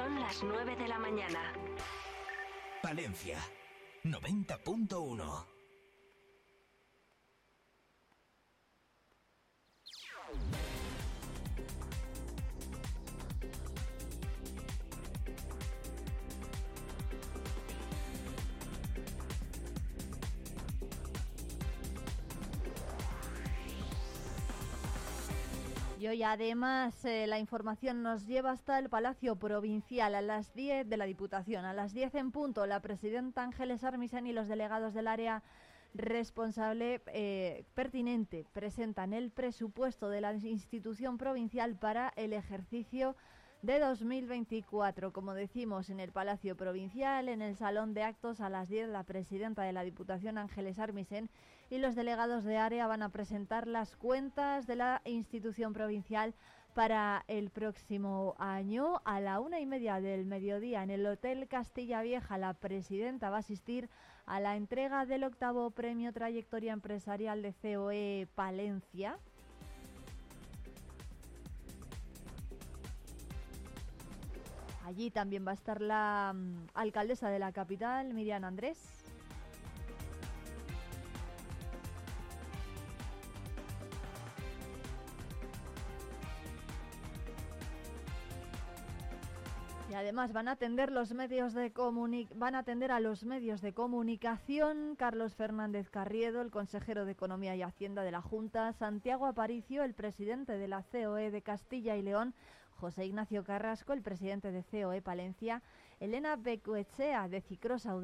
Son las 9 de la mañana. Palencia 90.1 Y además eh, la información nos lleva hasta el Palacio Provincial a las 10 de la Diputación. A las 10 en punto, la presidenta Ángeles Armisen y los delegados del área responsable eh, pertinente presentan el presupuesto de la institución provincial para el ejercicio de 2024. Como decimos, en el Palacio Provincial, en el Salón de Actos, a las 10, la presidenta de la Diputación, Ángeles Armisen, y los delegados de área van a presentar las cuentas de la institución provincial para el próximo año. A la una y media del mediodía, en el Hotel Castilla Vieja, la presidenta va a asistir a la entrega del octavo premio Trayectoria Empresarial de COE Palencia. Allí también va a estar la mm, alcaldesa de la capital, Miriam Andrés. Y además van a atender los medios de van a atender a los medios de comunicación Carlos Fernández Carriedo, el consejero de Economía y Hacienda de la Junta, Santiago Aparicio, el presidente de la COE de Castilla y León, José Ignacio Carrasco, el presidente de COE Palencia, Elena Becuechea de Cicrosa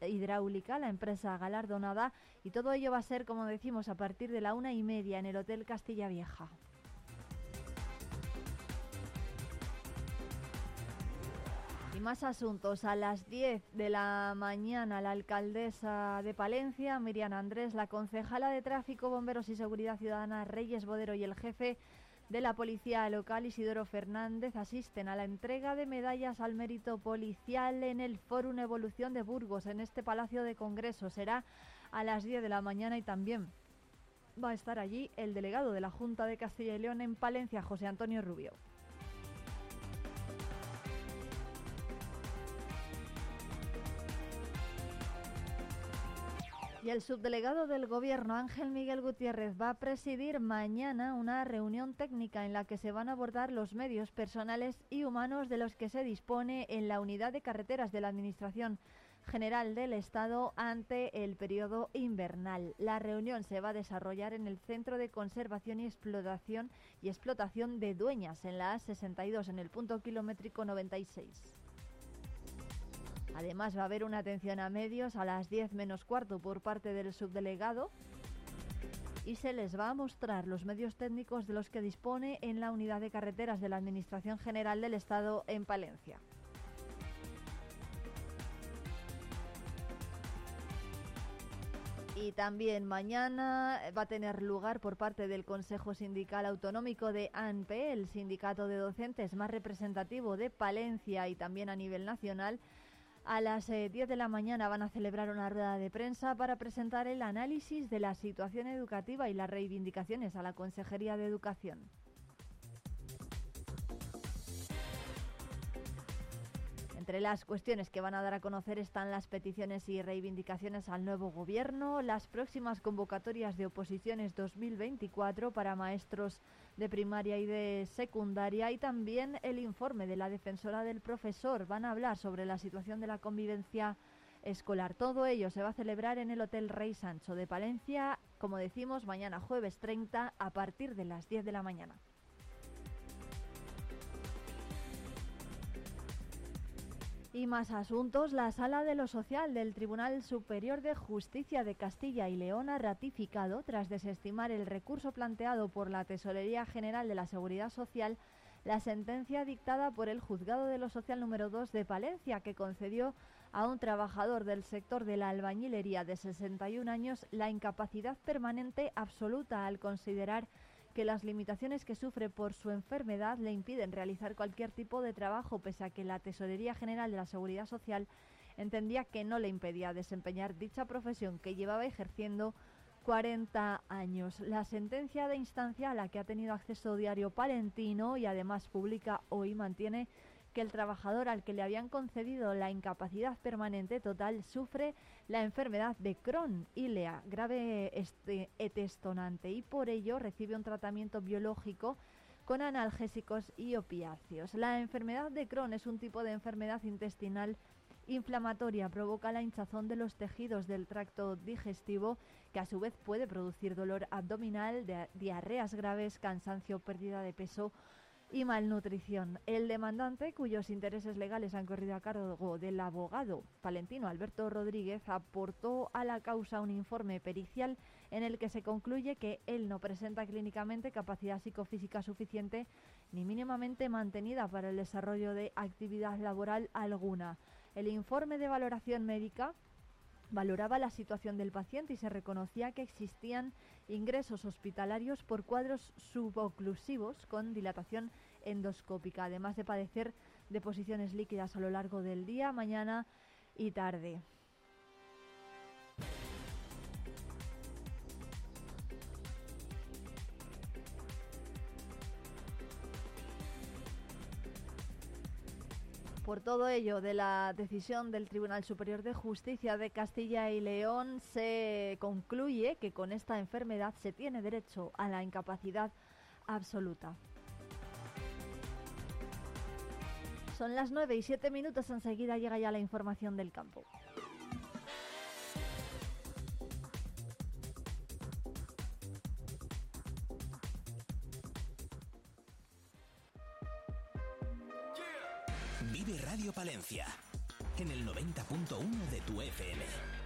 Hidráulica, la empresa galardonada, y todo ello va a ser, como decimos, a partir de la una y media en el Hotel Castilla Vieja. Y más asuntos. A las 10 de la mañana, la alcaldesa de Palencia, Miriam Andrés, la concejala de Tráfico, Bomberos y Seguridad Ciudadana, Reyes Bodero y el jefe de la Policía Local, Isidoro Fernández, asisten a la entrega de medallas al mérito policial en el Fórum Evolución de Burgos, en este Palacio de Congreso. Será a las 10 de la mañana y también va a estar allí el delegado de la Junta de Castilla y León en Palencia, José Antonio Rubio. Y el subdelegado del Gobierno, Ángel Miguel Gutiérrez, va a presidir mañana una reunión técnica en la que se van a abordar los medios personales y humanos de los que se dispone en la unidad de carreteras de la Administración General del Estado ante el periodo invernal. La reunión se va a desarrollar en el Centro de Conservación y Explotación y Explotación de Dueñas, en la A62, en el punto kilométrico 96. Además va a haber una atención a medios a las 10 menos cuarto por parte del subdelegado y se les va a mostrar los medios técnicos de los que dispone en la unidad de carreteras de la Administración General del Estado en Palencia. Y también mañana va a tener lugar por parte del Consejo Sindical Autonómico de ANPE, el sindicato de docentes más representativo de Palencia y también a nivel nacional, a las 10 eh, de la mañana van a celebrar una rueda de prensa para presentar el análisis de la situación educativa y las reivindicaciones a la Consejería de Educación. Entre las cuestiones que van a dar a conocer están las peticiones y reivindicaciones al nuevo gobierno, las próximas convocatorias de oposiciones 2024 para maestros de primaria y de secundaria y también el informe de la defensora del profesor. Van a hablar sobre la situación de la convivencia escolar. Todo ello se va a celebrar en el Hotel Rey Sancho de Palencia, como decimos, mañana jueves 30 a partir de las 10 de la mañana. Y más asuntos, la Sala de lo Social del Tribunal Superior de Justicia de Castilla y León ha ratificado, tras desestimar el recurso planteado por la Tesorería General de la Seguridad Social, la sentencia dictada por el Juzgado de lo Social número 2 de Palencia, que concedió a un trabajador del sector de la albañilería de 61 años la incapacidad permanente absoluta al considerar que las limitaciones que sufre por su enfermedad le impiden realizar cualquier tipo de trabajo, pese a que la Tesorería General de la Seguridad Social entendía que no le impedía desempeñar dicha profesión que llevaba ejerciendo 40 años. La sentencia de instancia a la que ha tenido acceso diario palentino y además publica hoy mantiene que el trabajador al que le habían concedido la incapacidad permanente total sufre la enfermedad de Crohn, ILEA, grave este, etestonante, y por ello recibe un tratamiento biológico con analgésicos y opiáceos. La enfermedad de Crohn es un tipo de enfermedad intestinal inflamatoria, provoca la hinchazón de los tejidos del tracto digestivo, que a su vez puede producir dolor abdominal, diarreas graves, cansancio, pérdida de peso y malnutrición. El demandante, cuyos intereses legales han corrido a cargo del abogado palentino Alberto Rodríguez, aportó a la causa un informe pericial en el que se concluye que él no presenta clínicamente capacidad psicofísica suficiente ni mínimamente mantenida para el desarrollo de actividad laboral alguna. El informe de valoración médica valoraba la situación del paciente y se reconocía que existían ingresos hospitalarios por cuadros suboclusivos con dilatación endoscópica, además de padecer deposiciones líquidas a lo largo del día, mañana y tarde. Por todo ello, de la decisión del Tribunal Superior de Justicia de Castilla y León se concluye que con esta enfermedad se tiene derecho a la incapacidad absoluta. Son las 9 y 7 minutos, enseguida llega ya la información del campo. Palencia en el 90.1 de tu FM.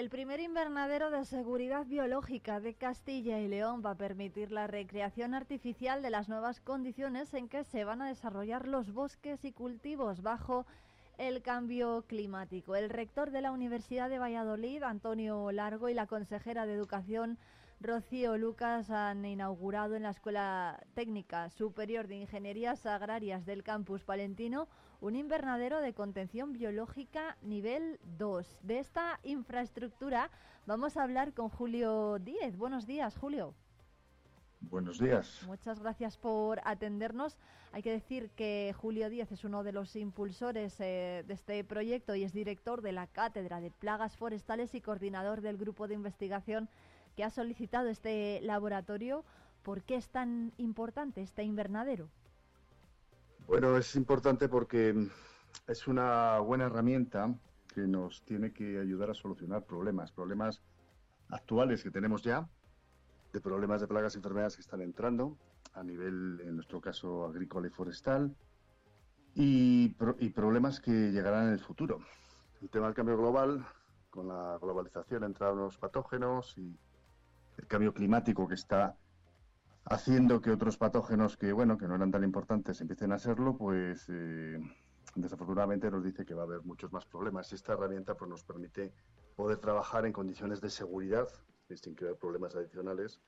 El primer invernadero de seguridad biológica de Castilla y León va a permitir la recreación artificial de las nuevas condiciones en que se van a desarrollar los bosques y cultivos bajo el cambio climático. El rector de la Universidad de Valladolid, Antonio Largo, y la consejera de Educación, Rocío Lucas, han inaugurado en la Escuela Técnica Superior de Ingenierías Agrarias del campus palentino un invernadero de contención biológica nivel 2. De esta infraestructura vamos a hablar con Julio Díez. Buenos días, Julio. Buenos días. Muchas gracias por atendernos. Hay que decir que Julio Díez es uno de los impulsores eh, de este proyecto y es director de la Cátedra de Plagas Forestales y coordinador del grupo de investigación que ha solicitado este laboratorio. ¿Por qué es tan importante este invernadero? Bueno, es importante porque es una buena herramienta que nos tiene que ayudar a solucionar problemas, problemas actuales que tenemos ya, de problemas de plagas y enfermedades que están entrando a nivel, en nuestro caso, agrícola y forestal, y, problemas que llegarán en el futuro. El tema del cambio global, con la globalización, entraron los patógenos y el cambio climático que está haciendo que otros patógenos que, bueno, que no eran tan importantes empiecen a serlo, pues eh, desafortunadamente nos dice que va a haber muchos más problemas. Esta herramienta pues, nos permite poder trabajar en condiciones de seguridad, sin crear problemas adicionales,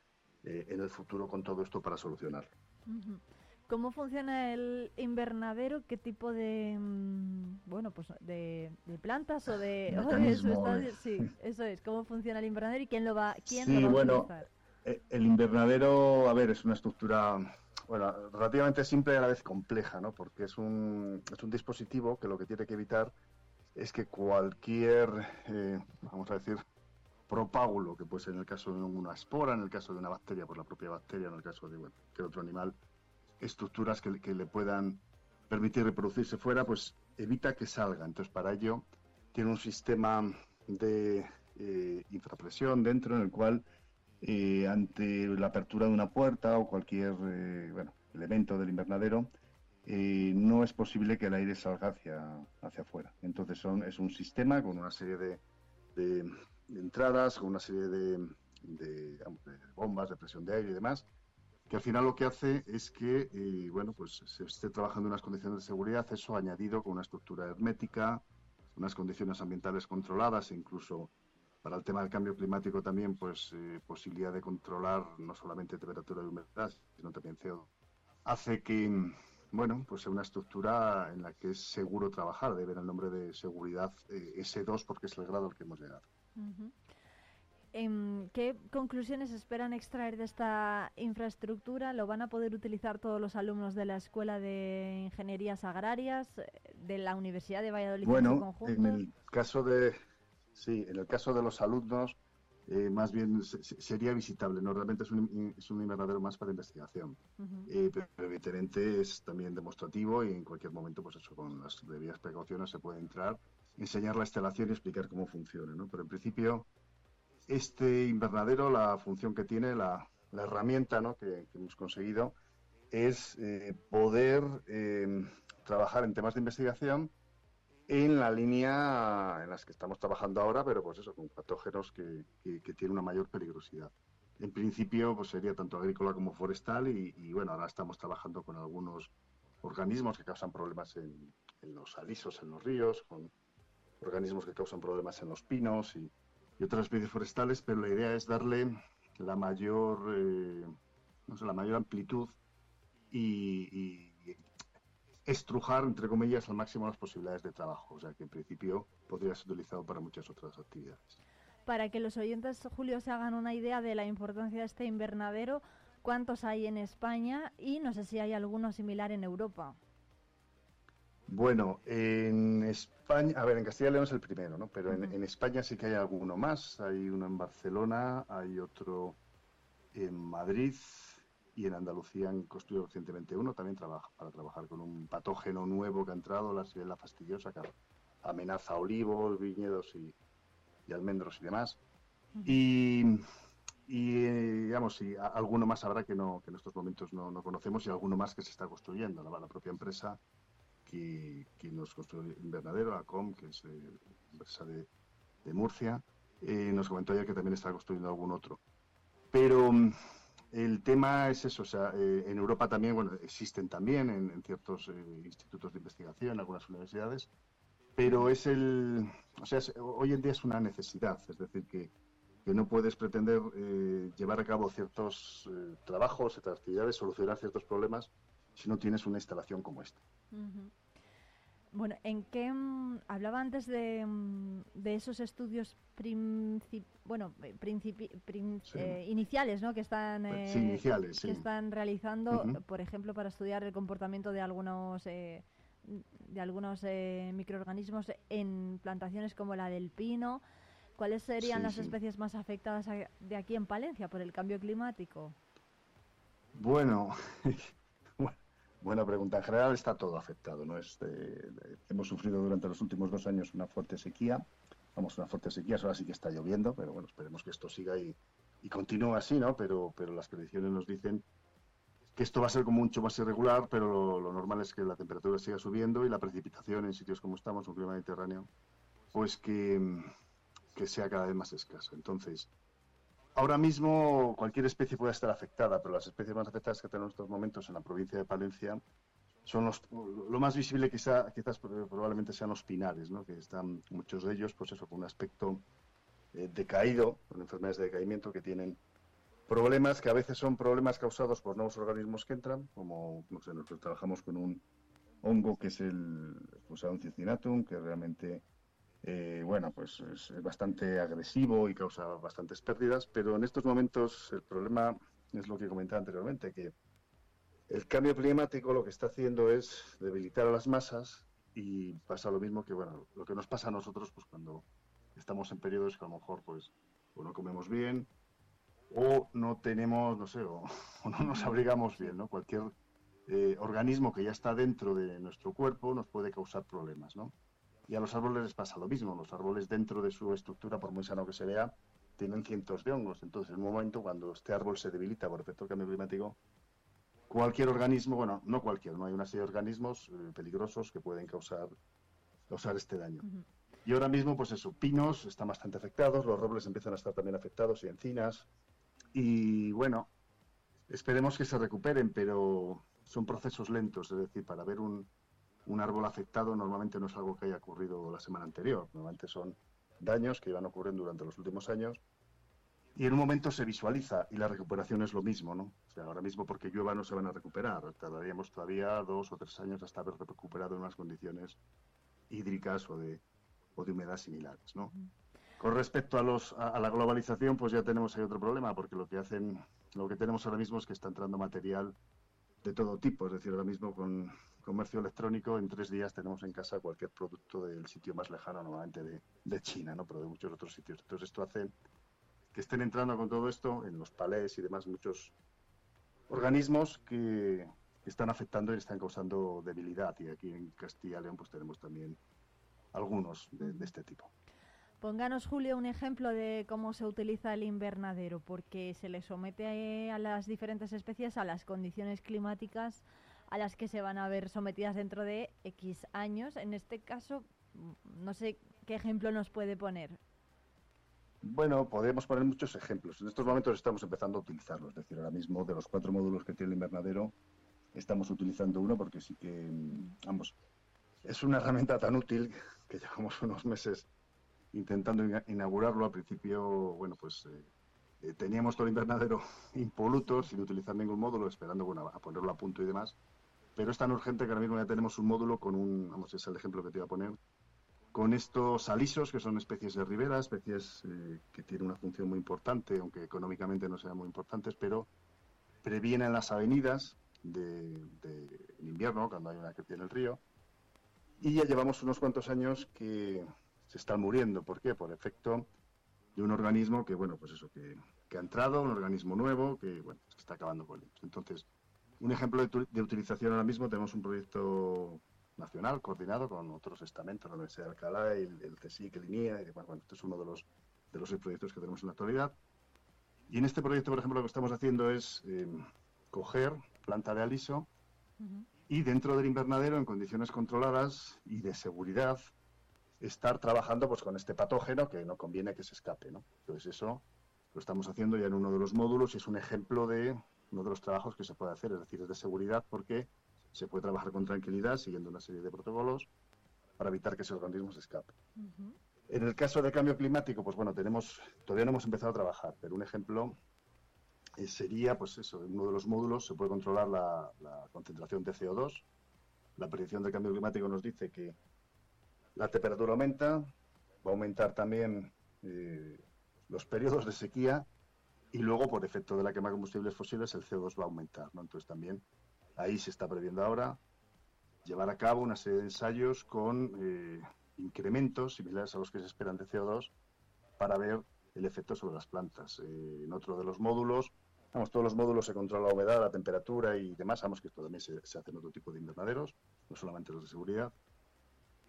eh, en el futuro con todo esto para solucionarlo. ¿Cómo funciona el invernadero? ¿Qué tipo de, mm, bueno, pues de, plantas o de... sí, eso es. ¿Cómo funciona el invernadero y quién lo va, quién lo va bueno, a utilizar? Eh, el invernadero, a ver, es una estructura bueno, relativamente simple y a la vez compleja, ¿no? Porque es un, es un dispositivo que lo que tiene que evitar es que cualquier, eh, vamos a decir, propágulo, que puede ser en el caso de una espora, en el caso de una bacteria, por la propia bacteria, en el caso de bueno, que otro animal, estructuras que, que le puedan permitir reproducirse fuera, pues evita que salga. Entonces, para ello, tiene un sistema de eh, infrapresión dentro en el cual eh, ante la apertura de una puerta o cualquier eh, bueno, elemento del invernadero, no es posible que el aire salga hacia, hacia afuera. Entonces son, es un sistema con una serie de, de, entradas, con una serie de, de, bombas de presión de aire y demás, que al final lo que hace es que bueno, pues se esté trabajando en unas condiciones de seguridad, eso añadido con una estructura hermética, unas condiciones ambientales controladas e incluso para el tema del cambio climático también, pues eh, posibilidad de controlar no solamente temperatura y humedad, sino también CO2. Hace que, bueno, pues sea una estructura en la que es seguro trabajar, debe el nombre de seguridad eh, S2 porque es el grado al que hemos llegado. Em, ¿Qué conclusiones esperan extraer de esta infraestructura? ¿Lo van a poder utilizar todos los alumnos de la Escuela de Ingenierías Agrarias, de la Universidad de Valladolid bueno, en conjunto? en el caso de Sí, en el caso de los alumnos, eh, más bien sería visitable, ¿no? Realmente es un, es un invernadero más para investigación. Eh, pero evidentemente es también demostrativo y en cualquier momento, pues eso, con las debidas precauciones se puede entrar, enseñar la instalación y explicar cómo funciona, ¿no? Pero en principio, este invernadero, la función que tiene, la, la herramienta ¿no? que, hemos conseguido, es eh, poder trabajar en temas de investigación en la línea en las que estamos trabajando ahora, pero pues eso, con patógenos que, que, tienen una mayor peligrosidad. En principio, pues sería tanto agrícola como forestal y, bueno, ahora estamos trabajando con algunos organismos que causan problemas en, los alisos, en los ríos, con organismos que causan problemas en los pinos y, otras especies forestales, pero la idea es darle la mayor, eh, no sé, la mayor amplitud y, estrujar, entre comillas, al máximo las posibilidades de trabajo. O sea que en principio podría ser utilizado para muchas otras actividades. Para que los oyentes, Julio, se hagan una idea de la importancia de este invernadero, ¿cuántos hay en España? Y no sé si hay alguno similar en Europa. Bueno, en España, a ver, en Castilla y León es el primero, ¿no? Pero en, en, España sí que hay alguno más. Hay uno en Barcelona, hay otro en Madrid, y en Andalucía han construido recientemente uno también trabaja para trabajar con un patógeno nuevo que ha entrado, la sirena fastidiosa, que amenaza olivos, viñedos y, almendros y demás. Y, digamos, y alguno más habrá que, no, que en estos momentos no, conocemos y alguno más que se está construyendo. La, propia empresa que, nos construyó invernadero, ACOM, que es eh, la empresa de, Murcia, eh, nos comentó ayer que también está construyendo algún otro. Pero el tema es eso, o sea, eh, en Europa también, bueno, existen también en, ciertos eh, institutos de investigación, en algunas universidades, pero es el, o sea, hoy en día es una necesidad, es decir, que, no puedes pretender eh, llevar a cabo ciertos trabajos, ciertas actividades, solucionar ciertos problemas si no tienes una instalación como esta. Bueno, ¿en qué mm, hablaba antes de, mm, de esos estudios bueno eh, eh, iniciales, ¿no? Que están eh, que están realizando, por ejemplo, para estudiar el comportamiento de algunos de algunos microorganismos en plantaciones como la del pino. ¿Cuáles serían las especies más afectadas de aquí en Palencia por el cambio climático? Bueno, Buena pregunta. En general está todo afectado. ¿no? Este, hemos sufrido durante los últimos dos años una fuerte sequía. Vamos, una fuerte sequía. Ahora sí que está lloviendo, pero bueno, esperemos que esto siga y, y continúe así, ¿no? Pero, pero las predicciones nos dicen que esto va a ser como mucho más irregular, pero lo, normal es que la temperatura siga subiendo y la precipitación en sitios como estamos, un clima mediterráneo, pues que, que sea cada vez más escasa. Entonces, Ahora mismo cualquier especie puede estar afectada, pero las especies más afectadas que tenemos en estos momentos en la provincia de Palencia son los, lo más visible quizá, quizás probablemente sean los pinares, ¿no? que están muchos de ellos pues eso, con un aspecto eh, decaído, con enfermedades de decaimiento que tienen problemas que a veces son problemas causados por nuevos organismos que entran, como no sé, nosotros trabajamos con un hongo que es el Fusarium cincinatum, que realmente eh, bueno, pues es, bastante agresivo y causa bastantes pérdidas, pero en estos momentos el problema es lo que comentaba anteriormente, que el cambio climático lo que está haciendo es debilitar a las masas y pasa lo mismo que, bueno, lo que nos pasa a nosotros pues cuando estamos en periodos que a lo mejor pues o no comemos bien o no tenemos, no sé, o, no nos abrigamos bien, ¿no? Cualquier eh, organismo que ya está dentro de nuestro cuerpo nos puede causar problemas, ¿no? Y a los árboles les pasa lo mismo. Los árboles dentro de su estructura, por muy sano que se vea, tienen cientos de hongos. Entonces, en un momento cuando este árbol se debilita por efecto del cambio climático, cualquier organismo, bueno, no cualquier, no hay una serie de organismos eh, peligrosos que pueden causar, causar este daño. Y ahora mismo, pues eso, pinos están bastante afectados, los robles empiezan a estar también afectados y encinas. Y bueno, esperemos que se recuperen, pero son procesos lentos, es decir, para ver un, un árbol afectado normalmente no es algo que haya ocurrido la semana anterior, normalmente son daños que iban ocurriendo durante los últimos años y en un momento se visualiza y la recuperación es lo mismo, ¿no? Ahora mismo porque llueva no se van a recuperar, tardaríamos todavía dos o tres años hasta haber recuperado en unas condiciones hídricas o de, o de humedad similares, ¿no? Con respecto a, los, a, la globalización, pues ya tenemos ahí otro problema, porque lo que hacen, lo que tenemos ahora mismo es que está entrando material de todo tipo, es decir, ahora mismo con comercio electrónico en tres días tenemos en casa cualquier producto del sitio más lejano, normalmente de, de China, ¿no? Pero de muchos otros sitios. Entonces esto hace que estén entrando con todo esto en los palés y demás muchos organismos que, están afectando y están causando debilidad. Y aquí en Castilla y León pues tenemos también algunos de, este tipo. Pónganos, Julio, un ejemplo de cómo se utiliza el invernadero, porque se le somete a las diferentes especies a las condiciones climáticas a las que se van a ver sometidas dentro de X años. En este caso, no sé qué ejemplo nos puede poner. Bueno, podemos poner muchos ejemplos. En estos momentos estamos empezando a utilizarlos. Es decir, ahora mismo de los cuatro módulos que tiene el invernadero, estamos utilizando uno porque sí que, vamos, es una herramienta tan útil que llevamos unos meses intentando inaugurarlo. Al principio, bueno, pues eh, eh, teníamos todo el invernadero impoluto, sin utilizar ningún módulo, esperando bueno, a ponerlo a punto y demás. Pero es tan urgente que ahora mismo ya tenemos un módulo con un, vamos, es el ejemplo que te iba a poner, con estos alisos, que son especies de ribera, especies eh, que tienen una función muy importante, aunque económicamente no sean muy importantes, pero previenen las avenidas de, invierno, cuando hay una que tiene el río. Y ya llevamos unos cuantos años que se están muriendo. ¿Por qué? Por efecto de un organismo que, bueno, pues eso, que, ha entrado, un organismo nuevo, que, bueno, que está acabando con ellos. Entonces, un ejemplo de, de, utilización ahora mismo, tenemos un proyecto nacional coordinado con otros estamentos, la Universidad de Alcalá, el, el CSIC, el INIA, y, bueno, este es uno de los, de los proyectos que tenemos en la actualidad. Y en este proyecto, por ejemplo, lo que estamos haciendo es eh, coger planta de aliso y dentro del invernadero, en condiciones controladas y de seguridad, estar trabajando pues con este patógeno que no conviene que se escape, ¿no? Entonces eso lo estamos haciendo ya en uno de los módulos y es un ejemplo de uno de los trabajos que se puede hacer, es decir, es de seguridad porque se puede trabajar con tranquilidad siguiendo una serie de protocolos para evitar que ese organismo se escape. En el caso de cambio climático, pues bueno, tenemos, todavía no hemos empezado a trabajar, pero un ejemplo eh, sería, pues eso, en uno de los módulos se puede controlar la, concentración de CO2. La predicción del cambio climático nos dice que la temperatura aumenta, va a aumentar también eh, los periodos de sequía y luego, por efecto de la quema de combustibles fósiles, el CO2 va a aumentar. ¿no? Entonces también Ahí se está previendo ahora llevar a cabo una serie de ensayos con eh, incrementos similares a los que se esperan de CO2 para ver el efecto sobre las plantas. Eh, en otro de los módulos, vamos, todos los módulos se controla la humedad, la temperatura y demás. Sabemos que esto también se, hace en otro tipo de invernaderos, no solamente los de seguridad.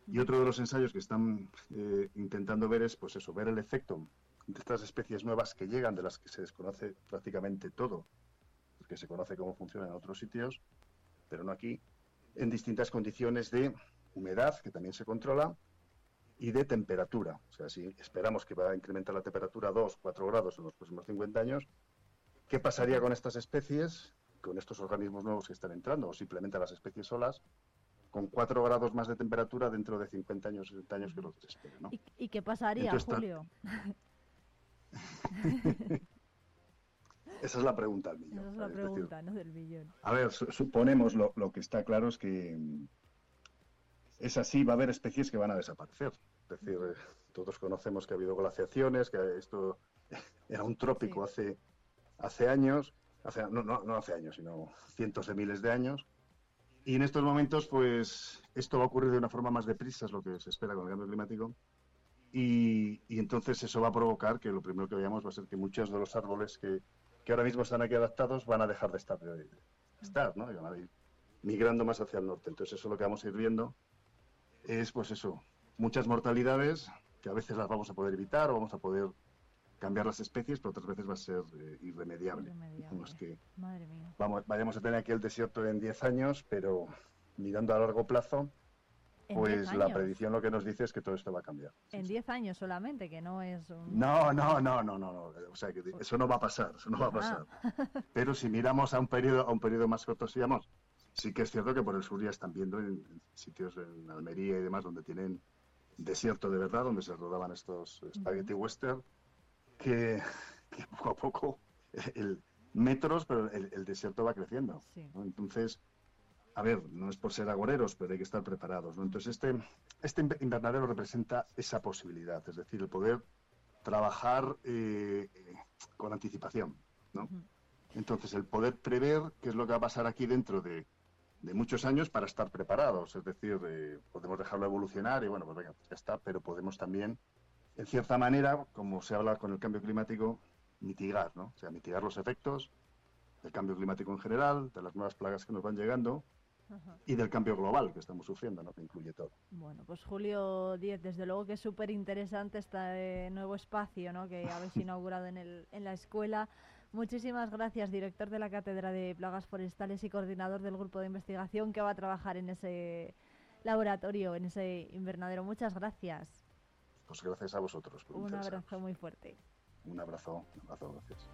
Y otro de los ensayos que están eh, intentando ver es, pues eso, ver el efecto de estas especies nuevas que llegan, de las que se desconoce prácticamente todo, porque se conoce cómo funciona en otros sitios, pero no aquí, en distintas condiciones de humedad, que también se controla, y de temperatura. O sea, si esperamos que va a incrementar la temperatura 2, 4 grados en los próximos 50 años, ¿qué pasaría con estas especies, con estos organismos nuevos que están entrando, o simplemente las especies solas, con 4 grados más de temperatura dentro de 50 años, 60 años que lo que se espera? ¿no? ¿Y, qué pasaría, Julio? Esa es la pregunta del millón. Esa es la pregunta, ¿no? Del millón. A ver, suponemos, lo, lo, que está claro es que mm, es así, va a haber especies que van a desaparecer. Es decir, eh, todos conocemos que ha habido glaciaciones, que esto era un trópico hace, hace años, hace, no, no, no hace años, sino cientos de miles de años. Y en estos momentos, pues, esto va a ocurrir de una forma más deprisa, es lo que se espera con el cambio climático. Y, y, entonces eso va a provocar que lo primero que veamos va a ser que muchos de los árboles que, que ahora mismo están aquí adaptados van a dejar de estar, de, estar ¿no? Y van a ir migrando más hacia el norte. Entonces eso lo que vamos a ir viendo es, pues eso, muchas mortalidades que a veces las vamos a poder evitar o vamos a poder cambiar las especies, pero otras veces va a ser eh, irremediable. Irremediable. que Madre mía. vamos, vayamos a tener aquí el desierto en 10 años, pero mirando a largo plazo, pues 10 la predicción lo que nos dice es que todo esto va a cambiar. En sí. 10 años solamente, que no es un... No, no, no, no, no, no. O sea, que eso no va a pasar, eso no va a Ah. pasar. Pero si miramos a un periodo, a un periodo más corto, digamos, sí que es cierto que por el sur ya están viendo en, en sitios en Almería y demás donde tienen desierto de verdad, donde se rodaban estos spaghetti western, que, que poco a poco el metros, pero el, el desierto va creciendo. Sí. ¿no? Entonces, a ver, no es por ser agoreros, pero hay que estar preparados. ¿no? Entonces, este, este inver- invernadero representa esa posibilidad, es decir, el poder trabajar eh, con anticipación. ¿no? Entonces, el poder prever qué es lo que va a pasar aquí dentro de, de muchos años para estar preparados. Es decir, eh, podemos dejarlo evolucionar y bueno, pues venga, ya está, pero podemos también, en cierta manera, como se habla con el cambio climático, mitigar, ¿no? O sea, mitigar los efectos del cambio climático en general, de las nuevas plagas que nos van llegando. Y del cambio global que estamos sufriendo, ¿no? Que incluye todo. Bueno, pues Julio 10, desde luego que es súper interesante este nuevo espacio ¿no? que habéis inaugurado en, el, en la escuela. Muchísimas gracias, director de la Cátedra de Plagas Forestales y coordinador del grupo de investigación que va a trabajar en ese laboratorio, en ese invernadero. Muchas gracias. Pues gracias a vosotros. por Un abrazo muy fuerte. Un abrazo, un abrazo, gracias.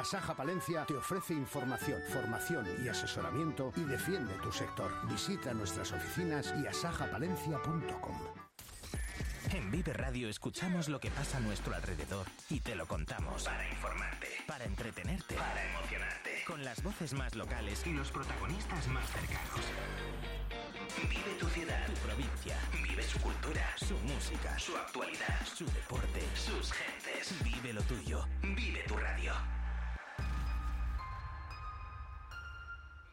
Asaja Palencia te ofrece información, formación y asesoramiento y defiende tu sector. Visita nuestras oficinas y asajapalencia.com. En Vive Radio escuchamos lo que pasa a nuestro alrededor y te lo contamos. Para informarte, para entretenerte, para emocionarte. Con las voces más locales y los protagonistas más cercanos. Vive tu ciudad, tu provincia. Vive su cultura, su música, su actualidad, su deporte, sus gentes. Vive lo tuyo. Vive tu radio.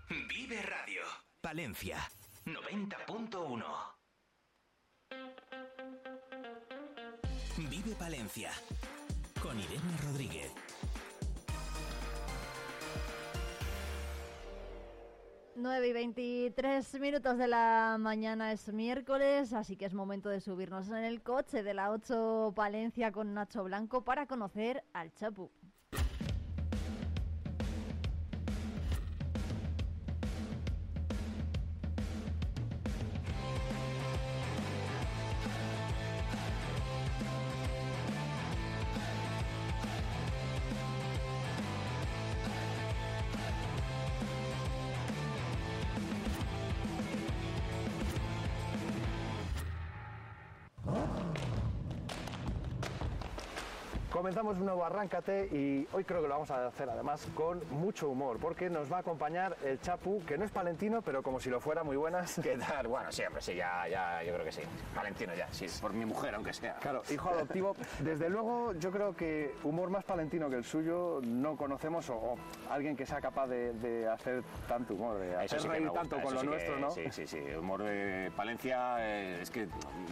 Vive Radio. Palencia 90.1. Vive Palencia con Irene Rodríguez. Nueve y 23 minutos de la mañana es miércoles, así que es momento de subirnos en el coche de la 8 Palencia con Nacho Blanco para conocer al Chapu. Comenzamos un nuevo Arráncate y hoy creo que lo vamos a hacer además con mucho humor, porque nos va a acompañar el Chapu, que no es palentino, pero como si lo fuera, muy buenas. ¿Qué tal? Bueno, sí, hombre, sí, ya, ya, yo creo que sí. Valentino ya, sí, por mi mujer, aunque sea. Claro, hijo adoptivo. Desde luego, yo creo que humor más palentino que el suyo no conocemos, o, o alguien que sea capaz de, de hacer tanto humor, de hacer sí reír gusta, tanto con lo sí que- nuestro, ¿no? Sí, sí, sí. Humor de Palencia, eh, es que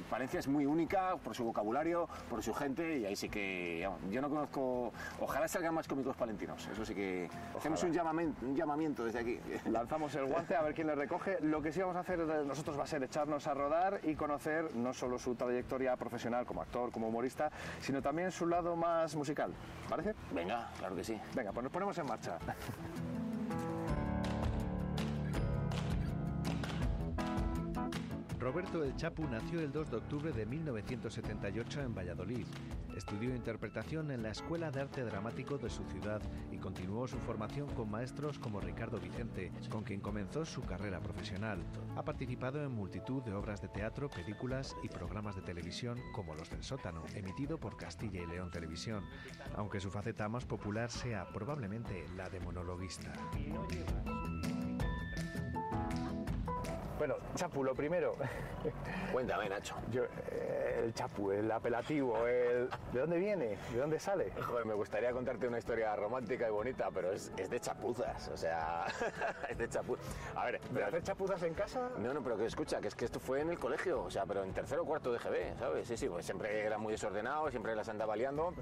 Palencia es muy única por su vocabulario, por su gente, y ahí sí que, vamos, yo no conozco, ojalá salgan más cómicos palentinos, eso sí que, hacemos un llamamiento, un llamamiento desde aquí. Lanzamos el guante a ver quién le recoge. Lo que sí vamos a hacer nosotros va a ser echarnos a rodar y conocer no solo su trayectoria profesional como actor, como humorista, sino también su lado más musical. ¿Parece? Venga, claro que sí. Venga, pues nos ponemos en marcha. Roberto El Chapu nació el 2 de octubre de 1978 en Valladolid. Estudió interpretación en la Escuela de Arte Dramático de su ciudad y continuó su formación con maestros como Ricardo Vicente, con quien comenzó su carrera profesional. Ha participado en multitud de obras de teatro, películas y programas de televisión como Los del Sótano, emitido por Castilla y León Televisión, aunque su faceta más popular sea probablemente la de monologuista. Bueno, Chapu, lo primero. Cuéntame, Nacho. Yo, eh, el Chapu, el apelativo, el... ¿de dónde viene? ¿De dónde sale? Joder, me gustaría contarte una historia romántica y bonita, pero es, es de chapuzas, o sea, es de chapuzas. A ver, ¿De pero- hacer chapuzas en casa? No, no, pero que escucha, que es que esto fue en el colegio, o sea, pero en tercero o cuarto de GB, ¿sabes? Sí, sí, pues siempre era muy desordenado, siempre las andaba liando.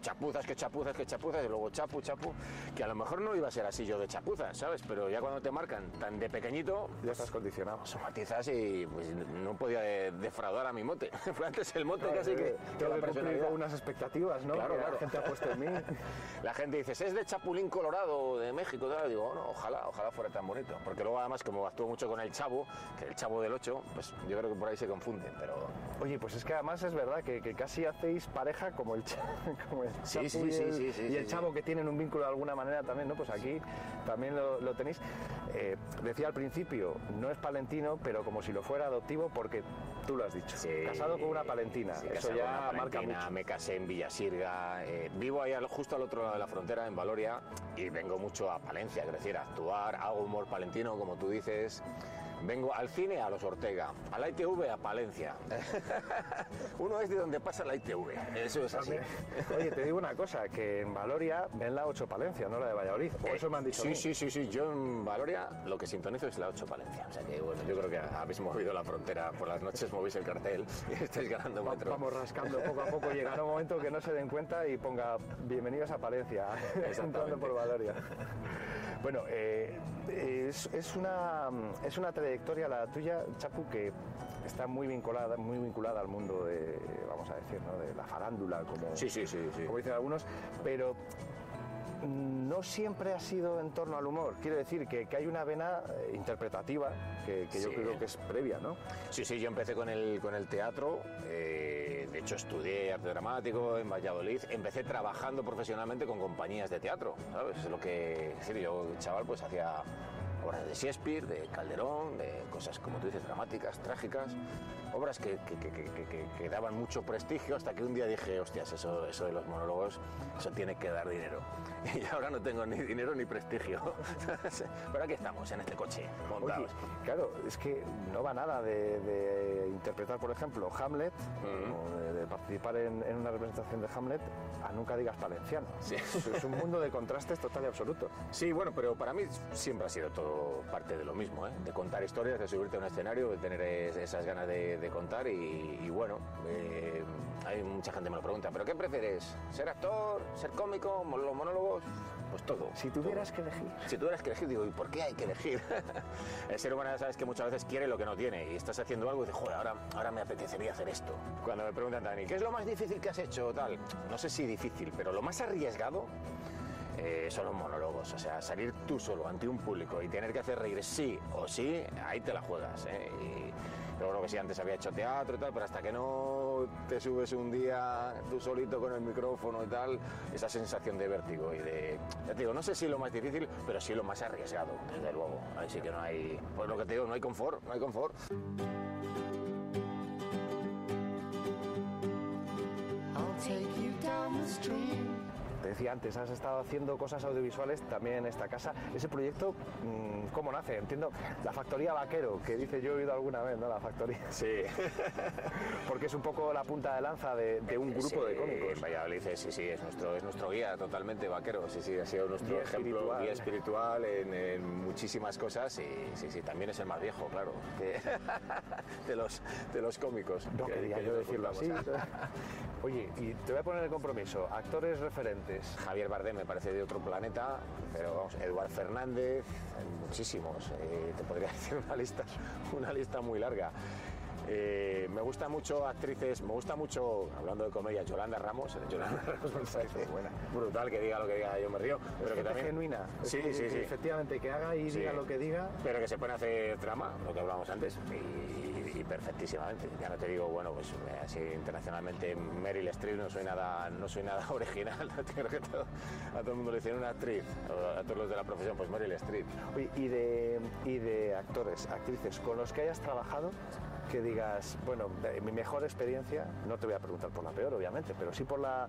Chapuzas, que chapuzas, que chapuzas, y luego chapu, chapu. Que a lo mejor no iba a ser así yo de chapuzas, ¿sabes? Pero ya cuando te marcan tan de pequeñito, Ya estás condicionado. Somatizas y pues no podía de- defraudar a mi mote. Fue antes el mote casi que, que Tengo la que cumplir con unas expectativas, ¿no? Claro, que claro. La gente ha puesto en mí. La gente dice, es de Chapulín Colorado, de México, tal. digo, no, ojalá, ojalá fuera tan bonito. Porque luego además, como actúo mucho con el chavo, que el chavo del 8, pues yo creo que por ahí se confunden, pero... Oye, pues es que además es verdad que, que casi hacéis pareja como el, cha- como el Sí, sí, y sí, el, sí, y el chavo que tienen un vínculo de alguna manera también, ¿no? Pues aquí también lo, lo tenéis. Eh, decía al principio, no es palentino, pero como si lo fuera adoptivo porque tú lo has dicho. Sí, Casado con una palentina. sí, Eso ya una marca palentina, mucho. Me casé en Villasirga, eh, vivo ahí justo al otro lado de la frontera, en Valoria, y vengo mucho a Palencia, es decir, a actuar, hago humor palentino, como tú dices. Vengo al cine a los Ortega, a la ITV a Palencia. Uno es de donde pasa la ITV, eso es así. Oye, te digo una cosa, que en Valoria ven la 8 Palencia, no la de Valladolid. O eso me han dicho. a Sí, sí, sí, sí. Yo en Valoria lo que sintonizo es la 8 Palencia. O sea que, bueno, yo creo que habéis movido la frontera. Por las noches movís el cartel y estáis ganando metro. Vamos rascando poco a poco, llegará un momento que no se den cuenta y ponga bienvenidos a Palencia, entrando por Valoria. Bueno, eh, es, es una, es una trayectoria la tuya, Chapu, que está muy vinculada, muy vinculada al mundo de, vamos a decir, ¿no? de la farándula, como, Sí, sí, sí, sí. como dicen algunos, pero no siempre ha sido en torno al humor. Quiero decir que, que hay una vena eh, interpretativa que, que yo creo que es previa, ¿no? Sí, sí, yo empecé con el, con el teatro. eh, de hecho, estudié arte dramático en Valladolid. Empecé trabajando profesionalmente con compañías de teatro, ¿sabes? Es lo que, es decir, yo, chaval, pues hacía obras de Shakespeare, de Calderón, de cosas, como tú dices, dramáticas, trágicas. Obras que, daban mucho prestigio hasta que un día dije, hostias, eso, eso de los monólogos, eso tiene que dar dinero. Y ahora no tengo ni dinero ni prestigio. Pero aquí estamos, en este coche, Oye, montados. claro, es que no va nada de, de interpretar, por ejemplo, Hamlet, o de, de participar en, en una representación de Hamlet, a nunca digas valenciano. Sí. Es un mundo de contrastes total y absoluto. Sí, bueno, pero para mí siempre ha sido todo parte de lo mismo, ¿eh? de contar historias, de subirte a un escenario, de tener es- esas ganas de, de contar y, y bueno, eh, hay mucha gente que me lo pregunta, ¿pero qué prefieres? ¿Ser actor? ¿Ser cómico? ¿Los monólogos? Pues todo. Si tuvieras que elegir. Si tuvieras que elegir, digo, ¿y por qué hay que elegir? El ser humano ya sabes que muchas veces quiere lo que no tiene y estás haciendo algo y dices, joder, ahora, ahora me apetecería hacer esto. Cuando me preguntan también, ¿qué es lo más difícil que has hecho? Tal, no sé si difícil, pero lo más arriesgado eh, son los monólogos. O sea, salir tú solo ante un público y tener que hacer reír sí o sí, ahí te la juegas. ¿eh? Y yo creo que sí, antes había hecho teatro y tal, pero hasta que no te subes un día tú solito con el micrófono y tal, esa sensación de vértigo y de... Te digo, no sé si lo más difícil, pero sí lo más arriesgado, desde luego. Ahí sí que no hay... Pues lo que te digo, no hay confort, no hay confort. Te decía antes, has estado haciendo cosas audiovisuales también en esta casa. Ese proyecto, mm, ¿cómo nace? Entiendo, la factoría vaquero, que dice yo he oído alguna vez, ¿no? La factoría. Sí. Porque es un poco la punta de lanza de, de un grupo de cómicos. Valladolid, sí, sí, sí, es nuestro, es nuestro guía totalmente vaquero, sí, sí, ha sido nuestro Guía ejemplo, espiritual. guía espiritual en, en muchísimas cosas y sí, sí, también es el más viejo, claro, que- de, los, de los cómicos. No que- quería que yo decirlo así. Oye, y te voy a poner el compromiso. Actores referentes. Javier Bardem me parece de otro planeta, pero vamos, Eduard Fernández, muchísimos. eh, te podría decir una lista, una lista muy larga. Eh, me gusta mucho actrices, me gusta mucho, hablando de comedia, Yolanda Ramos. eh, Yolanda Ramos me parece buena. brutal que diga lo que diga, yo me río. Pero que también. genuina. Es Sí, que- sí, que sí. Efectivamente, que haga y Sí. diga lo que diga. Pero que se pone a hacer drama, lo que hablábamos antes, y, y perfectísimamente. Ya no te digo, bueno, pues eh, así internacionalmente Meryl Streep no soy nada, no soy nada original. Creo que todo- a todo el mundo le dicen una actriz, a todos los de la profesión, pues Meryl Streep. Oye, y de, y de actores, actrices con los que hayas trabajado, que digas, bueno, mi mejor experiencia, no te voy a preguntar por la peor, obviamente, pero sí por la,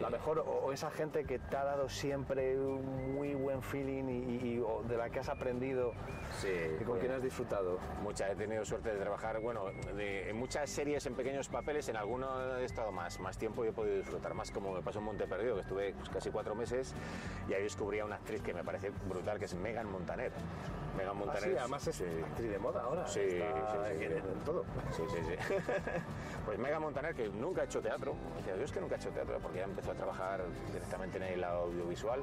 la mejor o, esa gente que te ha dado siempre un muy buen feeling y, de la que has aprendido sí, y con quien has disfrutado? Muchas, he tenido suerte de trabajar, bueno, en muchas series en pequeños papeles, en alguno he estado más, más tiempo y he podido disfrutar más, como me pasó en Monte Perdido, que estuve pues, casi cuatro meses y ahí descubrí a una actriz que me parece brutal, que es Megan Montaner. Megan ah, Montaner. sí, además es actriz de moda ahora. Sí, sí, sí, en, todo. Sí, sí, sí. pues Megan Montaner, que nunca ha hecho teatro, decía, yo es que nunca he hecho teatro, porque ya empezó a trabajar directamente en el audiovisual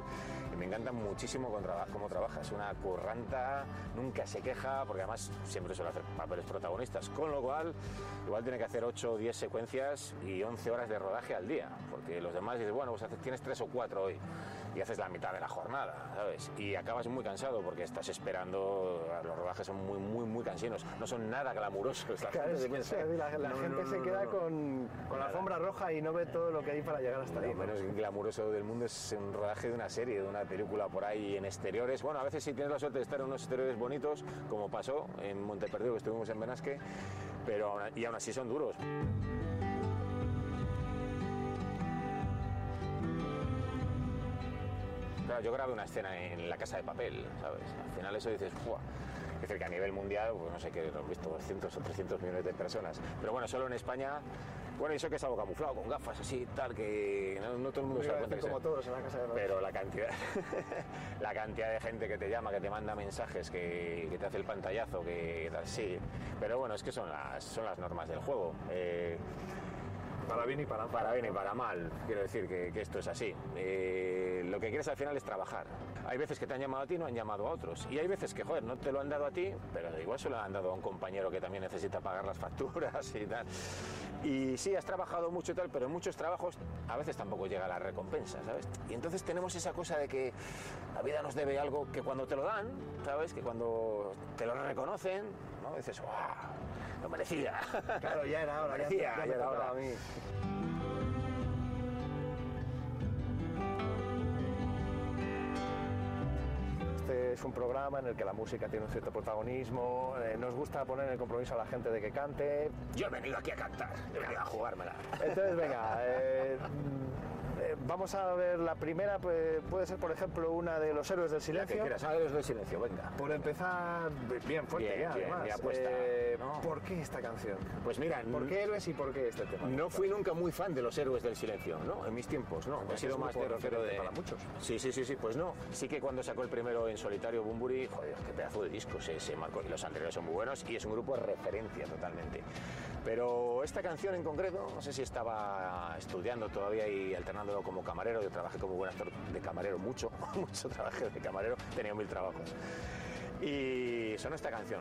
y me encanta muchísimo cómo trabaja. Es una curranta, nunca se queja, porque además siempre suele hacer papeles protagonistas, con lo cual igual tiene que hacer 8 o 10 secuencias y 11 horas de rodaje al día, porque los demás dicen, bueno, pues tienes 3 o 4 hoy y haces la mitad de la jornada, ¿sabes? Y acabas muy cansado porque estás esperando, los rodajes son muy, muy, muy cansinos, no son nada glamurosos. La gente, se, queda con, con la alfombra roja y no ve todo lo que hay para llegar hasta ahí. Lo menos glamuroso del mundo es un rodaje de una serie, de una película por ahí en exteriores. Bueno, a veces si tienes la suerte de estar en unos exteriores bonitos, como pasó en Monteperdido, que estuvimos en Benasque, pero y aún así son duros. Yo grabé una escena en la casa de papel, ¿sabes? Al final eso dices, ¡fua! Es decir, que a nivel mundial, pues no sé qué, lo han visto 200 o 300 millones de personas. Pero bueno, solo en España, bueno, eso que es algo camuflado, con gafas así, tal, que no, todo el mundo se da cuenta. como todos en la casa de Pero la cantidad, la cantidad de gente que te llama, que te manda mensajes, que, te hace el pantallazo, que tal, sí. Pero bueno, es que son las, son las normas del juego. Eh, para bien y para mal. Y. Quiero decir que, esto es así. Eh, lo que quieres al final es trabajar. Hay veces que te han llamado a ti, no han llamado a otros. Y hay veces que, joder, no te lo han dado a ti, pero igual se lo han dado a un compañero que también necesita pagar las facturas y tal. Y sí, has trabajado mucho y tal, pero en muchos trabajos a veces tampoco llega la recompensa, ¿sabes? Y entonces tenemos esa cosa de que la vida nos debe algo que cuando te lo dan, ¿sabes? Que cuando te lo reconocen, ¿no? Dices, ¡guau! lo merecía. Claro, ya era hora, ya, ya, era hora a mí. Este es un programa en el que la música tiene un cierto protagonismo, eh, nos gusta poner el compromiso a la gente de que cante. Yo he venido aquí a cantar, he venido a jugármela. Entonces, venga, eh, vamos a ver la primera, pues, puede ser por ejemplo una de los héroes del silencio. héroes del silencio, venga. Por empezar, bien fuerte bien, además. apuesta, eh, ¿Por qué esta canción? Pues mira, ¿por qué héroes y por qué este tema? No fui nunca muy fan de los héroes del silencio, ¿no? En mis tiempos, no. He sido más de rockero de. Para muchos. Sí, sí, sí, sí, pues no. Sí que cuando sacó el primero en solitario Bumburi, joder, qué pedazo de disco se, se marcó. Y los anteriores son muy buenos y es un grupo de referencia totalmente. Pero esta canción en concreto, no sé si estaba estudiando todavía y alternándolo como camarero, yo trabajé como buen actor de camarero mucho, mucho trabajé de camarero, tenía mil trabajos. Y sonó esta canción,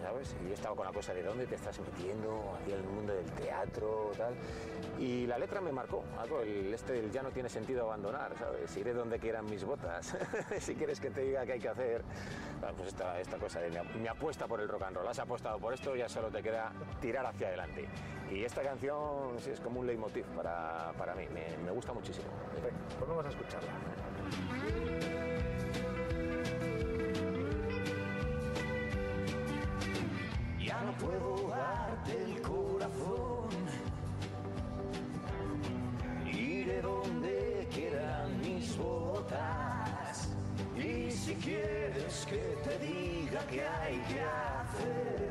¿sabes? Y yo estaba con la cosa de dónde te estás metiendo, hacia el mundo del teatro, tal. Y la letra me marcó, algo, el este del ya no tiene sentido abandonar, ¿sabes? Iré donde quieran mis botas, si quieres que te diga qué hay que hacer. pues esta, esta cosa de mi, apuesta por el rock and roll, has apostado por esto, ya solo te queda tirar hacia adelante. Y esta canción es como un leitmotiv para, para mí, me, me gusta muchísimo. Pues vamos a escucharla. Ya no puedo darte el corazón. Iré donde quieran mis botas. Y si quieres que te diga qué hay que hacer,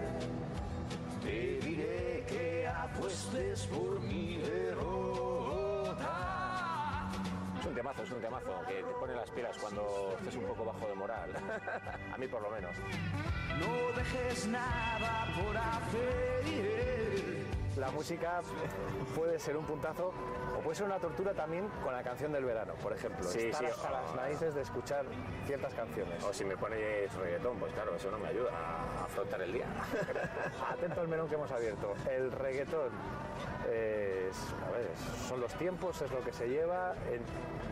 te diré que apuestes por mi derrota. Es un temazo, es un temazo que te pone las pilas cuando estés un poco bajo de moral. A mí por lo menos. No dejes nada por hacer. La música puede ser un puntazo o puede ser una tortura también con la canción del verano, por ejemplo. Sí, Estar sí, hasta las narices de escuchar ciertas canciones. O si me pones reggaetón, pues claro, eso no me ayuda a afrontar el día. Atento al menú que hemos abierto. El reggaetón es- a ver, son los tiempos, es lo que se lleva.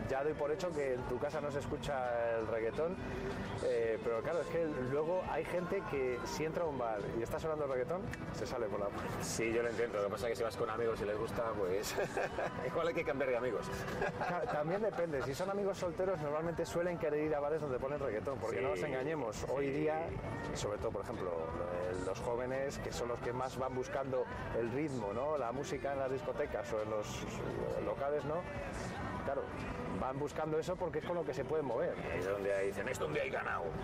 Ya doy por hecho que en tu casa no se escucha el reggaetón, eh, pero claro, es que luego hay gente que si entra a un bar y está sonando el reggaetón, se sale por la puerta. Sí, yo lo entiendo. Lo que pasa es que si vas con amigos y les gusta, pues igual hay que cambiar de amigos. También depende, si son amigos solteros normalmente suelen querer ir a bares donde ponen reggaetón, porque Sí, no nos engañemos, hoy día, sobre todo por ejemplo eh, los jóvenes que son los que más van buscando el ritmo, ¿no? la música en las discotecas o en los locales, ¿no? Claro, van buscando eso porque es con lo que se pueden mover. Es donde dicen, es donde hay ganado.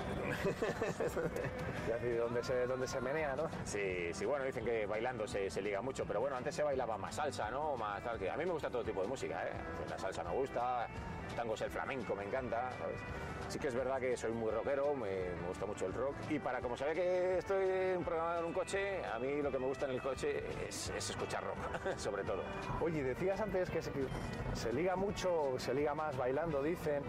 Y así, donde se, donde se menea, ¿no? Sí, sí, bueno, dicen que bailando se, se liga mucho, pero bueno, antes se bailaba más salsa, ¿no? Más tal, que a mí me gusta todo tipo de música, ¿eh? La salsa me gusta, tango es el flamenco, me encanta, ¿sabes? Sí que es verdad que soy muy rockero, me, me gusta mucho el rock, y para como ve que estoy en un programa en un coche, a mí lo que me gusta en el coche es, es escuchar rock, sobre todo. Oye, decías antes que se, que se liga mucho, se liga más bailando, dicen.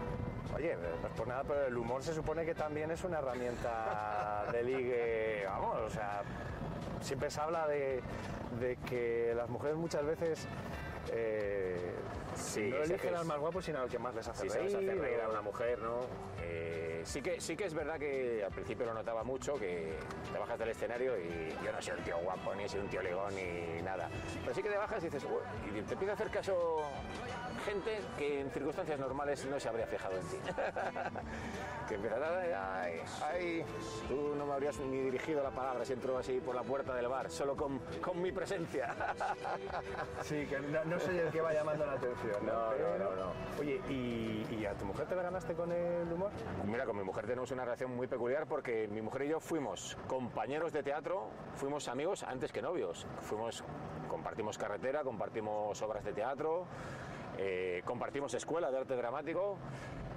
Oye, no es por nada, pero el humor se supone que también es una herramienta de ligue. Vamos, o sea, siempre se habla de, de que las mujeres muchas veces eh, Sí, no eligen al más guapo, sino al que más les hace Si reír. a una mujer, ¿no? Eh, sí, que, sí que es verdad que al principio lo notaba mucho, que te bajas del escenario y yo no soy un tío guapo, ni soy un tío ligón, ni nada. Pero sí que te bajas y dices, y te empieza a hacer caso gente que en circunstancias normales no se habría fijado en ti. que empieza, ay, ay, ay, tú no me habrías ni dirigido la palabra si entro así por la puerta del bar, solo con, con mi presencia. Sí, que no, no soy el que va llamando la atención. No, no, Pero- no, no. Oye, ¿y, y a tu mujer te la ganaste con el humor? Mira, con mi mujer tenemos una relación muy peculiar porque mi mujer y yo fuimos compañeros de teatro, fuimos amigos antes que novios. Fuimos, compartimos carretera, compartimos obras de teatro, eh, compartimos escuela de arte dramático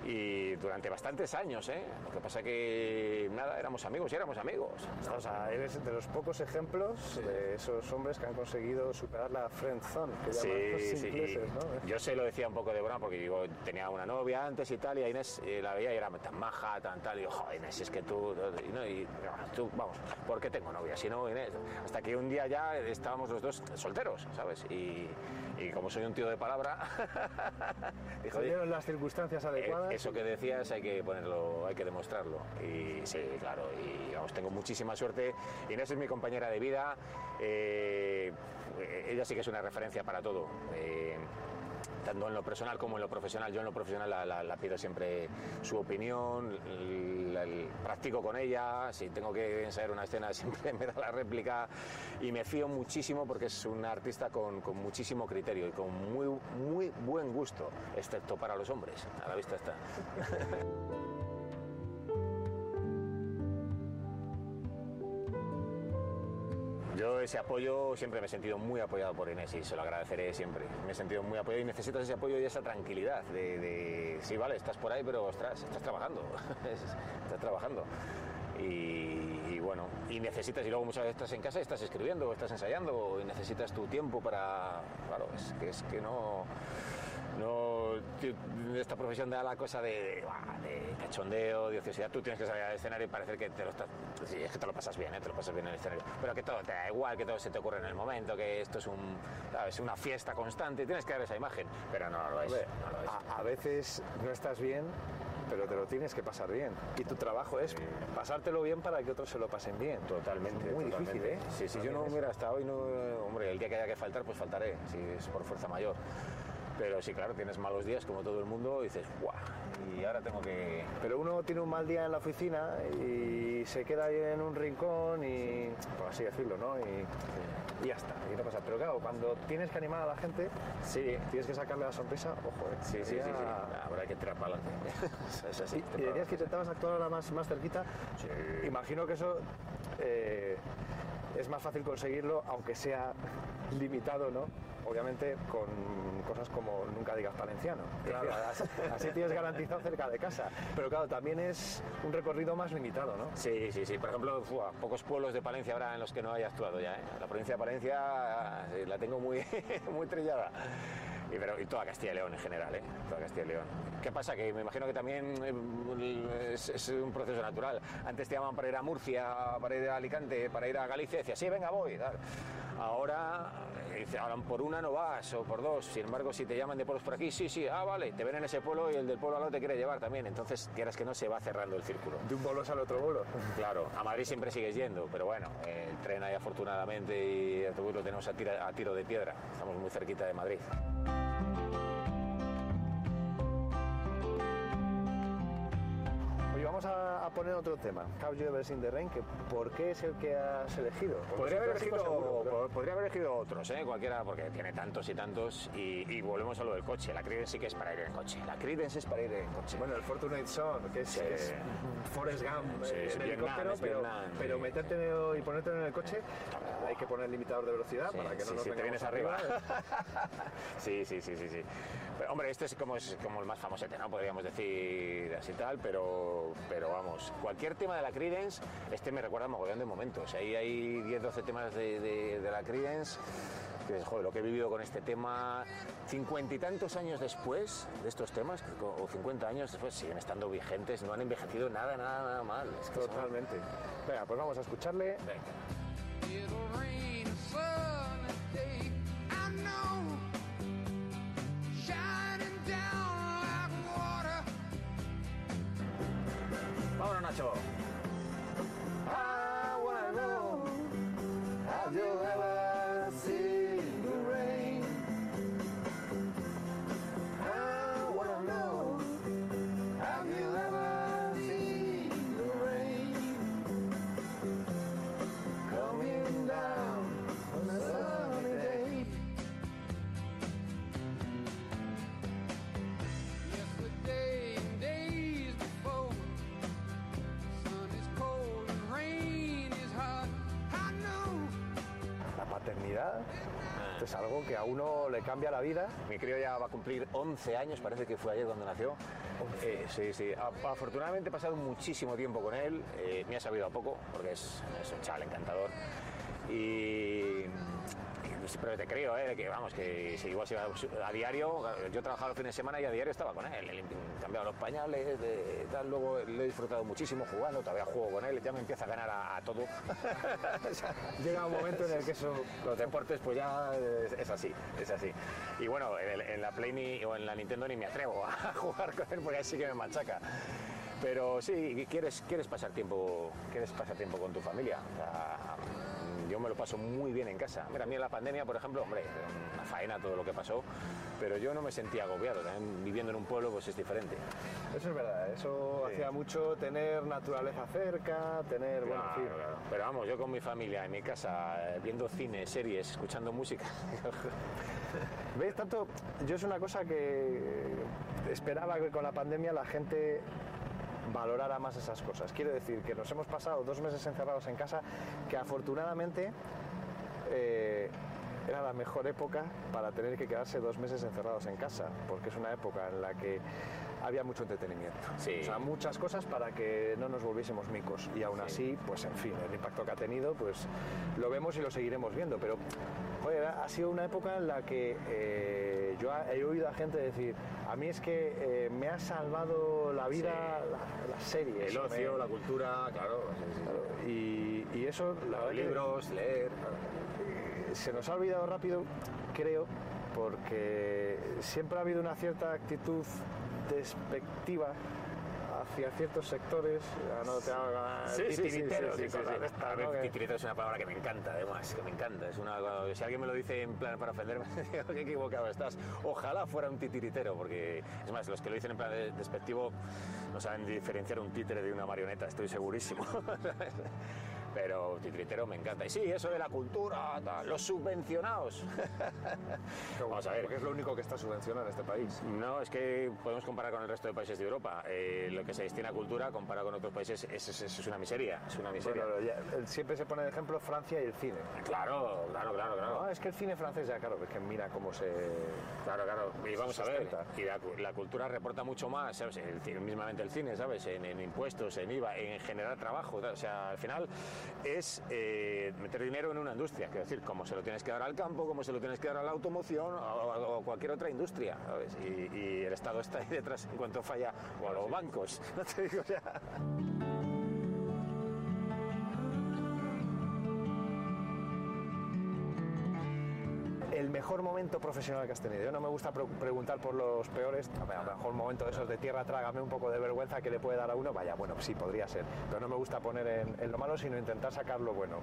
y durante bastantes años, ¿eh? Lo que pasa que, nada, éramos amigos y éramos amigos. O sea, eres de los pocos ejemplos de esos hombres que han conseguido superar la friend zone, que llaman los Sí, sí. ingleses, ¿no? Yo se lo decía un poco de broma porque yo tenía una novia antes y tal, y a Inés eh, la veía y era tan maja, tan tal, y yo, joder, Inés, es que tú, y, no, y, tú, vamos, ¿por qué tengo novia? Si no, Inés, hasta que un día ya estábamos los dos solteros, ¿sabes? Y, y como soy un tío de palabra, dijo, Se "Oye, dieron las circunstancias eh, adecuadas. Eso que decías hay que ponerlo, hay que demostrarlo. Y sí, claro, y vamos, tengo muchísima suerte. Inés es mi compañera de vida. eh, ella sí que es una referencia para todo. eh, tanto en lo personal como en lo profesional. Yo en lo profesional la, pido siempre su opinión, practico con ella, si tengo que ensayar una escena siempre me da la réplica y me fío muchísimo porque es una artista con, con muchísimo criterio y con muy, muy buen gusto, excepto para los hombres, a la vista está. Yo ese apoyo siempre me he sentido muy apoyado por Inés y se lo agradeceré siempre. Me he sentido muy apoyado y necesitas ese apoyo y esa tranquilidad de, de, sí, vale, estás por ahí, pero ostras, estás trabajando, estás trabajando. Y, y bueno, y necesitas, y luego muchas veces estás en casa y estás escribiendo, estás ensayando, y necesitas tu tiempo para, claro, es que, es que no, no, esta profesión da la cosa de, de, buah, de cachondeo, de ociosidad. Tú tienes que salir al escenario y parecer que te lo estás. Sí, es que te lo pasas bien, ¿eh? te lo pasas bien en el escenario. Pero que todo te da igual, que todo se te ocurre en el momento, que esto es un, ¿sabes? una fiesta constante. Tienes que dar esa imagen. Pero no, no lo es. Hombre, no lo es. a, a veces no estás bien, pero te lo tienes que pasar bien. Y tu trabajo es pasártelo bien para que otros se lo pasen bien. Totalmente. Es muy totalmente. difícil, ¿eh? Sí, si yo no hubiera estado hoy, no, hombre, el día que haya que faltar, pues faltaré, si es por fuerza mayor. Pero sí, claro, tienes malos días como todo el mundo y dices, ¡guau! Y ahora tengo que. Pero uno tiene un mal día en la oficina y se queda ahí en un rincón y, por así decirlo, ¿no? Y, y ya está, y no pasa. Pero claro, cuando tienes que animar a la gente, Sí, tienes que sacarle la sonrisa, ojo, ¿eh? sí, sí, sí. Sí. Habrá que tirar para adelante. es así. Y, y decías que intentabas actuar ahora más, más cerquita. Imagino que eso eh, es más fácil conseguirlo, aunque sea limitado, ¿no? Obviamente con cosas como nunca digas valenciano. Claro. Así, así tienes garantizado cerca de casa. Pero claro, también es un recorrido más limitado, ¿no? Sí, sí, sí. Por ejemplo, pocos pueblos de Palencia habrá en los que no haya actuado ya. ¿eh? La provincia de Palencia sí, la tengo muy, muy trillada. Y, pero, y toda Castilla y León en general, ¿eh? Toda Castilla y León. ¿Qué pasa? Que me imagino que también eh, es, es un proceso natural. Antes te llamaban para ir a Murcia, para ir a Alicante, para ir a Galicia, y decía, sí, venga, voy. Ahora, eh, ahora por una no vas o por dos. Sin embargo, si te llaman de pueblos por aquí, sí, sí, ah, vale, te ven en ese pueblo y el del pueblo al lado te quiere llevar también. Entonces, quieras que no, se va cerrando el círculo. De un bolo al otro bolo. Claro, a Madrid siempre sigues yendo, pero bueno, el tren ahí afortunadamente y el autobús lo tenemos a, tira- a tiro de piedra. Estamos muy cerquita de Madrid. A, poner otro tema. You ever seen the rain? Que ¿Por qué es el que has elegido? Podría haber, elegido, seguro, pero- po- podría haber elegido otros, ¿eh? cualquiera, porque tiene tantos y tantos. Y, y volvemos a lo del coche. La Creedence sí que es para ir en coche. La Creedence es para ir en coche. Bueno, el Fortunate Son, que es, Sí. que es Forrest Gump Sí, eh, es en Vietnam, helicóptero, pero, Vietnam, pero sí. meterte y ponerte en el coche hay que poner el limitador de velocidad Sí, para que no sí, nos sí, te vienes arriba. sí, sí, sí, sí, sí. Pero, hombre, este es como, es como el más famosete, ¿no? Podríamos decir así tal, pero, pero vamos, cualquier tema de la Creedence, este me recuerda a mogollón de momentos. Ahí hay 10, 12 temas de, de- de la Creedence. Que, joder, lo que he vivido con este tema, cincuenta y tantos años después de estos temas, o 50 años después, siguen estando vigentes, no han envejecido nada, nada, nada mal. Es que son- Totalmente. Venga, pues vamos a escucharle. Venga. It'll Vámonos, Nacho. I wanna know, have you ever es algo que a uno le cambia la vida. Mi crío ya va a cumplir 11 años, parece que fue ayer cuando nació. Eh, sí, sí. Afortunadamente he pasado muchísimo tiempo con él. eh, me ha sabido a poco, porque es, es un chaval encantador. Y. Pero te creo, ¿eh? que vamos, que si igual si iba a diario, yo trabajaba los fines de semana y a diario estaba con él, limpi- cambiaba los pañales, de, tal, luego lo he disfrutado muchísimo jugando, todavía juego con él, ya me empieza a ganar a, a todo. Llega un momento en el que eso los deportes pues ya es, es así, es así. Y bueno, en, la Play ni- o en la Nintendo ni me atrevo a jugar con él porque ahí sí que me machaca. Pero sí, quieres, quieres pasar tiempo, quieres pasar tiempo con tu familia. O sea, yo me lo paso muy bien en casa. Mira, a mí en la pandemia, por ejemplo, hombre, una faena todo lo que pasó, pero yo no me sentía agobiado. También viviendo en un pueblo pues es diferente. Eso es verdad, eso Sí. hacía mucho tener naturaleza cerca, tener, bueno, Claro, claro. Pero vamos, yo con mi familia, en mi casa, eh, viendo cine, series, escuchando música. ¿Ves? Tanto, yo es una cosa que esperaba que con la pandemia la gente valorara más esas cosas. Quiero decir que nos hemos pasado dos meses encerrados en casa, que afortunadamente eh, era la mejor época para tener que quedarse dos meses encerrados en casa, porque es una época en la que había mucho entretenimiento. Sí. O sea, muchas cosas para que no nos volviésemos micos. Y aún Sí. así, pues en fin, el impacto que ha tenido, pues lo vemos y lo seguiremos viendo. Pero, joder, ha sido una época en la que eh, yo he oído a gente decir, a mí es que eh, me ha salvado la vida la, la serie. El ocio, la cultura, claro. Y, y eso, la Los que- libros, leer. se nos ha olvidado rápido, creo, porque siempre ha habido una cierta actitud despectiva hacia ciertos sectores, ya no te hagas titiriteros y cosas de estas, A ¿no? ver, Que- titirito es una palabra que me encanta, además, que me encanta. Es una, si alguien me lo dice en plan para ofenderme, digo, qué equivocado estás. Ojalá fuera un titiritero, porque es más, los que lo dicen en plan de- despectivo no saben diferenciar un títere de una marioneta, estoy segurísimo. Pero titiritero me encanta. Y sí, eso de la cultura, tal, los subvencionados. Vamos a ver. Porque es lo único que está subvencionado en este país. No, es que podemos comparar con el resto de países de Europa. Eh, lo que se destina a cultura, comparado con otros países, es, es- es una miseria. Es una miseria. Bueno, ya- siempre se pone de ejemplo Francia y el cine. Claro, claro, claro, claro. No, es que el cine francés ya, claro, es que mira cómo se... Claro, claro. Y vamos a ver, y la, la cultura reporta mucho más, ¿sabes? El mismamente el cine, ¿sabes? En, en impuestos, en IVA, en generar trabajo. tal. O sea, al final es eh, meter dinero en una industria. Quiero decir, como se lo tienes que dar al campo, como se lo tienes que dar a la automoción o, o cualquier otra industria. Y, el Estado está ahí detrás en cuanto falla, o a los bancos. mejor momento profesional que has tenido. Yo no me gusta pre- preguntar por los peores. A ver, lo mejor momento de esos de tierra, trágame un poco de vergüenza que le puede dar a uno. Vaya, bueno, sí, podría ser. Pero no me gusta poner en, en lo malo, sino intentar sacar lo bueno.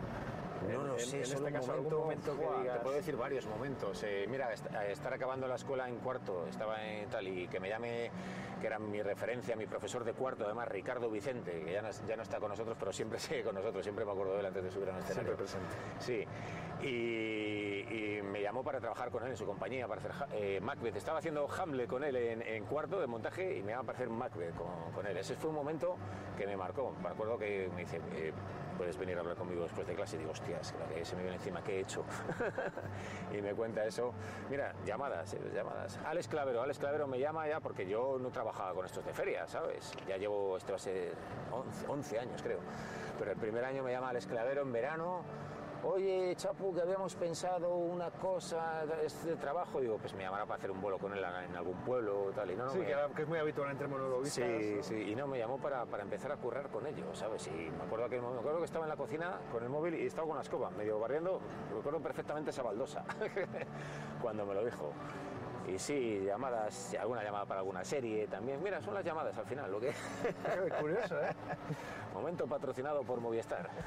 No, En- no en- sé, en este caso, un algún momento, momento que digas- Te puedo decir varios momentos. Eh, mira, a estar acabando la escuela en cuarto, estaba en tal, y que me llame, que era mi referencia, mi profesor de cuarto, además, Ricardo Vicente, que ya no, ya no está con nosotros, pero siempre sigue con nosotros, siempre me acuerdo de él antes de subir a un escenario. Siempre presente. Sí, y, y me llamó para trabajar con él en su compañía, para hacer Ha- eh, Macbeth. Estaba haciendo Hamlet con él en, en cuarto de montaje y me llama para hacer Macbeth con, con él. Ese fue un momento que me marcó. Me acuerdo que me dice, eh, puedes venir a hablar conmigo después de clase. Y digo, hostia, es que se me viene encima, ¿qué he hecho? y me cuenta eso. Mira, llamadas, eh, llamadas. Alex Clavero, Alex Clavero me llama ya porque yo no trabajaba con estos de feria, ¿sabes? Ya llevo, este va a ser 11, 11 años creo. Pero el primer año me llama Alex Clavero en verano. Oye, Chapu, que habíamos pensado una cosa de este trabajo. Digo, pues me llamará para hacer un vuelo con él en algún pueblo tal. Y no, no Sí, me- que, es muy habitual entre monologuistas. Sí, sí, y no, me llamó para, para empezar a currar con ellos, ¿sabes? Y me acuerdo, que, me acuerdo que estaba en la cocina con el móvil y estaba con la escoba, medio barriendo, recuerdo perfectamente esa baldosa, cuando me lo dijo. Y sí, llamadas, alguna llamada para alguna serie también. Mira, son las llamadas al final, lo que... Curioso, ¿eh? Momento patrocinado por Movistar.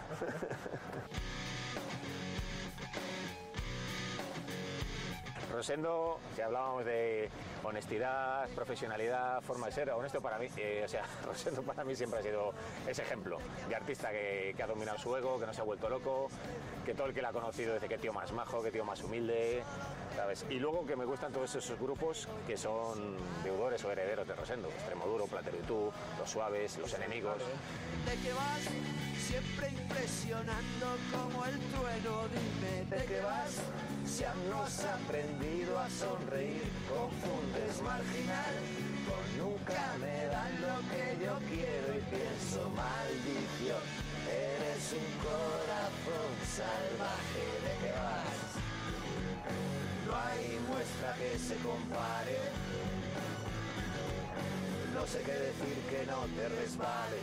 Rosendo, si hablábamos de honestidad, profesionalidad, forma de ser, honesto para mí, eh, o sea, Rosendo para mí siempre ha sido ese ejemplo de artista que, que ha dominado su ego, que no se ha vuelto loco, que todo el que la ha conocido dice que tío más majo, que tío más humilde, ¿sabes? Y luego que me gustan todos esos grupos que son deudores o herederos de Rosendo, Extremoduro, Platero y tú, Los Suaves, Los Enemigos. ¿De qué vas? Siempre impresionando como el trueno. Dime, ¿de qué vas? Si aún no has aprendido a sonreír, confundes marginal con nunca me dan lo que yo quiero y pienso, maldición, eres un corazón salvaje. ¿De qué vas? Hay muestra que se compare. No sé qué decir que no te resbale.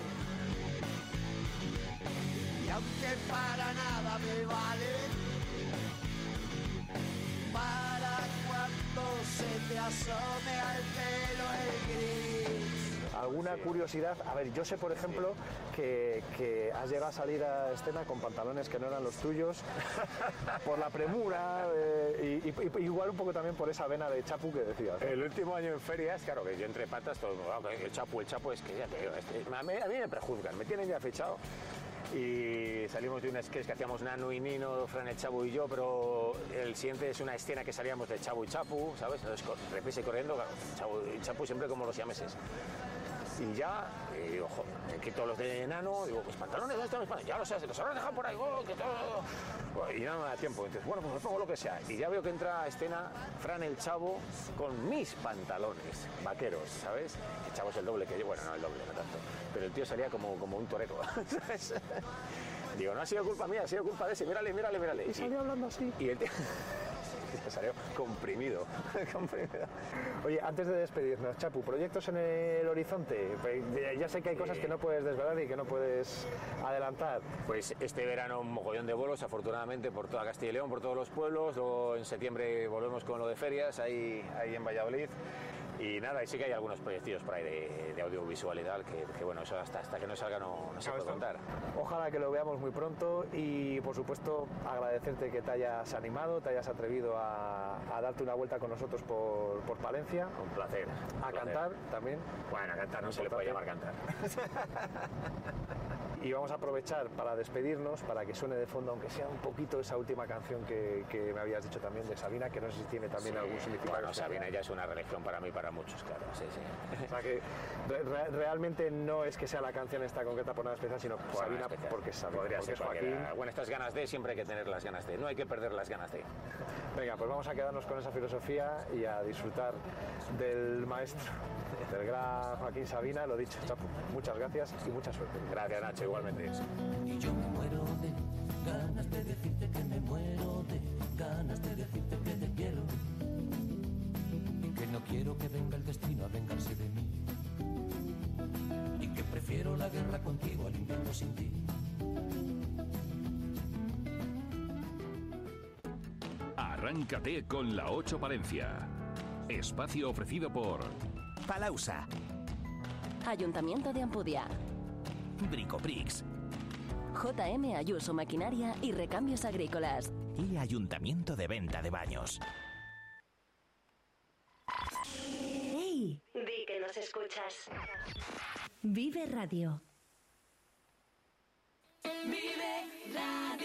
Y aunque para nada me vale, para cuando se te asome al pelo el gris. ¿Alguna curiosidad? A ver, yo sé, por ejemplo, que, que has llegado a salir a escena con pantalones que no eran los tuyos, por la premura, eh, y, y- y igual un poco también por esa vena de chapu que decías. ¿no? El último año en ferias, claro, que yo entre patas, todo, "Ah, el chapo, el chapo, es que ya te digo, este- a, mí, a mí me prejuzgan, me tienen ya fichado. Y salimos de un sketch que hacíamos Nano y Nino, Fran, el Chapu y yo, pero el siguiente es una escena que salíamos de Chabu y Chapu, ¿sabes? Entonces, y corriendo, Chabu y Chapu siempre como los siameses. Y ya, eh, digo, jo, me quito los de enano, digo, mis pantalones, ¿dónde están mis pantalones? Ya los sé, los habrás dejado por ahí, oh, que todo. Y no me da tiempo. Entonces, bueno, pues me pongo lo que sea. Y ya veo que entra a escena Fran el Chavo con mis pantalones vaqueros, ¿sabes? El Chavo es el doble que yo, bueno, no el doble, no tanto. Pero el tío salía como, como un torero, ¿sabes? Digo, no ha sido culpa mía, ha sido culpa de ese, mírale, mírale, mírale. Y salió hablando así. Y el tío salió comprimido, comprimido. Oye, antes de despedirnos, Chapu, ¿proyectos en el horizonte? Pues, ya- sé que hay cosas que no puedes desvelar y que no puedes adelantar. Pues este verano un mogollón de bolos, afortunadamente, por toda Castilla y León, por todos los pueblos. Luego en septiembre volvemos con lo de ferias, ahí, ahí en Valladolid. Y nada, y sí que hay algunos proyectos por ahí de, de audiovisual y tal, que, que, bueno, eso hasta, hasta que no salga no, no se puede contar. Ojalá que lo veamos muy pronto y por supuesto agradecerte que te hayas animado, te hayas atrevido a, a darte una vuelta con nosotros por, por Palencia. Un placer. A placer. cantar también. Bueno, a cantar no se le puede llamar cantar. Y vamos a aprovechar para despedirnos, para que suene de fondo, aunque sea un poquito esa última canción que, que me habías dicho también de Sabina, que no sé si tiene también Sí, algún significado. Bueno, especial. Sabina ya es una religión para mí, para muchos, claro. Sí, sí. O sea que re- re- realmente no es que sea la canción esta concreta por nada especial, sino Por Sabina especial. porque es Sabina, Podría porque ser Joaquín. Bueno, estas ganas de, siempre hay que tener las ganas de. No hay que perder las ganas de. Venga, pues vamos a quedarnos con esa filosofía y a disfrutar del maestro, del gran Joaquín Sabina. Lo dicho, muchas gracias y mucha suerte. Gracias, Nacho, igualmente. Y yo me muero de ganas de decirte que me muero de ganas de decirte que te quiero. Y que no quiero que venga el destino a vengarse de mí. Y que prefiero la guerra contigo al invierno sin ti. Arráncate con la 8 Palencia. Espacio ofrecido por Palausa. Ayuntamiento de Ampudia. Bricoprix. JM Ayuso Maquinaria y Recambios Agrícolas. Y Ayuntamiento de Venta de Baños. ¡Hey! Di que nos escuchas. Vive Radio. Vive Radio.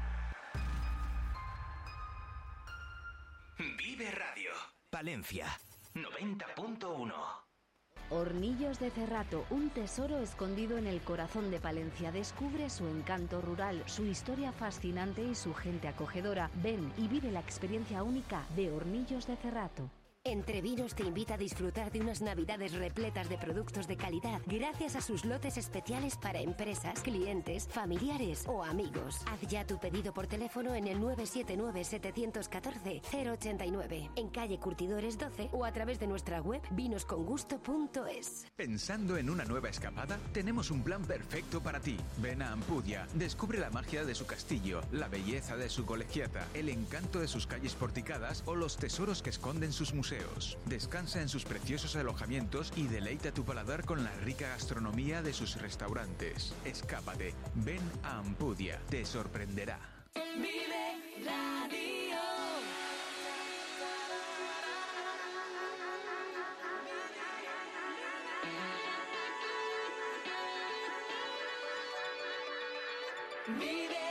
Vive Radio. Palencia. 90.1. Hornillos de Cerrato, un tesoro escondido en el corazón de Palencia. Descubre su encanto rural, su historia fascinante y su gente acogedora. Ven y vive la experiencia única de Hornillos de Cerrato. Entre Vinos te invita a disfrutar de unas navidades repletas de productos de calidad gracias a sus lotes especiales para empresas, clientes, familiares o amigos. Haz ya tu pedido por teléfono en el 979-714-089, en calle Curtidores 12 o a través de nuestra web vinoscongusto.es. Pensando en una nueva escapada, tenemos un plan perfecto para ti. Ven a Ampudia, descubre la magia de su castillo, la belleza de su colegiata, el encanto de sus calles porticadas o los tesoros que esconden sus museos. Descansa en sus preciosos alojamientos y deleita tu paladar con la rica gastronomía de sus restaurantes. Escápate, ven a Ampudia, te sorprenderá. Vive. Vive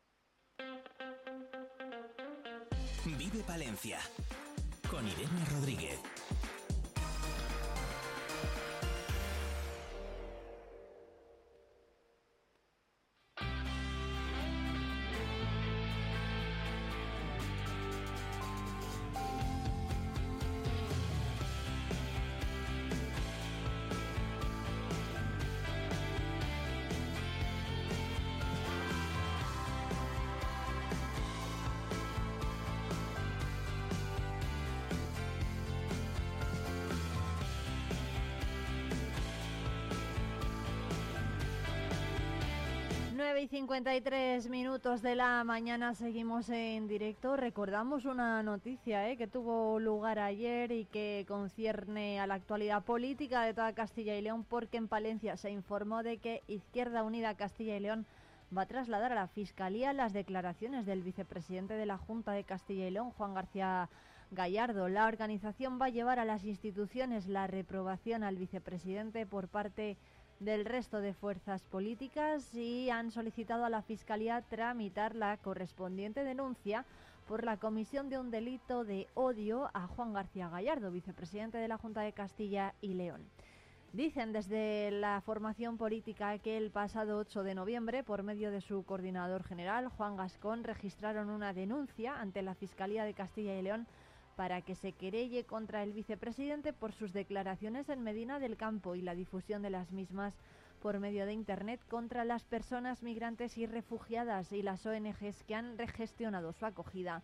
Vive Palencia. Con Irene Rodríguez. Y 53 minutos de la mañana seguimos en directo. Recordamos una noticia ¿eh? que tuvo lugar ayer y que concierne a la actualidad política de toda Castilla y León, porque en Palencia se informó de que Izquierda Unida Castilla y León va a trasladar a la Fiscalía las declaraciones del vicepresidente de la Junta de Castilla y León, Juan García Gallardo. La organización va a llevar a las instituciones la reprobación al vicepresidente por parte del resto de fuerzas políticas y han solicitado a la Fiscalía tramitar la correspondiente denuncia por la comisión de un delito de odio a Juan García Gallardo, vicepresidente de la Junta de Castilla y León. Dicen desde la formación política que el pasado 8 de noviembre, por medio de su coordinador general, Juan Gascón, registraron una denuncia ante la Fiscalía de Castilla y León para que se querelle contra el vicepresidente por sus declaraciones en Medina del Campo y la difusión de las mismas por medio de Internet contra las personas migrantes y refugiadas y las ONGs que han regestionado su acogida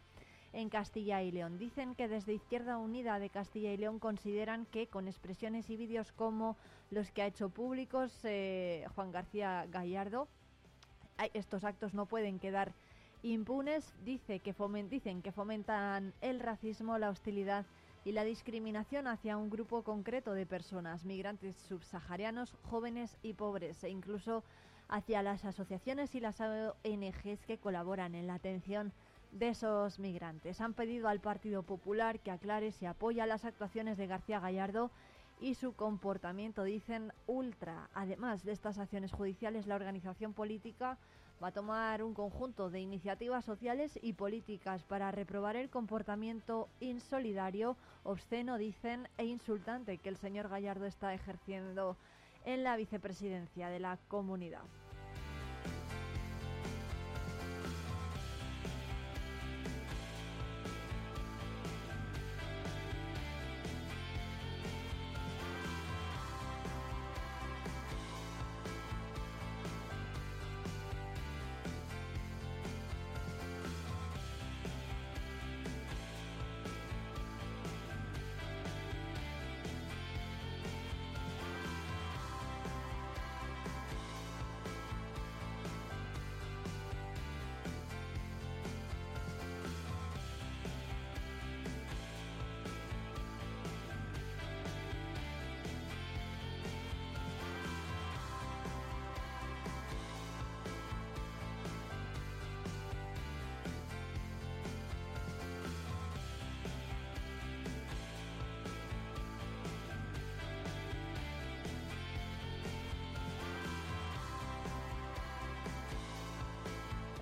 en Castilla y León. Dicen que desde Izquierda Unida de Castilla y León consideran que con expresiones y vídeos como los que ha hecho públicos eh, Juan García Gallardo, estos actos no pueden quedar impunes. Dicen que fomentan el racismo, la hostilidad y la discriminación hacia un grupo concreto de personas, migrantes subsaharianos, jóvenes y pobres, e incluso hacia las asociaciones y las ONGs que colaboran en la atención de esos migrantes. Han pedido al Partido Popular que aclare si apoya las actuaciones de García Gallardo y su comportamiento, dicen, ultra. Además de estas acciones judiciales, la organización política va a tomar un conjunto de iniciativas sociales y políticas para reprobar el comportamiento insolidario, obsceno, dicen, e insultante que el señor Gallardo está ejerciendo en la vicepresidencia de la comunidad.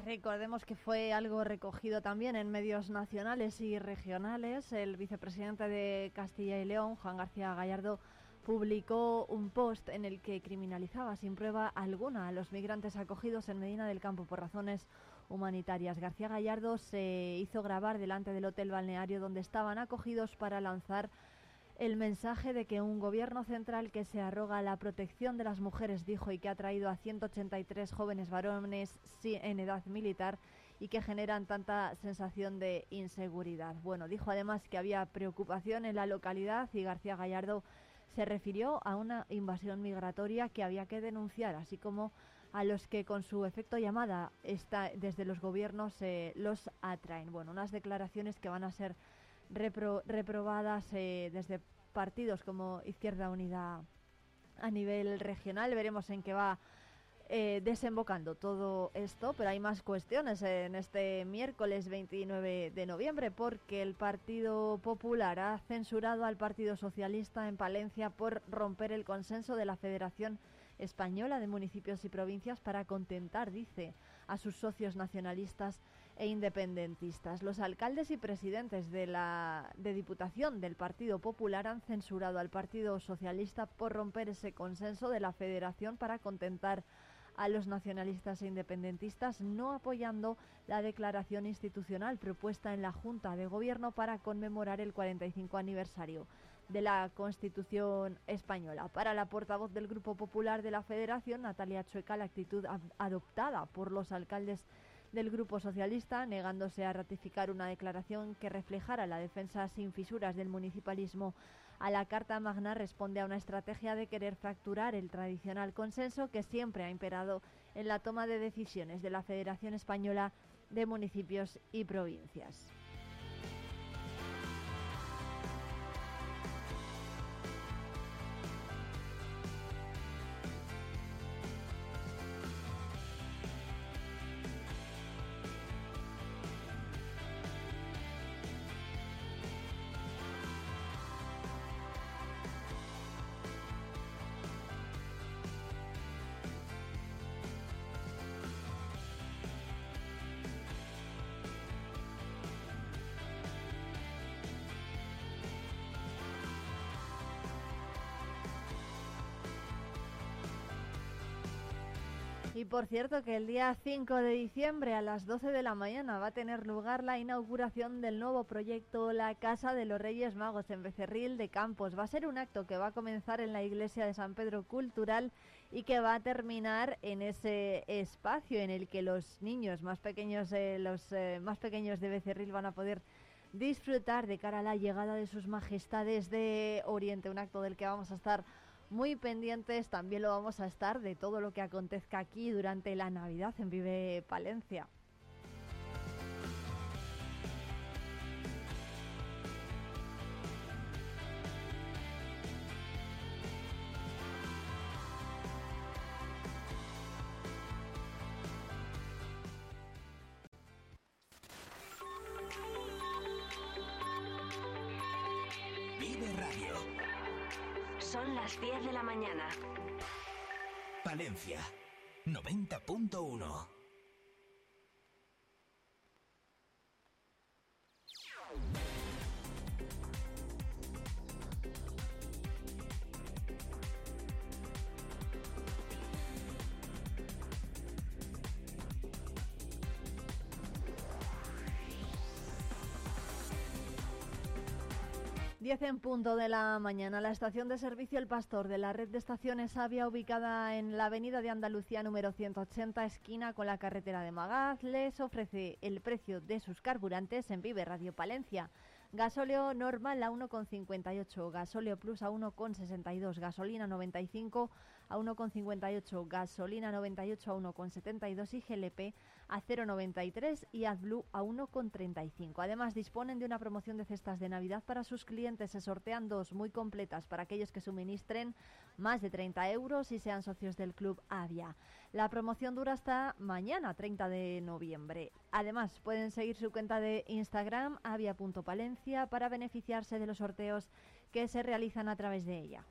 Recordemos que fue algo recogido también en medios nacionales y regionales. El vicepresidente de Castilla y León, Juan García Gallardo, publicó un post en el que criminalizaba sin prueba alguna a los migrantes acogidos en Medina del Campo por razones humanitarias. García Gallardo se hizo grabar delante del hotel balneario donde estaban acogidos para lanzar el mensaje de que un gobierno central que se arroga la protección de las mujeres, dijo, y que ha traído a 183 jóvenes varones en edad militar y que generan tanta sensación de inseguridad. Bueno, dijo además que había preocupación en la localidad y García Gallardo se refirió a una invasión migratoria que había que denunciar, así como a los que con su efecto llamada está, desde los gobiernos eh, los atraen. Bueno, unas declaraciones que van a ser reprobadas eh, desde partidos como Izquierda Unida a nivel regional. Veremos en qué va eh, desembocando todo esto, pero hay más cuestiones en este miércoles 29 de noviembre porque el Partido Popular ha censurado al Partido Socialista en Palencia por romper el consenso de la Federación Española de Municipios y Provincias para contentar, dice, a sus socios nacionalistas e independentistas. Los alcaldes y presidentes de la de Diputación del Partido Popular han censurado al Partido Socialista por romper ese consenso de la Federación para contentar a los nacionalistas e independentistas, no apoyando la declaración institucional propuesta en la Junta de Gobierno para conmemorar el 45 aniversario de la Constitución española. Para la portavoz del Grupo Popular de la Federación, Natalia Chueca, la actitud adoptada por los alcaldes del Grupo Socialista, negándose a ratificar una declaración que reflejara la defensa sin fisuras del municipalismo a la Carta Magna, responde a una estrategia de querer fracturar el tradicional consenso que siempre ha imperado en la toma de decisiones de la Federación Española de Municipios y Provincias. Y por cierto que el día 5 de diciembre a las 12 de la mañana va a tener lugar la inauguración del nuevo proyecto La Casa de los Reyes Magos en Becerril de Campos. Va a ser un acto que va a comenzar en la iglesia de San Pedro Cultural y que va a terminar en ese espacio en el que los niños más pequeños, los eh, más pequeños de Becerril van a poder disfrutar de cara a la llegada de sus majestades de Oriente, un acto del que vamos a estar muy pendientes. También lo vamos a estar de todo lo que acontezca aquí durante la Navidad en Vive Palencia. Mañana. Palencia 90.1 10 en punto de la mañana, la estación de servicio El Pastor de la red de estaciones Avia, ubicada en la avenida de Andalucía número 180, esquina con la carretera de Magaz, les ofrece el precio de sus carburantes en Vive Radio Palencia. Gasóleo normal a 1,58, gasóleo plus a 1,62, gasolina 95 a 1,58, gasolina 98 a 1,72 y GLP a 0,93 y AdBlue a 1,35. Además, disponen de una promoción de cestas de Navidad para sus clientes. Se sortean dos muy completas para aquellos que suministren más de 30 euros y sean socios del Club Avia. La promoción dura hasta mañana, 30 de noviembre. Además, pueden seguir su cuenta de Instagram, avia.palencia, para beneficiarse de los sorteos que se realizan a través de ella.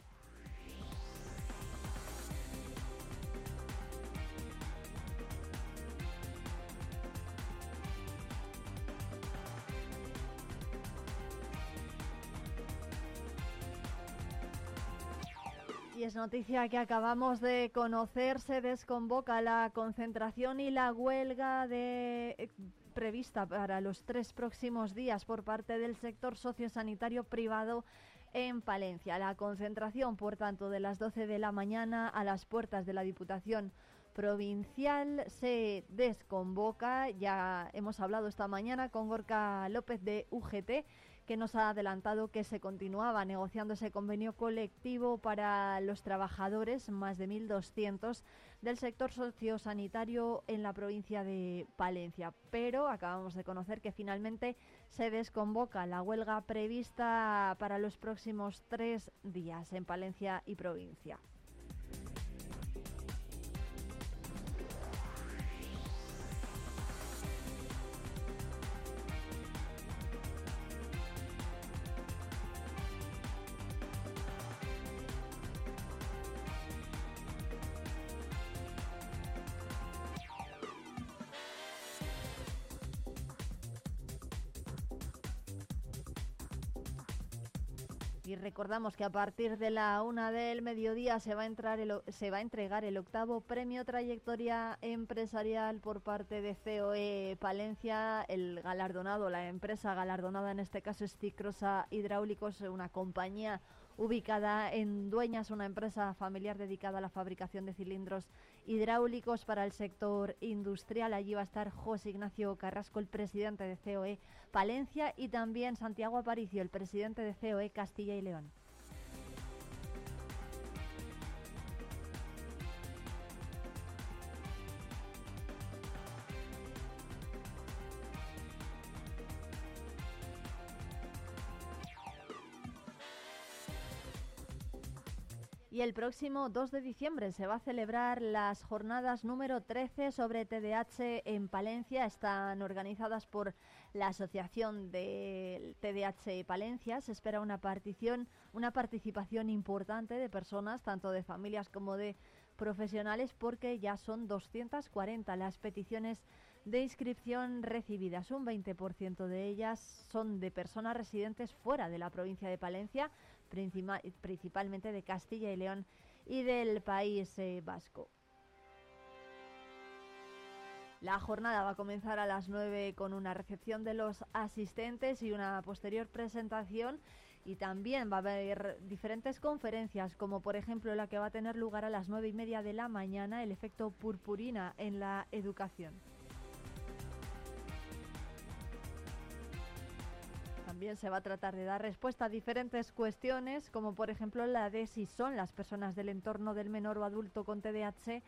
Es noticia que acabamos de conocer, se desconvoca la concentración y la huelga eh, prevista para los tres próximos días por parte del sector sociosanitario privado en Palencia. La concentración, por tanto, de las 12 de la mañana a las puertas de la Diputación Provincial se desconvoca. Ya hemos hablado esta mañana con Gorka López de UGT que nos ha adelantado que se continuaba negociando ese convenio colectivo para los trabajadores, más de 1.200 del sector sociosanitario en la provincia de Palencia. Pero acabamos de conocer que finalmente se desconvoca la huelga prevista para los próximos tres días en Palencia y provincia. Y recordamos que a partir de la una del mediodía se va a, entrar se va a entregar el octavo premio Trayectoria Empresarial por parte de COE Palencia. El galardonado, la empresa galardonada en este caso es Cicrosa Hidráulicos, una compañía ubicada en Dueñas, una empresa familiar dedicada a la fabricación de cilindros hidráulicos para el sector industrial. Allí va a estar José Ignacio Carrasco, el presidente de COE Palencia, y también Santiago Aparicio, el presidente de COE Castilla y León. Y el próximo 2 de diciembre se va a celebrar las jornadas número 13 sobre TDAH en Palencia. Están organizadas por la Asociación de TDAH Palencia. Se espera una partición, una participación importante de personas, tanto de familias como de profesionales, porque ya son 240 las peticiones de inscripción recibidas. Un 20% de ellas son de personas residentes fuera de la provincia de Palencia principalmente de Castilla y León y del País eh, Vasco. La jornada va a comenzar a las 9 con una recepción de los asistentes y una posterior presentación y también va a haber diferentes conferencias, como por ejemplo la que va a tener lugar a las 9 y media de la mañana, el efecto purpurina en la educación. También se va a tratar de dar respuesta a diferentes cuestiones, como por ejemplo la de si son las personas del entorno del menor o adulto con TDAH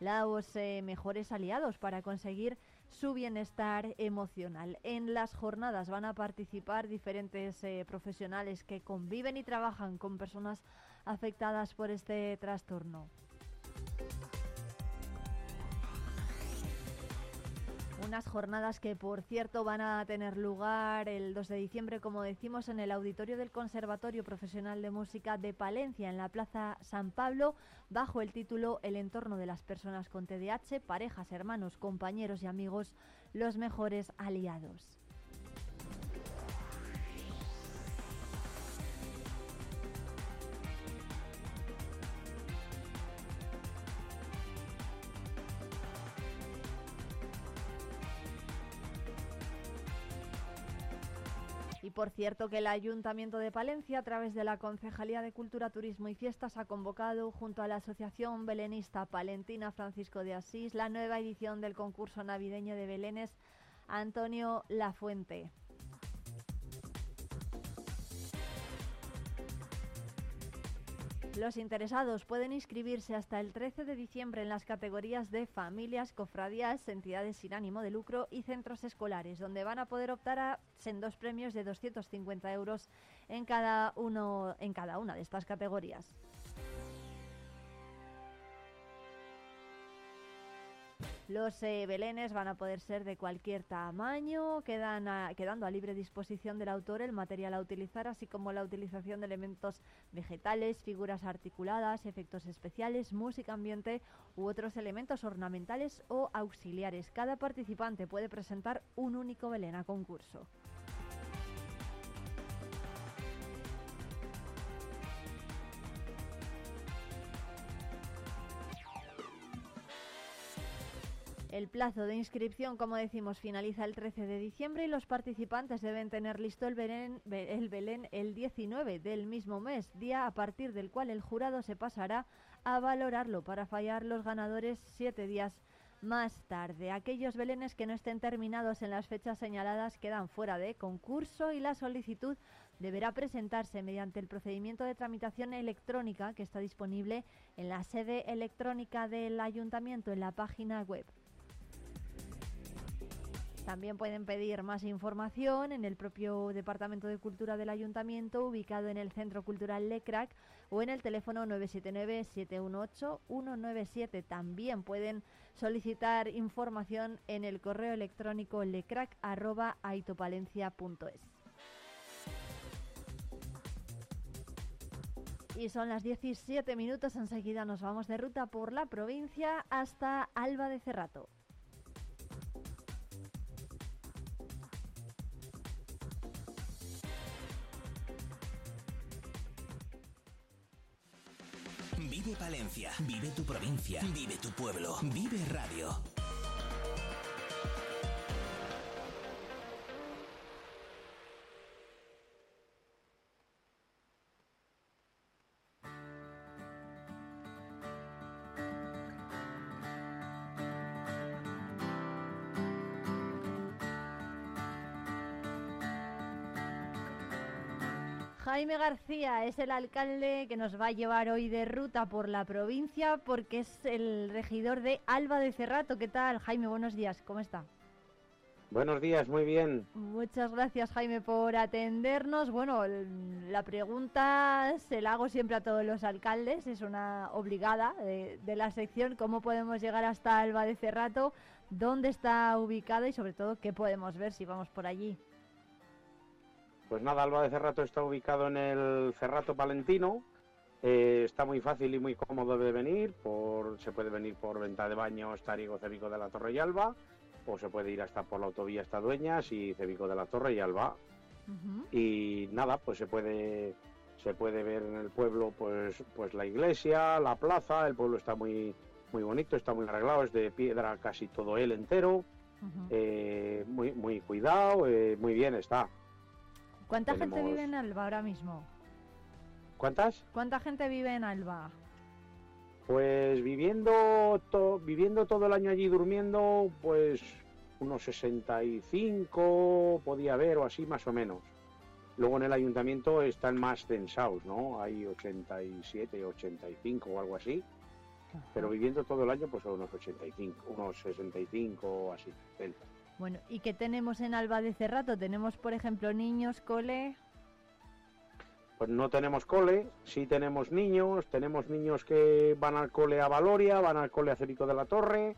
los eh, mejores aliados para conseguir su bienestar emocional. En las jornadas van a participar diferentes eh, profesionales que conviven y trabajan con personas afectadas por este trastorno. Unas jornadas que, por cierto, van a tener lugar el 2 de diciembre, como decimos, en el auditorio del Conservatorio Profesional de Música de Palencia, en la Plaza San Pablo, bajo el título El entorno de las personas con TDAH, parejas, hermanos, compañeros y amigos, los mejores aliados. Por cierto que el Ayuntamiento de Palencia, a través de la Concejalía de Cultura, Turismo y Fiestas, ha convocado junto a la Asociación Belenista Palentina Francisco de Asís la nueva edición del concurso navideño de Belenes Antonio Lafuente. Los interesados pueden inscribirse hasta el 13 de diciembre en las categorías de familias, cofradías, entidades sin ánimo de lucro y centros escolares, donde van a poder optar a dos premios de 250 euros en cada, en cada una de estas categorías. Los eh, belenes van a poder ser de cualquier tamaño, quedan quedando a libre disposición del autor el material a utilizar, así como la utilización de elementos vegetales, figuras articuladas, efectos especiales, música ambiente u otros elementos ornamentales o auxiliares. Cada participante puede presentar un único belén a concurso. El plazo de inscripción, como decimos, finaliza el 13 de diciembre y los participantes deben tener listo el Belén, el Belén el 19 del mismo mes, día a partir del cual el jurado se pasará a valorarlo para fallar los ganadores siete días más tarde. Aquellos belenes que no estén terminados en las fechas señaladas quedan fuera de concurso y la solicitud deberá presentarse mediante el procedimiento de tramitación electrónica que está disponible en la sede electrónica del ayuntamiento en la página web. También pueden pedir más información en el propio Departamento de Cultura del Ayuntamiento, ubicado en el Centro Cultural Lecrac, o en el teléfono 979-718-197. También pueden solicitar información en el correo electrónico lecrac.aitopalencia.es. Y son las 17 minutos, enseguida nos vamos de ruta por la provincia hasta Alba de Cerrato. Palencia, vive tu provincia, vive tu pueblo, vive radio. Jaime García es el alcalde que nos va a llevar hoy de ruta por la provincia porque es el regidor de Alba de Cerrato. ¿Qué tal, Jaime? Buenos días, ¿cómo está? Buenos días, muy bien. Muchas gracias, Jaime, por atendernos. Bueno, la pregunta se la hago siempre a todos los alcaldes, es una obligada de, de la sección. ¿Cómo podemos llegar hasta Alba de Cerrato? ¿Dónde está ubicada y sobre todo qué podemos ver si vamos por allí? Pues nada, Alba de Cerrato está ubicado en el Cerrato Palentino. Eh, está muy fácil y muy cómodo de venir. Por, se puede venir por Venta de Baños, Tarigo, Cebico de la Torre y Alba. O se puede ir hasta por la autovía hasta Dueñas y Cebico de la Torre y Alba. Y nada, pues se puede se puede ver en el pueblo pues pues la iglesia, la plaza, el pueblo está muy muy bonito, está muy arreglado, es de piedra casi todo él entero, eh, muy muy cuidado, eh, muy bien está. ¿Cuánta gente vive en Alba ahora mismo? ¿Cuántas? ¿Cuánta gente vive en Alba? Pues viviendo, viviendo todo el año allí durmiendo, pues unos 65 podía haber o así más o menos. Luego en el ayuntamiento están más censados, ¿no? Hay 87, 85 o algo así. Pero viviendo todo el año, pues unos 85, unos 65 o así. Bueno, ¿y qué tenemos en Alba de Cerrato? Tenemos, por ejemplo, niños, cole. Pues no tenemos cole, sí tenemos niños, tenemos niños que van al cole a Valoria, van al cole a Cerico de la Torre,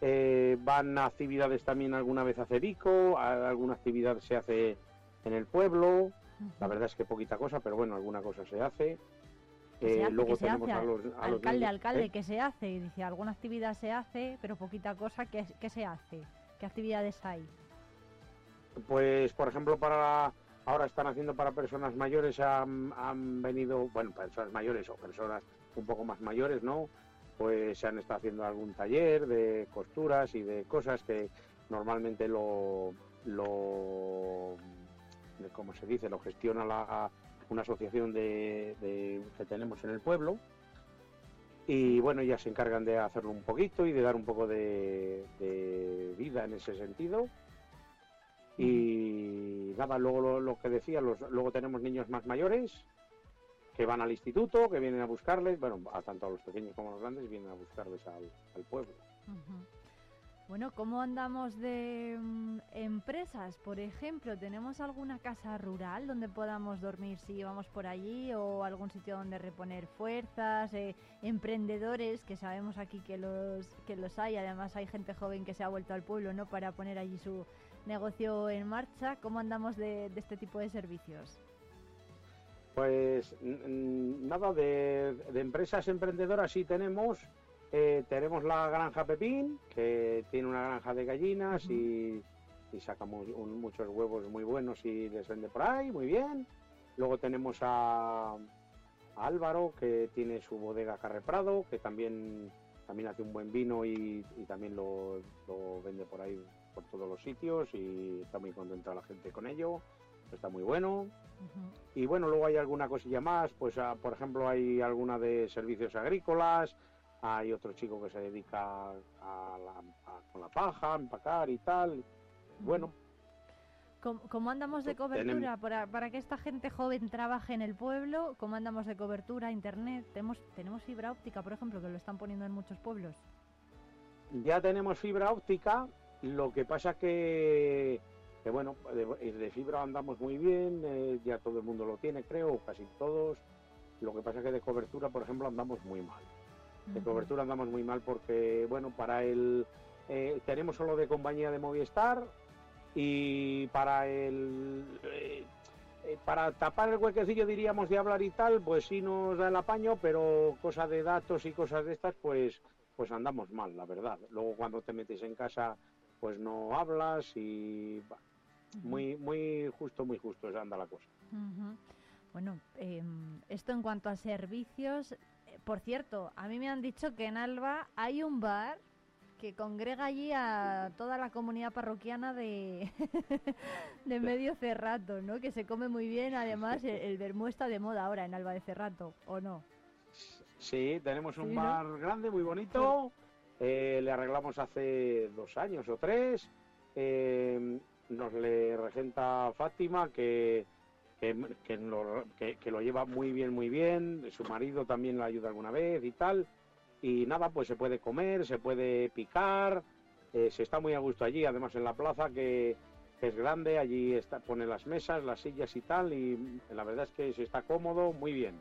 Eh, van a actividades también alguna vez a Cebico, a- alguna actividad se hace en el pueblo. La verdad es que poquita cosa, pero bueno, alguna cosa se hace. Que se Eh, hace, luego que se tenemos hace, a los, a los alcalde, niños- alcalde, ¿eh? que se hace. Y dice, alguna actividad se hace, pero poquita cosa, ¿qué, qué se hace? ¿Qué actividades hay? Pues, por ejemplo, para ahora están haciendo para personas mayores, han, han venido, bueno, personas mayores o personas un poco más mayores, ¿no? Pues se han estado haciendo algún taller de costuras y de cosas que normalmente lo, lo cómo se dice, lo gestiona una asociación que tenemos en el pueblo. Y bueno, ya se encargan de hacerlo un poquito y de dar un poco de, de vida en ese sentido. Y nada, luego lo, lo que decía, los, luego tenemos niños más mayores que van al instituto, que vienen a buscarles, bueno, a tanto a los pequeños como a los grandes, vienen a buscarles al, al pueblo. Bueno, ¿cómo andamos de mm, empresas? Por ejemplo, ¿tenemos alguna casa rural donde podamos dormir si vamos por allí o algún sitio donde reponer fuerzas? eh, emprendedores, que sabemos aquí que los, que los hay, además hay gente joven que se ha vuelto al pueblo ¿no? para poner allí su negocio en marcha. ¿Cómo andamos de, de este tipo de servicios? Pues nada, de, de empresas emprendedoras sí tenemos. Eh, tenemos la granja Pepín, que tiene una granja de gallinas y, y sacamos un- muchos huevos muy buenos y les vende por ahí, muy bien. Luego tenemos a, a Álvaro, que tiene su bodega Carre Prado, que también, también hace un buen vino y, y también lo, lo vende por ahí, por todos los sitios y está muy contenta la gente con ello. Está muy bueno. Y bueno, luego hay alguna cosilla más, pues ah, por ejemplo hay alguna de servicios agrícolas, hay otro chico que se dedica a la- a- con la paja, a empacar y tal. Bueno, ¿Cómo, cómo andamos de Tenemos- cobertura para, para que esta gente joven trabaje en el pueblo? ¿Cómo andamos de cobertura, internet? ¿Tenemos, tenemos fibra óptica, por ejemplo, que lo están poniendo en muchos pueblos? ya tenemos fibra óptica, lo que pasa que, que bueno, de, de fibra andamos muy bien, eh, ya todo el mundo lo tiene, creo, casi todos. Lo que pasa que de cobertura, por ejemplo, andamos muy mal. De cobertura andamos muy mal porque, bueno, para el... eh, tenemos solo de compañía de Movistar y para el... eh, eh, para tapar el huequecillo, diríamos, de hablar y tal, pues sí nos da el apaño, pero cosa de datos y cosas de estas, pues, pues andamos mal, la verdad. Luego cuando te metes en casa, pues no hablas y... bah, Muy, muy justo, muy justo, anda la cosa. Bueno, em, esto en cuanto a servicios. Por cierto, a mí me han dicho que en Alba hay un bar que congrega allí a toda la comunidad parroquiana de, de Medio Cerrato, ¿no? Que se come muy bien. Además, el, el vermú está de moda ahora en Alba de Cerrato, ¿o no? Sí, tenemos un Sí, ¿no? bar grande, muy bonito. Eh, le arreglamos hace dos años o tres. Eh, nos le regenta Fátima, que, que, que lo, que- que lo lleva muy bien, muy bien. Su marido también le ayuda alguna vez y tal. Y nada, pues se puede comer, se puede picar. eh, se está muy a gusto allí, además en la plaza que, que es grande. Allí está, pone las mesas, las sillas y tal. Y la verdad es que se está cómodo, muy bien.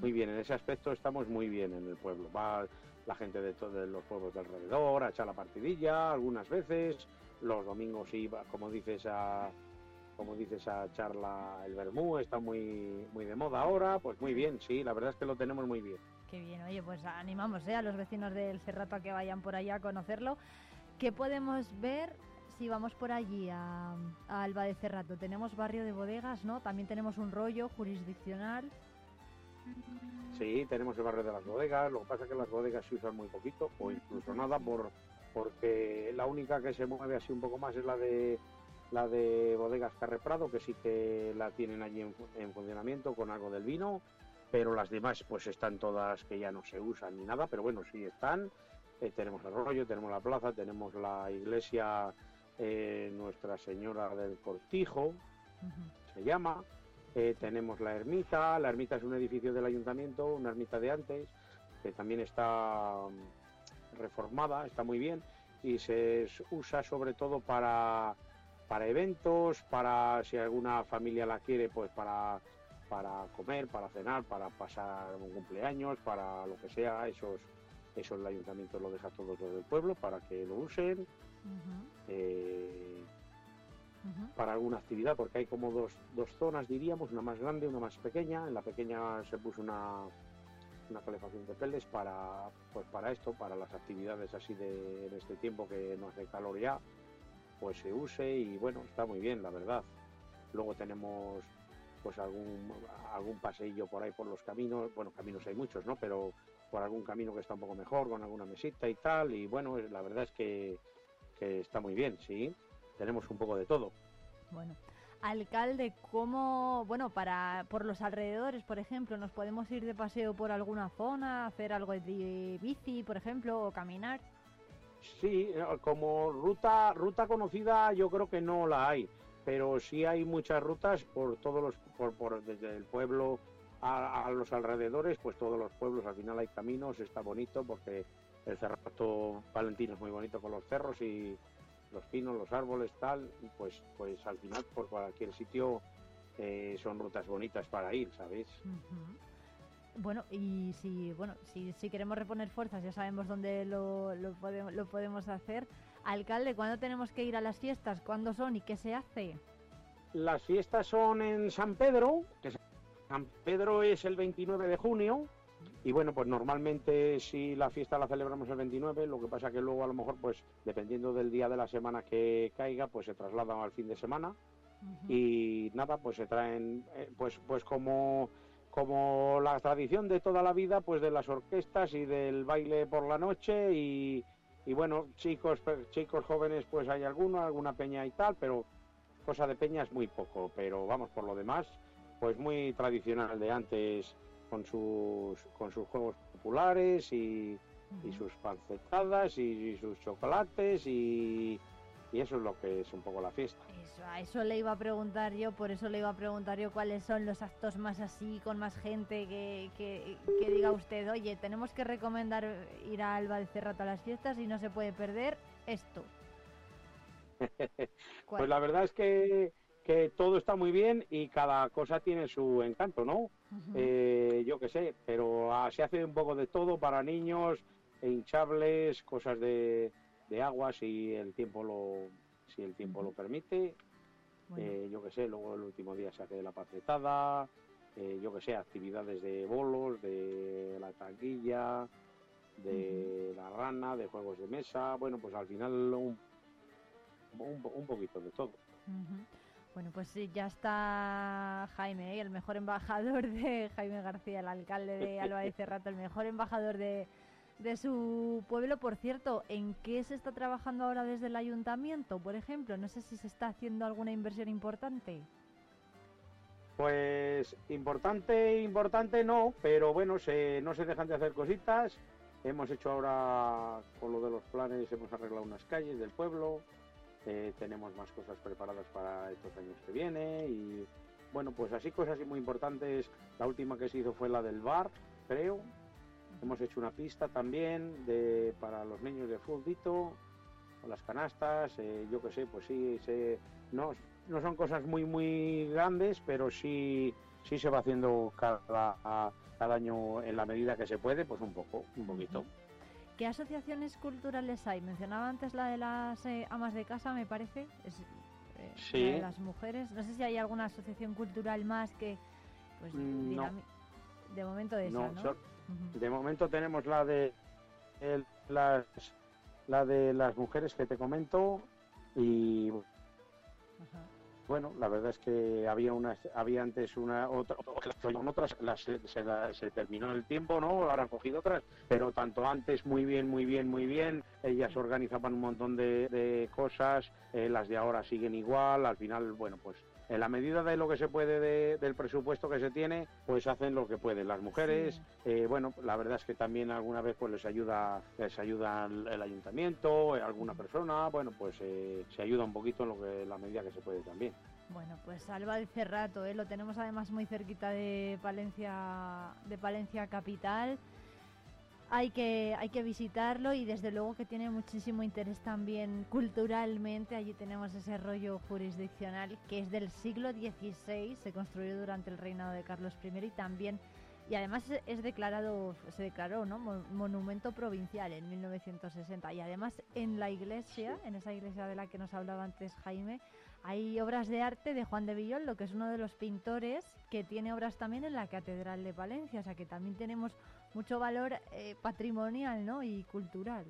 Muy bien, en ese aspecto estamos muy bien en el pueblo. Va la gente de todos los pueblos de alrededor a echar la partidilla algunas veces. Los domingos iba, como dices, a como dices a echar la- el vermú, está muy muy de moda ahora. Pues muy bien, sí, la verdad es que lo tenemos muy bien. Qué bien, oye, pues animamos ¿eh? a los vecinos del Cerrato a que vayan por allá a conocerlo. ¿Qué podemos ver si vamos por allí a, a Alba de Cerrato? Tenemos barrio de bodegas, ¿no? También tenemos un rollo jurisdiccional. Sí, tenemos el barrio de las bodegas, lo que pasa es que las bodegas se usan muy poquito o incluso nada por porque la única que se mueve así un poco más es la de la de bodegas Carre Prado, que sí que la tienen allí en, fu- en funcionamiento con algo del vino, pero las demás pues están todas que ya no se usan ni nada, pero bueno, sí están. Eh, tenemos el rollo, tenemos la plaza, tenemos la iglesia eh, Nuestra Señora del Cortijo, se llama. Eh, tenemos la ermita, la ermita es un edificio del ayuntamiento, una ermita de antes, que también está mm, reformada, está muy bien y se usa sobre todo para, para eventos, para si alguna familia la quiere, pues para, para comer, para cenar, para pasar un cumpleaños, para lo que sea, esos, eso el ayuntamiento lo deja a todos los del pueblo para que lo usen. eh, para alguna actividad, porque hay como dos, dos zonas, diríamos, una más grande, una más pequeña. En la pequeña se puso una, una calefacción de peles para, pues para esto, para las actividades así de en este tiempo que no hace calor ya, pues se use y bueno, está muy bien, la verdad. Luego tenemos pues algún, algún paseillo por ahí por los caminos, bueno, caminos hay muchos, ¿no? Pero por algún camino que está un poco mejor, con alguna mesita y tal, y bueno, la verdad es que, que está muy bien, sí tenemos un poco de todo. Bueno, alcalde, ¿cómo, bueno, para por los alrededores, por ejemplo, nos podemos ir de paseo por alguna zona, hacer algo de bici, por ejemplo, o caminar? Sí, eh, como ruta ruta conocida yo creo que no la hay, pero sí hay muchas rutas por todos los por, por desde el pueblo a, los alrededores, pues todos los pueblos al final hay caminos, está bonito porque el cerrato Valentino es muy bonito con los cerros y los pinos, los árboles, tal, pues, pues al final por cualquier sitio eh, son rutas bonitas para ir, ¿sabéis? Bueno, y si bueno si, si queremos reponer fuerzas, ya sabemos dónde lo, lo, podemos, lo podemos hacer. Alcalde, ¿cuándo tenemos que ir a las fiestas? ¿Cuándo son y qué se hace? Las fiestas son en San Pedro, que San Pedro es el 29 de junio, y bueno, pues normalmente si la fiesta la celebramos el 29, lo que pasa que luego a lo mejor, pues dependiendo del día de la semana que caiga, pues se trasladan al fin de semana. Y nada, pues se traen, eh, pues, pues como, como la tradición de toda la vida, pues de las orquestas y del baile por la noche y, y bueno, chicos, chicos jóvenes, pues hay alguno, alguna peña y tal, pero cosa de peña es muy poco, pero vamos, por lo demás, pues muy tradicional de antes con sus, con sus juegos populares y, y sus pancetadas y, y sus chocolates y, y eso es lo que es un poco la fiesta. Eso, a eso le iba a preguntar yo, por eso le iba a preguntar yo cuáles son los actos más así, con más gente, que, que, que diga usted, oye, tenemos que recomendar ir a Alba de Cerrato a las fiestas y no se puede perder esto. pues la verdad es que, que todo está muy bien y cada cosa tiene su encanto, ¿no? Eh, yo qué sé, pero ah, se hace un poco de todo para niños, hinchables, cosas de, de agua si el tiempo lo si el tiempo lo permite. Eh, yo qué sé, luego el último día se hace la pacetada, eh, yo qué sé, actividades de bolos, de la taquilla, de la rana, de juegos de mesa, bueno, pues al final un, un, un poquito de todo. Bueno, pues sí, ya está Jaime, ¿eh? el mejor embajador de Jaime García, el alcalde de Alba de Cerrato, el mejor embajador de, de su pueblo. Por cierto, ¿en qué se está trabajando ahora desde el ayuntamiento, por ejemplo? No sé si se está haciendo alguna inversión importante. Pues importante, importante no, pero bueno, se, no se dejan de hacer cositas. Hemos hecho ahora, con lo de los planes, hemos arreglado unas calles del pueblo, eh, tenemos más cosas preparadas para estos años que viene y bueno, pues así cosas muy importantes. La última que se hizo fue la del bar, creo. Hemos hecho una pista también de, para los niños de futbito, con las canastas, eh, yo qué sé, pues sí, se, no, no son cosas muy, muy grandes, pero sí, sí se va haciendo cada, cada año en la medida que se puede, pues un poco, un poquito. ¿Qué asociaciones culturales hay? Mencionaba antes la de las eh, amas de casa, me parece. Es, eh, Sí. la de las mujeres. No sé si hay alguna asociación cultural más que. Pues, Mm, no. De momento esa, No, ¿no? so- de momento tenemos la de el- las la de las mujeres que te comento y bueno la verdad es que había una había antes una otra otras las- se, la- se terminó el tiempo no ahora han cogido otras pero tanto antes muy bien muy bien muy bien ellas organizaban un montón de, de cosas eh, las de ahora siguen igual al final bueno pues en la medida de lo que se puede de- del presupuesto que se tiene, pues hacen lo que pueden. Las mujeres, eh, bueno, la verdad es que también alguna vez pues les ayuda, les ayuda el, el ayuntamiento, eh, alguna persona, bueno, pues eh, se ayuda un poquito en lo que la medida que se puede también. Bueno, pues Alba de Cerrato, ¿eh? lo tenemos además muy cerquita de Palencia, de Palencia capital. Hay que, hay que visitarlo y desde luego que tiene muchísimo interés también culturalmente. Allí tenemos ese rollo jurisdiccional que es del siglo XVI, se construyó durante el reinado de Carlos I y también y además es- declarado, se declaró ¿no? Mo- monumento provincial en 1960 y además en la iglesia, en esa iglesia de la que nos hablaba antes Jaime, hay obras de arte de Juan de Villoldo, que es uno de los pintores que tiene obras también en la Catedral de Palencia, o sea que también tenemos mucho valor eh, patrimonial ¿no? y cultural.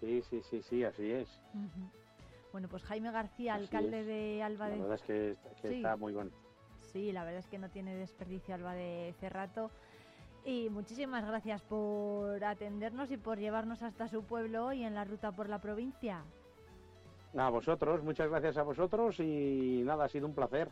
Sí, sí, sí, sí, así es. Bueno, pues Jaime García, Así alcalde es. de Alba La de... verdad es que, que Sí. está muy bueno. Sí, la verdad es que no tiene desperdicio Alba de Cerrato. Y muchísimas gracias por atendernos y por llevarnos hasta su pueblo hoy en la ruta por la provincia. A vosotros, muchas gracias a vosotros y nada, ha sido un placer.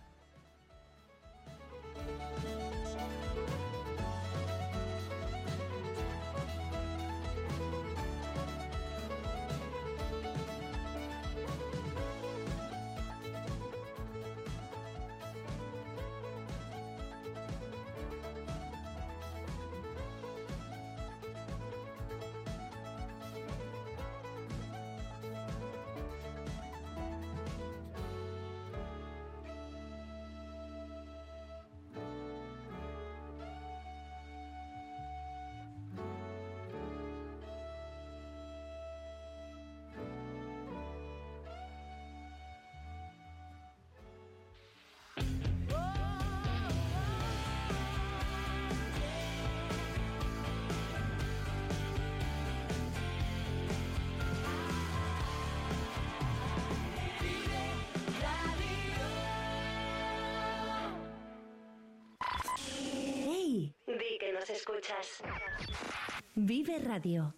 Vive Radio.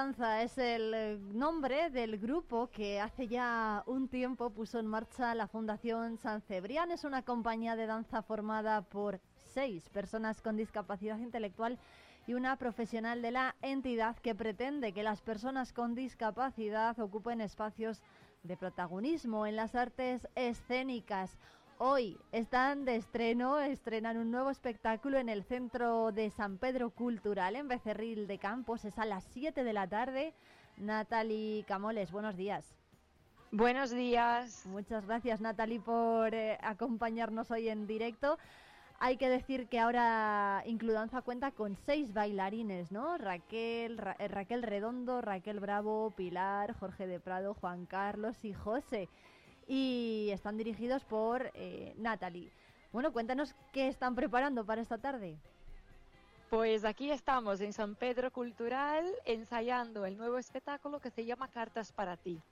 Includanza es el eh, nombre del grupo que hace ya un tiempo puso en marcha la Fundación San Cebrián. Es una compañía de danza formada por seis personas con discapacidad intelectual y una profesional de la entidad que pretende que las personas con discapacidad ocupen espacios de protagonismo en las artes escénicas. Hoy están de estreno, estrenan un nuevo espectáculo en el Centro de San Pedro Cultural en Becerril de Campos. Es a las 7 de la tarde. Natalie Camoles, buenos días. Buenos días. Muchas gracias Natalie por eh, acompañarnos hoy en directo. Hay que decir que ahora Includanza cuenta con seis bailarines, ¿no? Raquel, Ra- eh, Raquel Redondo, Raquel Bravo, Pilar, Jorge de Prado, Juan Carlos y José. Y están dirigidos por eh, Natalie. Bueno, cuéntanos qué están preparando para esta tarde. Pues aquí estamos en San Pedro Cultural ensayando el nuevo espectáculo que se llama Cartas para ti.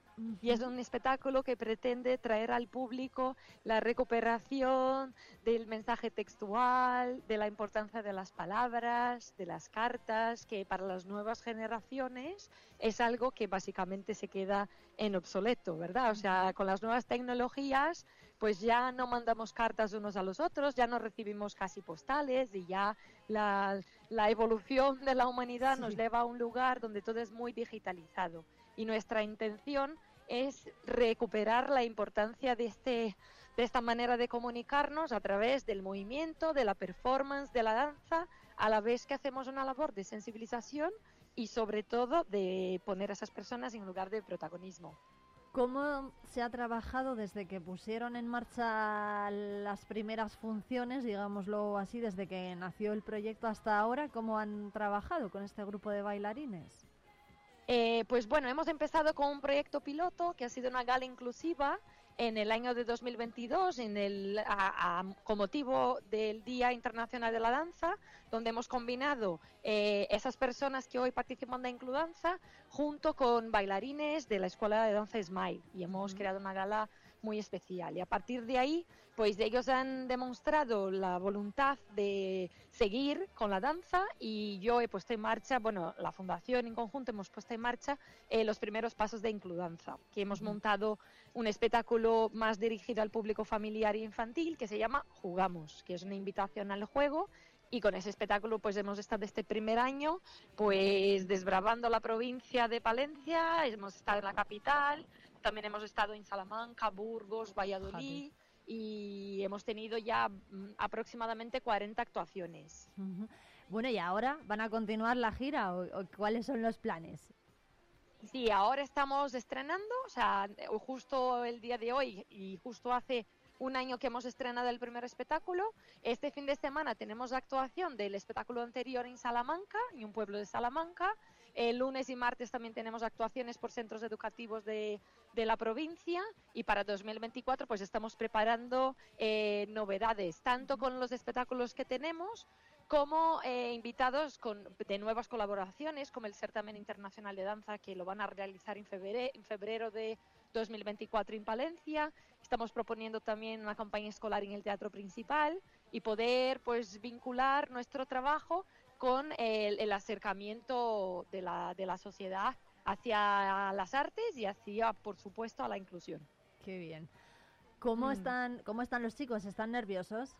Y es un espectáculo que pretende traer al público la recuperación del mensaje textual, de la importancia de las palabras, de las cartas, que para las nuevas generaciones es algo que básicamente se queda en obsoleto, ¿verdad? O sea, con las nuevas tecnologías pues ya no mandamos cartas unos a los otros, ya no recibimos casi postales y ya la, la evolución de la humanidad nos lleva a un lugar donde todo es muy digitalizado. Y nuestra intención es recuperar la importancia de, este, de esta manera de comunicarnos a través del movimiento, de la performance, de la danza, a la vez que hacemos una labor de sensibilización y sobre todo de poner a esas personas en lugar de protagonismo. ¿Cómo se ha trabajado desde que pusieron en marcha las primeras funciones, digámoslo así, desde que nació el proyecto hasta ahora? ¿Cómo han trabajado con este grupo de bailarines? Eh, pues bueno, hemos empezado con un proyecto piloto que ha sido una gala inclusiva en el año de 2022, en el, a, con motivo del Día Internacional de la Danza, donde hemos combinado eh, esas personas que hoy participan de Includanza junto con bailarines de la Escuela de Danza Smile. Y hemos creado una gala muy especial. Y a partir de ahí, pues ellos han demostrado la voluntad de seguir con la danza y yo he puesto en marcha, bueno, la fundación en conjunto hemos puesto en marcha eh, los primeros pasos de Includanza, que hemos montado un espectáculo más dirigido al público familiar e infantil que se llama Jugamos, que es una invitación al juego y con ese espectáculo pues hemos estado este primer año pues desbravando la provincia de Palencia, hemos estado en la capital, también hemos estado en Salamanca, Burgos, Valladolid y hemos tenido ya mm, aproximadamente 40 actuaciones. Bueno, ¿y ahora van a continuar la gira o, o cuáles son los planes? Sí, ahora estamos estrenando, o sea, justo el día de hoy y justo hace un año que hemos estrenado el primer espectáculo. Este fin de semana tenemos la actuación del espectáculo anterior en Salamanca, en un pueblo de Salamanca. El lunes y martes también tenemos actuaciones por centros educativos de, de la provincia y para 2024 pues estamos preparando eh, novedades, tanto con los espectáculos que tenemos como eh, invitados con, de nuevas colaboraciones, como el Certamen Internacional de Danza, que lo van a realizar en febrero, en febrero de 2024 en Palencia. Estamos proponiendo también una campaña escolar en el teatro principal y poder pues vincular nuestro trabajo con el, el acercamiento de la, de la sociedad hacia las artes y hacia, por supuesto, a la inclusión. Qué bien. ¿Cómo, Mm. están, ¿Cómo están los chicos? ¿Están nerviosos?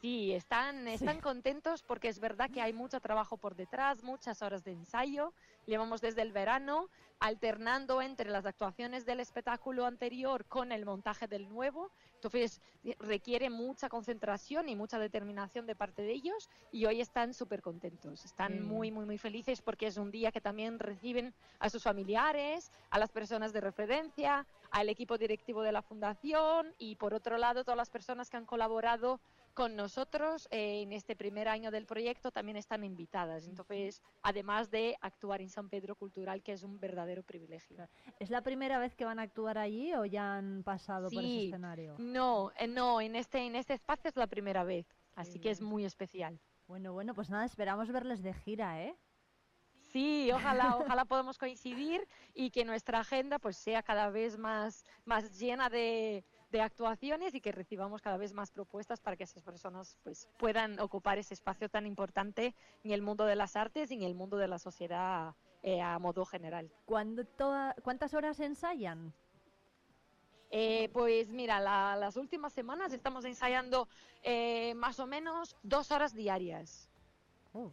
Sí, están, están contentos porque es verdad que hay mucho trabajo por detrás, muchas horas de ensayo. Llevamos desde el verano alternando entre las actuaciones del espectáculo anterior con el montaje del nuevo. Entonces requiere mucha concentración y mucha determinación de parte de ellos y hoy están súper contentos. Están Qué muy, muy, muy felices porque es un día que también reciben a sus familiares, a las personas de referencia, al equipo directivo de la fundación y por otro lado todas las personas que han colaborado con nosotros eh, en este primer año del proyecto también están invitadas. Entonces, además de actuar en San Pedro Cultural, que es un verdadero privilegio. ¿Es la primera vez que van a actuar allí o ya han pasado por ese Sí, escenario? No, eh, no, en este, en este espacio es la primera vez, así que es muy especial. Bueno, bueno, pues nada, esperamos verles de gira, ¿eh? Sí, ojalá, ojalá podamos coincidir y que nuestra agenda pues sea cada vez más, más llena de, de actuaciones y que recibamos cada vez más propuestas para que esas personas pues puedan ocupar ese espacio tan importante en el mundo de las artes y en el mundo de la sociedad eh, a modo general. ¿Cuándo toda- ¿Cuántas horas ensayan? Eh, pues mira, la- las últimas semanas estamos ensayando eh, más o menos dos horas diarias.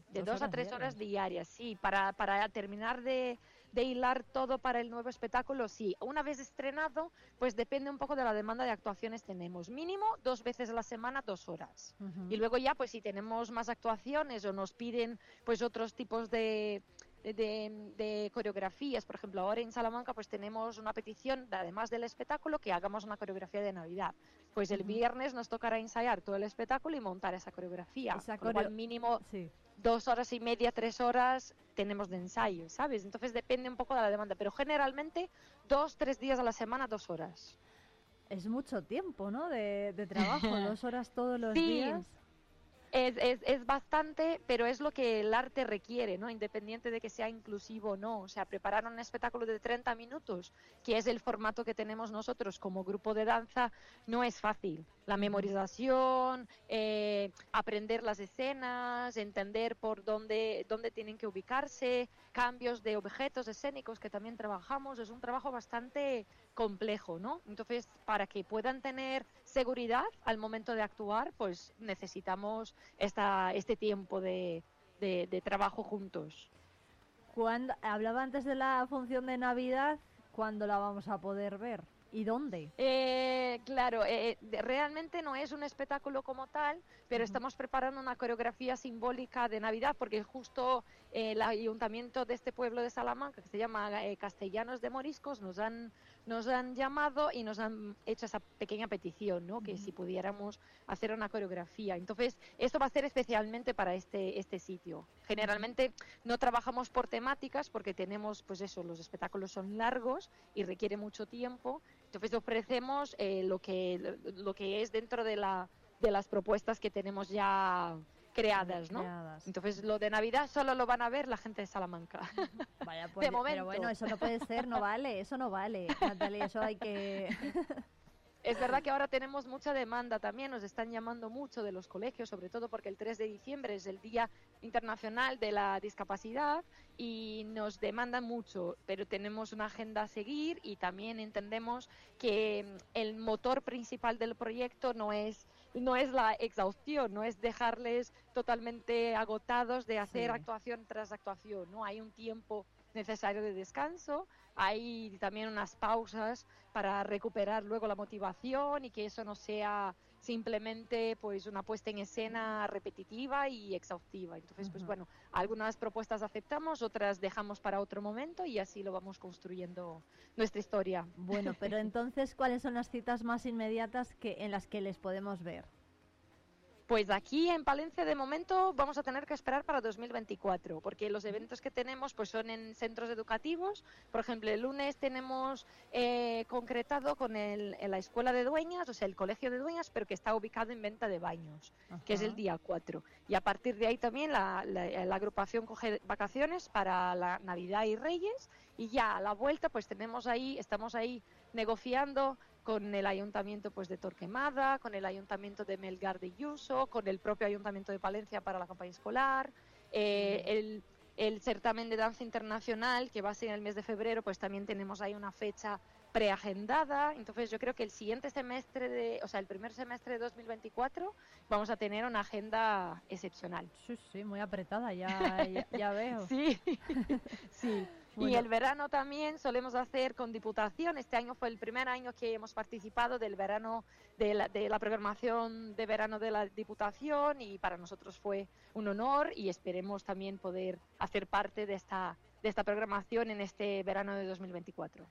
de dos dos a tres horas diarias, sí, para, para terminar de, de hilar todo para el nuevo espectáculo, sí. Una vez estrenado, pues depende un poco de la demanda de actuaciones tenemos. Mínimo dos veces a la semana, dos horas. Y luego ya, pues si tenemos más actuaciones o nos piden pues otros tipos de, de, de coreografías, por ejemplo, ahora en Salamanca pues tenemos una petición, de- además del espectáculo, que hagamos una coreografía de Navidad. Pues el Ujú. viernes nos tocará ensayar todo el espectáculo y montar esa coreografía. Esa cual coreo- mínimo Sí. Dos horas y media, tres horas tenemos de ensayo, ¿sabes? Entonces depende un poco de la demanda, pero generalmente dos, tres días a la semana, dos horas. Es mucho tiempo, ¿no? De, de trabajo, dos horas todos los Sí. días. Es, es, es bastante, pero es lo que el arte requiere, ¿no? Independiente de que sea inclusivo o no. O sea, preparar un espectáculo de 30 minutos, que es el formato que tenemos nosotros como grupo de danza, no es fácil. La memorización, eh, aprender las escenas, entender por dónde, dónde tienen que ubicarse, cambios de objetos escénicos que también trabajamos. Es un trabajo bastante complejo, ¿no? Entonces, para que puedan tener seguridad al momento de actuar, pues necesitamos esta, este tiempo de, de- de trabajo juntos. Cuando, hablaba antes de la función de Navidad, ¿cuándo la vamos a poder ver? ¿Y dónde? Eh, claro, eh, de- realmente no es un espectáculo como tal, pero estamos preparando una coreografía simbólica de Navidad porque justo eh, el ayuntamiento de este pueblo de Salamanca, que se llama eh, Castellanos de Moriscos, nos han, nos han llamado y nos han hecho esa pequeña petición, ¿no? que si pudiéramos hacer una coreografía. Entonces, esto va a ser especialmente para este, este sitio. Generalmente no trabajamos por temáticas porque tenemos, pues eso, los espectáculos son largos y requiere mucho tiempo. Entonces ofrecemos eh, lo, que, lo que es dentro de, la, de las propuestas que tenemos ya creadas, ¿no? Creadas. Entonces lo de Navidad solo lo van a ver la gente de Salamanca. Vaya, pues, de momento. Pero bueno, eso no puede ser, no vale, eso no vale, Natalia, eso hay que... Es verdad que ahora tenemos mucha demanda también, nos están llamando mucho de los colegios, sobre todo porque el 3 de diciembre es el Día Internacional de la Discapacidad y nos demandan mucho, pero tenemos una agenda a seguir y también entendemos que mm, el motor principal del proyecto no es no es la exhaustión, no es dejarles totalmente agotados de hacer Sí. actuación tras actuación, ¿no? Hay un tiempo necesario de descanso, hay también unas pausas para recuperar luego la motivación y que eso no sea simplemente pues una puesta en escena repetitiva y exhaustiva. Entonces, pues bueno, algunas propuestas aceptamos, otras dejamos para otro momento y así lo vamos construyendo nuestra historia. Bueno, pero entonces, ¿cuáles son las citas más inmediatas que, en las que les podemos ver? Pues aquí en Palencia de momento vamos a tener que esperar para 2024, porque los eventos que tenemos pues son en centros educativos. Por ejemplo, el lunes tenemos eh, concretado con el, en la escuela de dueñas, o sea, el colegio de dueñas, pero que está ubicado en venta de baños, que es el día 4. Y a partir de ahí también la, la- la agrupación coge vacaciones para la Navidad y Reyes. Y ya a la vuelta pues tenemos ahí, estamos ahí negociando con el ayuntamiento pues de Torquemada, con el ayuntamiento de Melgar de Yuso, con el propio ayuntamiento de Palencia para la campaña escolar, eh, el, el certamen de danza internacional que va a ser en el mes de febrero, pues también tenemos ahí una fecha preagendada. Entonces yo creo que el siguiente semestre de, o sea, el primer semestre de 2024 vamos a tener una agenda excepcional. Sí, sí, muy apretada, ya, ya, ya veo. Sí, sí. Y Bueno. el verano también solemos hacer con Diputación. Este año fue el primer año que hemos participado del verano, de la, de la programación de verano de la Diputación y para nosotros fue un honor y esperemos también poder hacer parte de esta, de esta programación en este verano de 2024.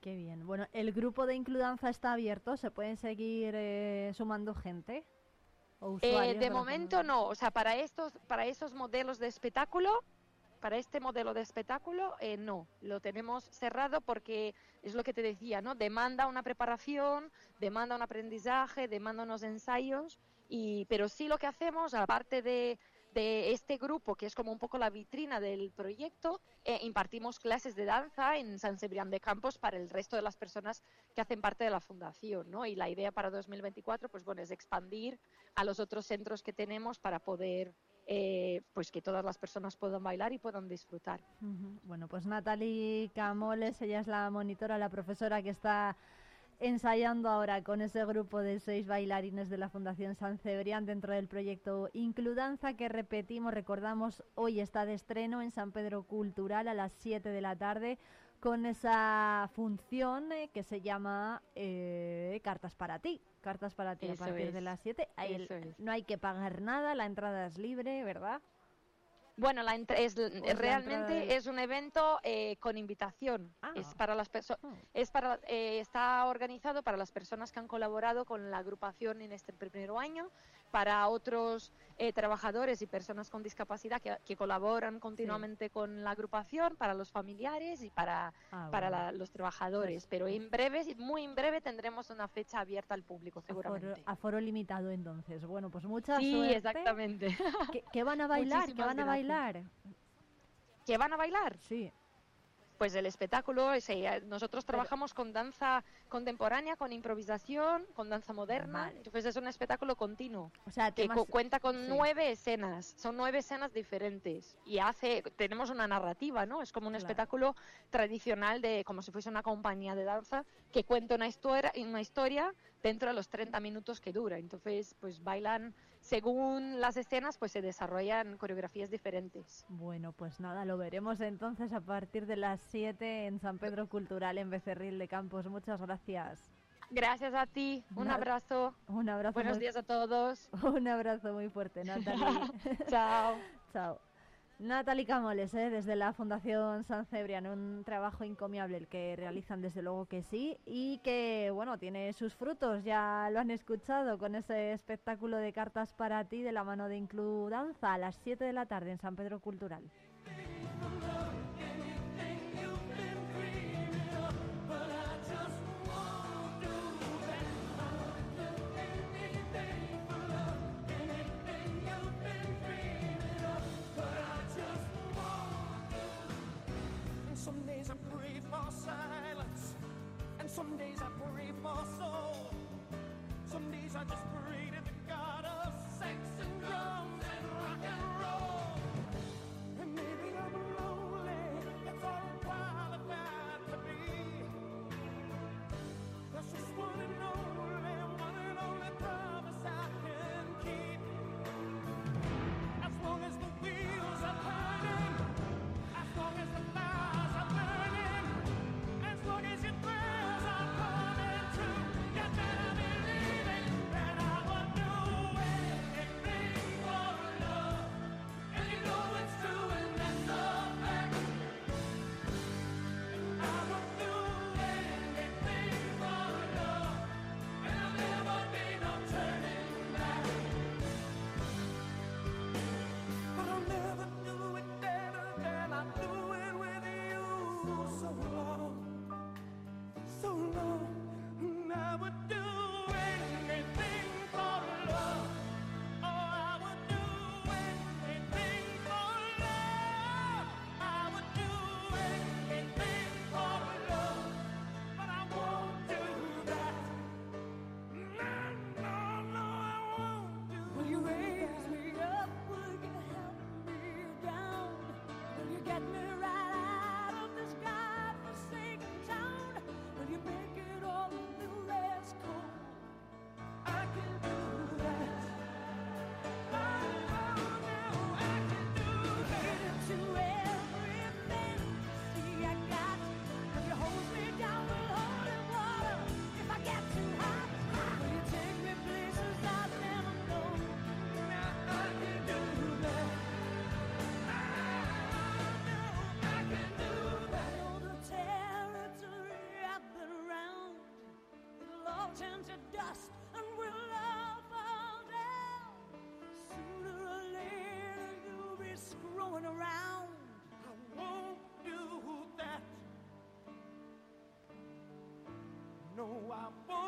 Qué bien. Bueno, el grupo de Includanza está abierto, se pueden seguir eh, sumando gente. O Eh, usuarios de la momento no, o sea, para estos, para esos modelos de espectáculo, para este modelo de espectáculo, eh, no, lo tenemos cerrado porque es lo que te decía, ¿no? Demanda una preparación, demanda un aprendizaje, demanda unos ensayos, y, pero sí lo que hacemos, aparte de, de este grupo, que es como un poco la vitrina del proyecto, eh, impartimos clases de danza en San Sebrián de Campos para el resto de las personas que hacen parte de la fundación, ¿no? Y la idea para 2024, pues bueno, es expandir a los otros centros que tenemos para poder, eh, pues que todas las personas puedan bailar y puedan disfrutar. Bueno, pues Natalie Camoles, ella es la monitora, la profesora que está ensayando ahora con ese grupo de seis bailarines de la Fundación San Cebrián dentro del proyecto Includanza que repetimos, recordamos, hoy está de estreno en San Pedro Cultural a las 7 de la tarde con esa función eh, que se llama eh, Cartas para ti. Cartas para ti Eso a partir de es, las 7. Ahí el- eso es. No hay que pagar nada, la entrada es libre, ¿verdad? Bueno, la entra- es, es realmente de- es un evento eh, con invitación. Es Ah. para las personas, es para, eh, está organizado para las personas que han colaborado con la agrupación en este primer año, para otros eh, trabajadores y personas con discapacidad que, que colaboran continuamente con la agrupación, para los familiares y para, Ah, para bueno. la- los trabajadores. Pero en breve, muy en breve, tendremos una fecha abierta al público, seguramente. Aforo, aforo limitado entonces. Bueno, pues mucha Sí, suerte. exactamente. ¿Qué, qué van a bailar? ¿Qué van a gracias. bailar? ¿Que van a bailar? Sí. Pues el espectáculo, ese, nosotros trabajamos con danza contemporánea, con improvisación, con danza moderna, Vale. entonces es un espectáculo continuo O sea, que temas- cu- cuenta con sí. nueve escenas, son nueve escenas diferentes y hace, tenemos una narrativa, ¿no? Es como un Claro. espectáculo tradicional de como si fuese una compañía de danza que cuenta una historia, una historia dentro de los 30 minutos que dura. Entonces, pues bailan según las escenas, pues se desarrollan coreografías diferentes. Bueno, pues nada, lo veremos entonces a partir de las 7 en San Pedro Cultural en Becerril de Campos. Muchas gracias. Gracias a ti, un abrazo. Un abrazo. Buenos muy- días a todos. Un abrazo muy fuerte, Natalie. Chao. Chao. Natalie Camoles, ¿eh? desde la Fundación San Cebrián, un trabajo encomiable el que realizan desde luego que sí y que, bueno, tiene sus frutos, ya lo han escuchado con ese espectáculo de cartas para ti de la mano de Inclu Danza a las 7 de la tarde en San Pedro Cultural. For soul. Some days I just pray turn to dust and we'll all fall down. Sooner or later you'll be screwing around. I won't do that. No, I won't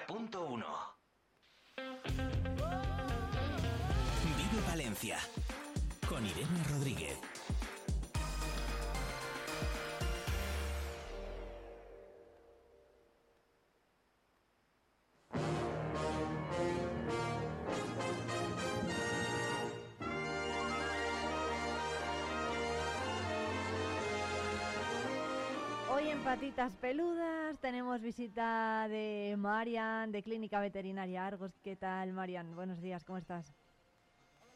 Con Irene Rodríguez. en Patitas Peludas tenemos visita de Marian, de Clínica Veterinaria Argos. ¿Qué tal, Marian? Buenos días, ¿cómo estás?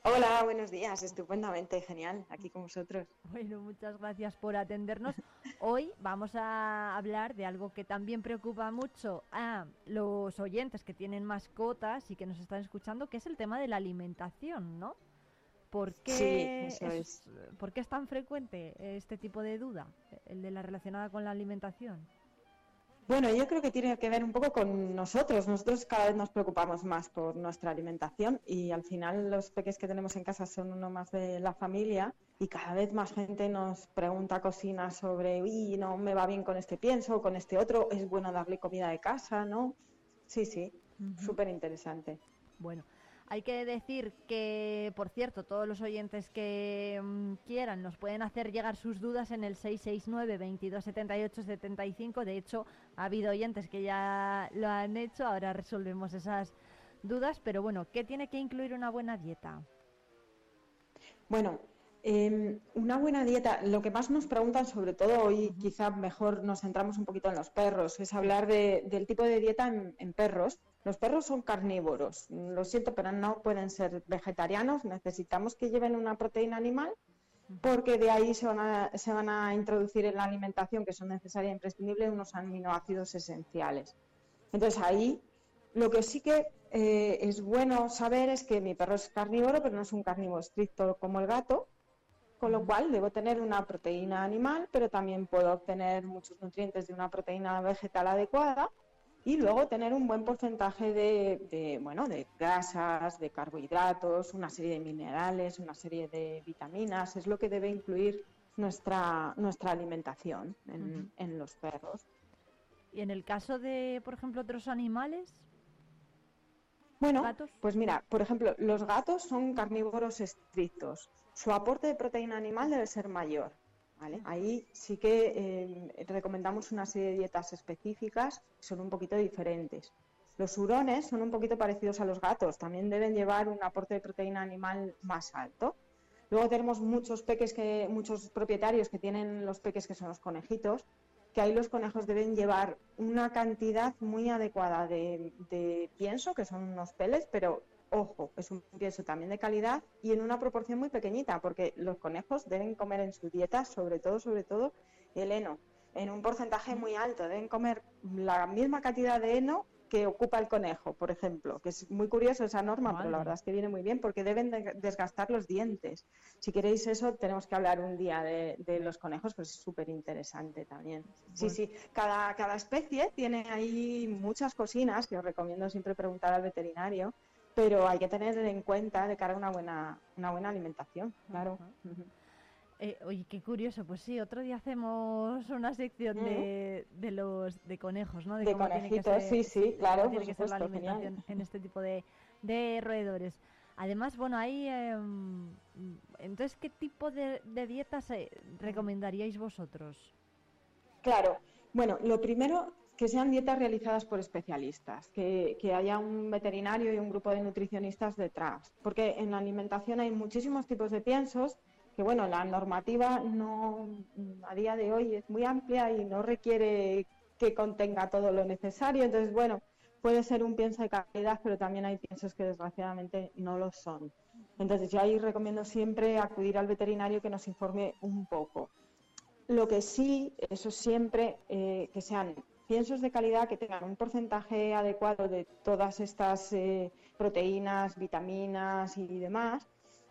Hola, buenos días, estupendamente, genial, aquí con vosotros. Bueno, muchas gracias por atendernos. Hoy vamos a hablar de algo que también preocupa mucho a los oyentes que tienen mascotas y que nos están escuchando, que es el tema de la alimentación, ¿no? ¿Por qué, Sí, eso es. ¿Por qué es tan frecuente este tipo de duda, el de la relacionada con la alimentación? Bueno, yo creo que tiene que ver un poco con nosotros. Nosotros cada vez nos preocupamos más por nuestra alimentación y al final los peques que tenemos en casa son uno más de la familia y cada vez más gente nos pregunta cocinas sobre, uy, no me va bien con este pienso, con este otro, es bueno darle comida de casa, ¿no? Sí, sí, súper interesante. Bueno, hay que decir que, por cierto, todos los oyentes que mm, quieran nos pueden hacer llegar sus dudas en el 669 2278 75. De hecho, ha habido oyentes que ya lo han hecho, ahora resolvemos esas dudas. Pero bueno, ¿qué tiene que incluir una buena dieta? Bueno, eh, una buena dieta, lo que más nos preguntan, sobre todo hoy, quizá mejor nos centramos un poquito en los perros, es hablar de- del tipo de dieta en, en perros. Los perros son carnívoros, lo siento, pero no pueden ser vegetarianos, necesitamos que lleven una proteína animal porque de ahí se van a, se van a introducir en la alimentación, que son necesarias e imprescindibles, unos aminoácidos esenciales. Entonces ahí lo que sí que eh, es bueno saber es que mi perro es carnívoro, pero no es un carnívoro estricto como el gato, con lo cual debo tener una proteína animal, pero también puedo obtener muchos nutrientes de una proteína vegetal adecuada y luego tener un buen porcentaje de, de, bueno, de grasas, de carbohidratos, una serie de minerales, una serie de vitaminas, es lo que debe incluir nuestra, nuestra alimentación en, en los perros. Y en el caso de, por ejemplo, otros animales, Bueno, pues mira, por ejemplo, los gatos son carnívoros estrictos. Su aporte de proteína animal debe ser mayor. ¿Vale? Ahí sí que eh, recomendamos una serie de dietas específicas que son un poquito diferentes. Los hurones son un poquito parecidos a los gatos, también deben llevar un aporte de proteína animal más alto. Luego tenemos muchos peques que, muchos propietarios que tienen los peques que son los conejitos, que ahí los conejos deben llevar una cantidad muy adecuada de, de pienso, que son unos peles, pero ojo, es un pienso también de calidad y en una proporción muy pequeñita, porque los conejos deben comer en su dieta, sobre todo, sobre todo, el heno, en un porcentaje muy alto. Deben comer la misma cantidad de heno que ocupa el conejo, por ejemplo, que es muy curioso esa norma, pero la verdad es que viene muy bien porque deben de- desgastar los dientes. Si queréis eso, tenemos que hablar un día de, de los conejos, pues es súper interesante también. Sí, sí, cada, cada especie tiene ahí muchas cocinas que os recomiendo siempre preguntar al veterinario, pero hay que tener en cuenta de cara a una buena, una buena alimentación, claro. Eh, oye, qué curioso, pues sí, otro día hacemos una sección de, de los de conejos, ¿no? De cómo tiene que conejitos, sí, sí, claro, cómo tiene que ser la genial. alimentación en este tipo de, de roedores. Además, bueno, ahí, em, entonces, ¿qué tipo de, de dietas eh, recomendaríais vosotros? Claro, bueno, lo primero, que sean dietas realizadas por especialistas, que, haya un veterinario y un grupo de nutricionistas detrás, porque en la alimentación hay muchísimos tipos de piensos que, bueno, la normativa no, a día de hoy es muy amplia y no requiere que contenga todo lo necesario, entonces, bueno, puede ser un pienso de calidad, pero también hay piensos que desgraciadamente no lo son. Entonces, yo ahí recomiendo siempre acudir al veterinario que nos informe un poco. Lo que sí, eso siempre, eh, que sean piensos de calidad, que tengan un porcentaje adecuado de todas estas eh, proteínas, vitaminas y demás.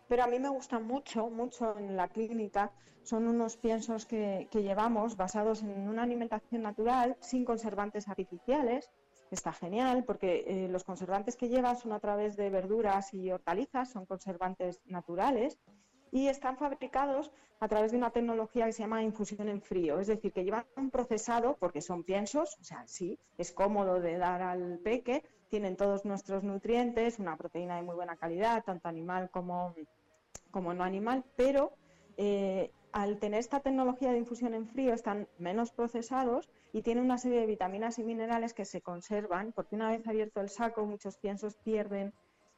Pero a mí me gusta mucho, mucho en la clínica, son unos piensos que, que llevamos basados en una alimentación natural, sin conservantes artificiales. Está genial porque eh, los conservantes que lleva son a través de verduras y hortalizas, son conservantes naturales y están fabricados a través de una tecnología que se llama infusión en frío, es decir, que llevan un procesado, porque son piensos, o sea, sí, es cómodo de dar al peque, tienen todos nuestros nutrientes, una proteína de muy buena calidad, tanto animal como, como no animal, pero eh, al tener esta tecnología de infusión en frío están menos procesados y tienen una serie de vitaminas y minerales que se conservan, porque una vez abierto el saco muchos piensos pierden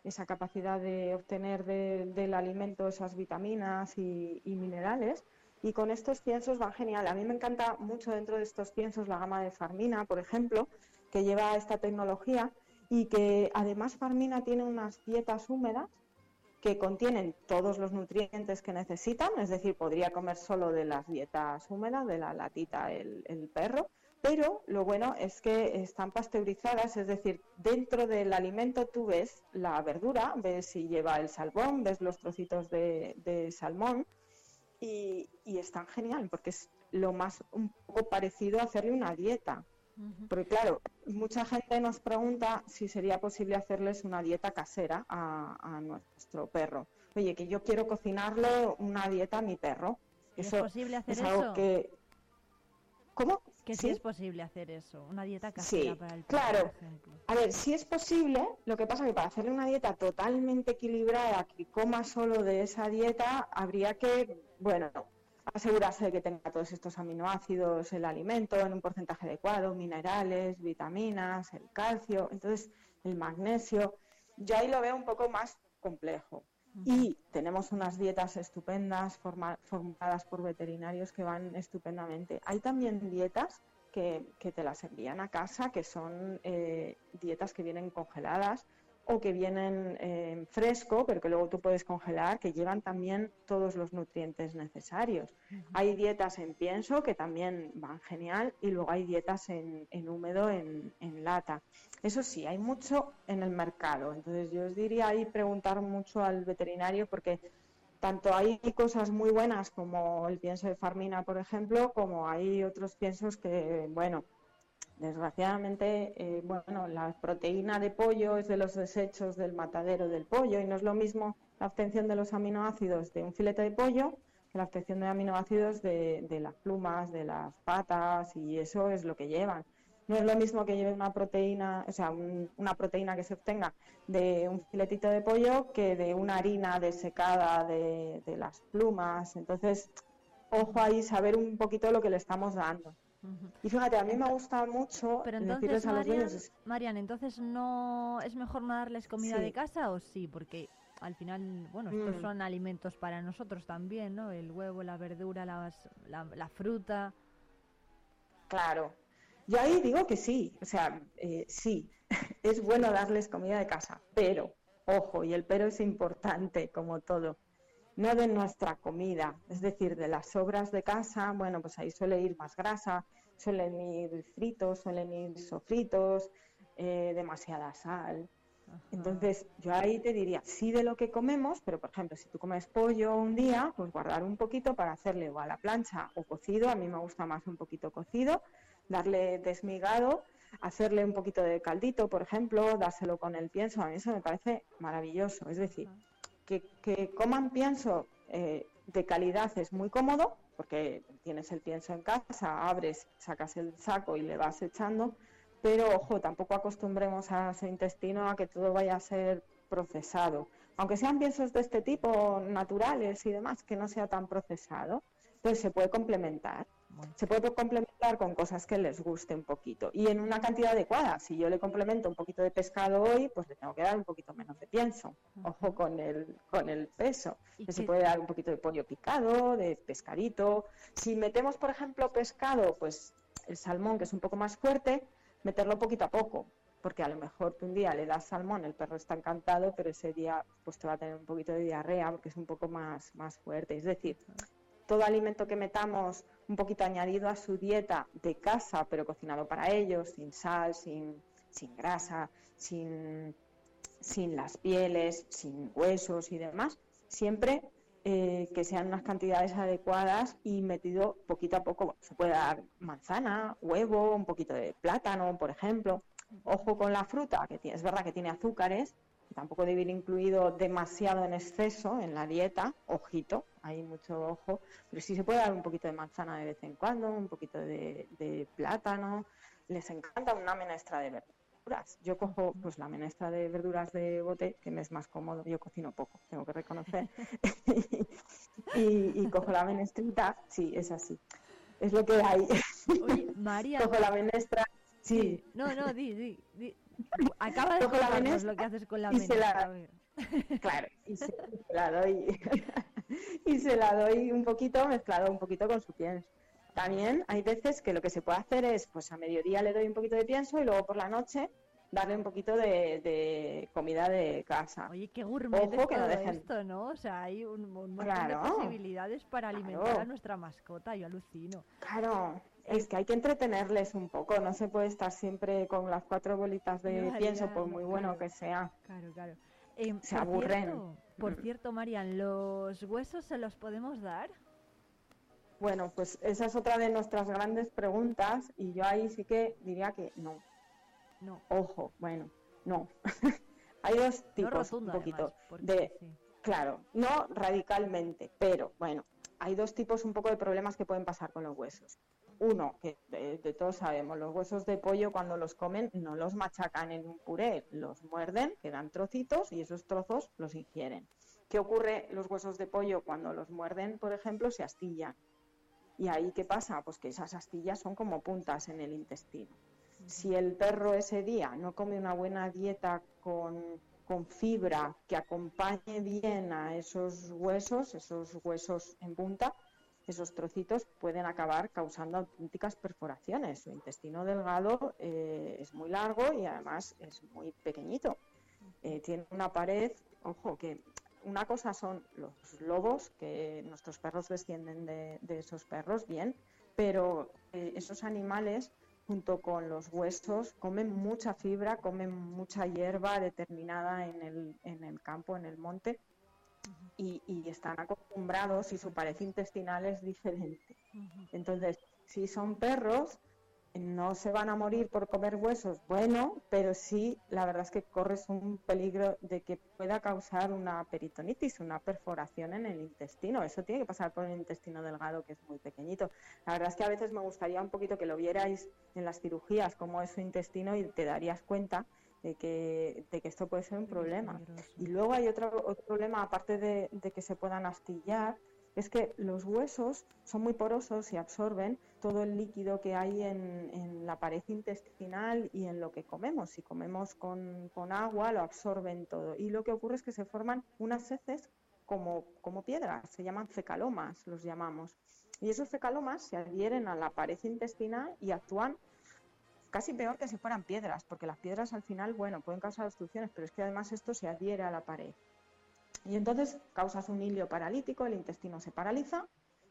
esa capacidad de obtener de- del alimento esas vitaminas y, minerales. Y con estos piensos van genial. A mí me encanta mucho dentro de estos piensos la gama de Farmina, por ejemplo, que lleva esta tecnología y que además Farmina tiene unas dietas húmedas que contienen todos los nutrientes que necesitan, es decir, podría comer solo de las dietas húmedas, de la latita el perro, pero lo bueno es que están pasteurizadas, es decir, dentro del alimento tú ves la verdura, ves si lleva el salmón, ves los trocitos de, de salmón y, y es tan genial porque es lo más un poco parecido a hacerle una dieta. Porque claro, mucha gente nos pregunta si sería posible hacerles una dieta casera a, a nuestro perro. Oye, que yo quiero cocinarle una dieta a mi perro. ¿Es Eso posible hacer es algo eso? que... ¿Cómo? Que sí ¿Sí? es posible hacer eso, una dieta casera Sí, para el perro, claro. por ejemplo. A ver, si es posible, lo que pasa que para hacerle una dieta totalmente equilibrada, que coma solo de esa dieta, habría que, bueno, asegurarse de que tenga todos estos aminoácidos el alimento en un porcentaje adecuado, minerales, vitaminas, el calcio, entonces el magnesio. Yo ahí lo veo un poco más complejo. Y tenemos unas dietas estupendas formadas por veterinarios que van estupendamente. Hay también dietas que, que te las envían a casa, que son eh, dietas que vienen congeladas o que vienen eh, fresco, pero que luego tú puedes congelar, que llevan también todos los nutrientes necesarios. Hay dietas en pienso que también van genial y luego hay dietas en, en húmedo, en, en lata. Eso sí, hay mucho en el mercado. Entonces yo os diría ahí preguntar mucho al veterinario porque tanto hay cosas muy buenas como el pienso de Farmina, por ejemplo, como hay otros piensos que, bueno, desgraciadamente, eh, bueno, la proteína de pollo es de los desechos del matadero del pollo y no es lo mismo la obtención de los aminoácidos de un filete de pollo que la obtención de aminoácidos de, de las plumas, de las patas y eso es lo que llevan. No es lo mismo que lleve una proteína, o sea, un- una proteína que se obtenga de un filetito de pollo que de una harina desecada de, de las plumas. Entonces, ojo ahí, saber un poquito lo que le estamos dando. Y fíjate, a mí me gusta mucho Pero decirles entonces, a los Marian, niños, Marian, entonces no es mejor no darles comida Sí. de casa o sí, porque al final, bueno, estos Mm. son alimentos para nosotros también, ¿no? El huevo, la verdura, las- la, la fruta. Claro. Yo ahí digo que sí, o sea, eh, sí, es bueno darles comida de casa, pero, ojo, y el pero es importante, como todo, no de nuestra comida, es decir, de las sobras de casa, bueno, pues ahí suele ir más grasa, suelen ir fritos, suelen ir sofritos, eh, demasiada sal. Entonces, yo ahí te diría, sí de lo que comemos, pero por ejemplo, si tú comes pollo un día, pues guardar un poquito para hacerle o a la plancha o cocido, a mí me gusta más un poquito cocido, darle desmigado, hacerle un poquito de caldito, por ejemplo, dárselo con el pienso, a mí eso me parece maravilloso. Es decir, que, que coman pienso eh, de calidad es muy cómodo, porque tienes el pienso en casa, abres, sacas el saco y le vas echando, pero ojo, tampoco acostumbremos a ese intestino a que todo vaya a ser procesado. Aunque sean piensos de este tipo, naturales y demás, que no sea tan procesado, pues se puede complementar. Se puede complementar con cosas que les guste un poquito y en una cantidad adecuada. Si yo le complemento un poquito de pescado hoy, pues le tengo que dar un poquito menos de pienso. Ojo con el, con el peso. ¿Y Que se puede dar un poquito de pollo picado, de pescadito. Si metemos, por ejemplo, pescado, pues el salmón, que es un poco más fuerte, meterlo poquito a poco. Porque a lo mejor tú un día le das salmón, el perro está encantado, pero ese día pues te va a tener un poquito de diarrea porque es un poco más, más fuerte. Es decir, todo alimento que metamos un poquito añadido a su dieta de casa, pero cocinado para ellos, sin sal, sin, sin grasa, sin, sin las pieles, sin huesos y demás, siempre eh, que sean unas cantidades adecuadas y metido poquito a poco. Se puede dar manzana, huevo, un poquito de plátano, por ejemplo. Ojo con la fruta, que es verdad que tiene azúcares, que tampoco debe ir incluido demasiado en exceso en la dieta, ojito, hay mucho ojo, pero sí se puede dar un poquito de manzana de vez en cuando, un poquito de, de plátano, les encanta una menestra de verduras. Yo cojo pues la menestra de verduras de bote, que me es más cómodo, yo cocino poco, tengo que reconocer, y, y cojo la menestrita, sí, es así, es lo que hay. Oye, María. cojo la menestra, sí, No, no, di, di, di. Acaba de contarnos lo que haces con la se la-. Claro, y se la doy. y se la doy un poquito mezclado un poquito con su pienso. También hay veces que lo que se puede hacer es, pues a mediodía le doy un poquito de pienso y luego por la noche darle un poquito de, de comida de casa. Oye, qué gourmet Ojo es que no todo dejen- esto, ¿no? O sea, hay un, un montón Claro, de posibilidades para alimentar claro. a nuestra mascota, yo alucino. Claro, es que hay que entretenerles un poco, no se puede estar siempre con las cuatro bolitas de pienso, por muy bueno claro. que sea. Claro, claro. Eh, Se por aburren. Cierto, por Mm. cierto, Marian, ¿los huesos se los podemos dar? Bueno, pues esa es otra de nuestras grandes preguntas y yo ahí sí que diría que no. No. Ojo, bueno, no. Hay dos tipos un poquito además, de sí. claro, no radicalmente, pero bueno, hay dos tipos un poco de problemas que pueden pasar con los huesos. Uno, que de, de todos sabemos, los huesos de pollo cuando los comen no los machacan en un puré, los muerden, quedan trocitos y esos trozos los ingieren. ¿Qué ocurre los huesos de pollo cuando los muerden, por ejemplo, se astillan? ¿Y ahí qué pasa? Pues que esas astillas son como puntas en el intestino. Si el perro ese día no come una buena dieta con, con fibra que acompañe bien a esos huesos, esos huesos en punta, esos trocitos pueden acabar causando auténticas perforaciones. Su intestino delgado eh, es muy largo y además es muy pequeñito. Eh, tiene una pared, ojo, que una cosa son los lobos, que nuestros perros descienden de, esos perros, bien, pero eh, esos animales junto con los huesos comen mucha fibra, comen mucha hierba determinada en el, en el campo, en el monte, y, y están acostumbrados y su pared intestinal es diferente. Entonces, si son perros, no se van a morir por comer huesos, bueno, pero sí, la verdad es que corres un peligro de que pueda causar una peritonitis, una perforación en el intestino. Eso tiene que pasar por el intestino delgado, que es muy pequeñito. La verdad es que a veces me gustaría un poquito que lo vierais en las cirugías, cómo es su intestino, y te darías cuenta de que, de que esto puede ser un problema. Y luego hay otro, otro problema, aparte de, de que se puedan astillar, es que los huesos son muy porosos y absorben todo el líquido que hay en, en la pared intestinal y en lo que comemos. Si comemos con, con agua, lo absorben todo. Y lo que ocurre es que se forman unas heces como, como piedras, se llaman fecalomas, los llamamos. Y esos fecalomas se adhieren a la pared intestinal y actúan casi peor que si fueran piedras, porque las piedras al final, bueno, pueden causar obstrucciones, pero es que además esto se adhiere a la pared. Y entonces causas un hilio paralítico, el intestino se paraliza,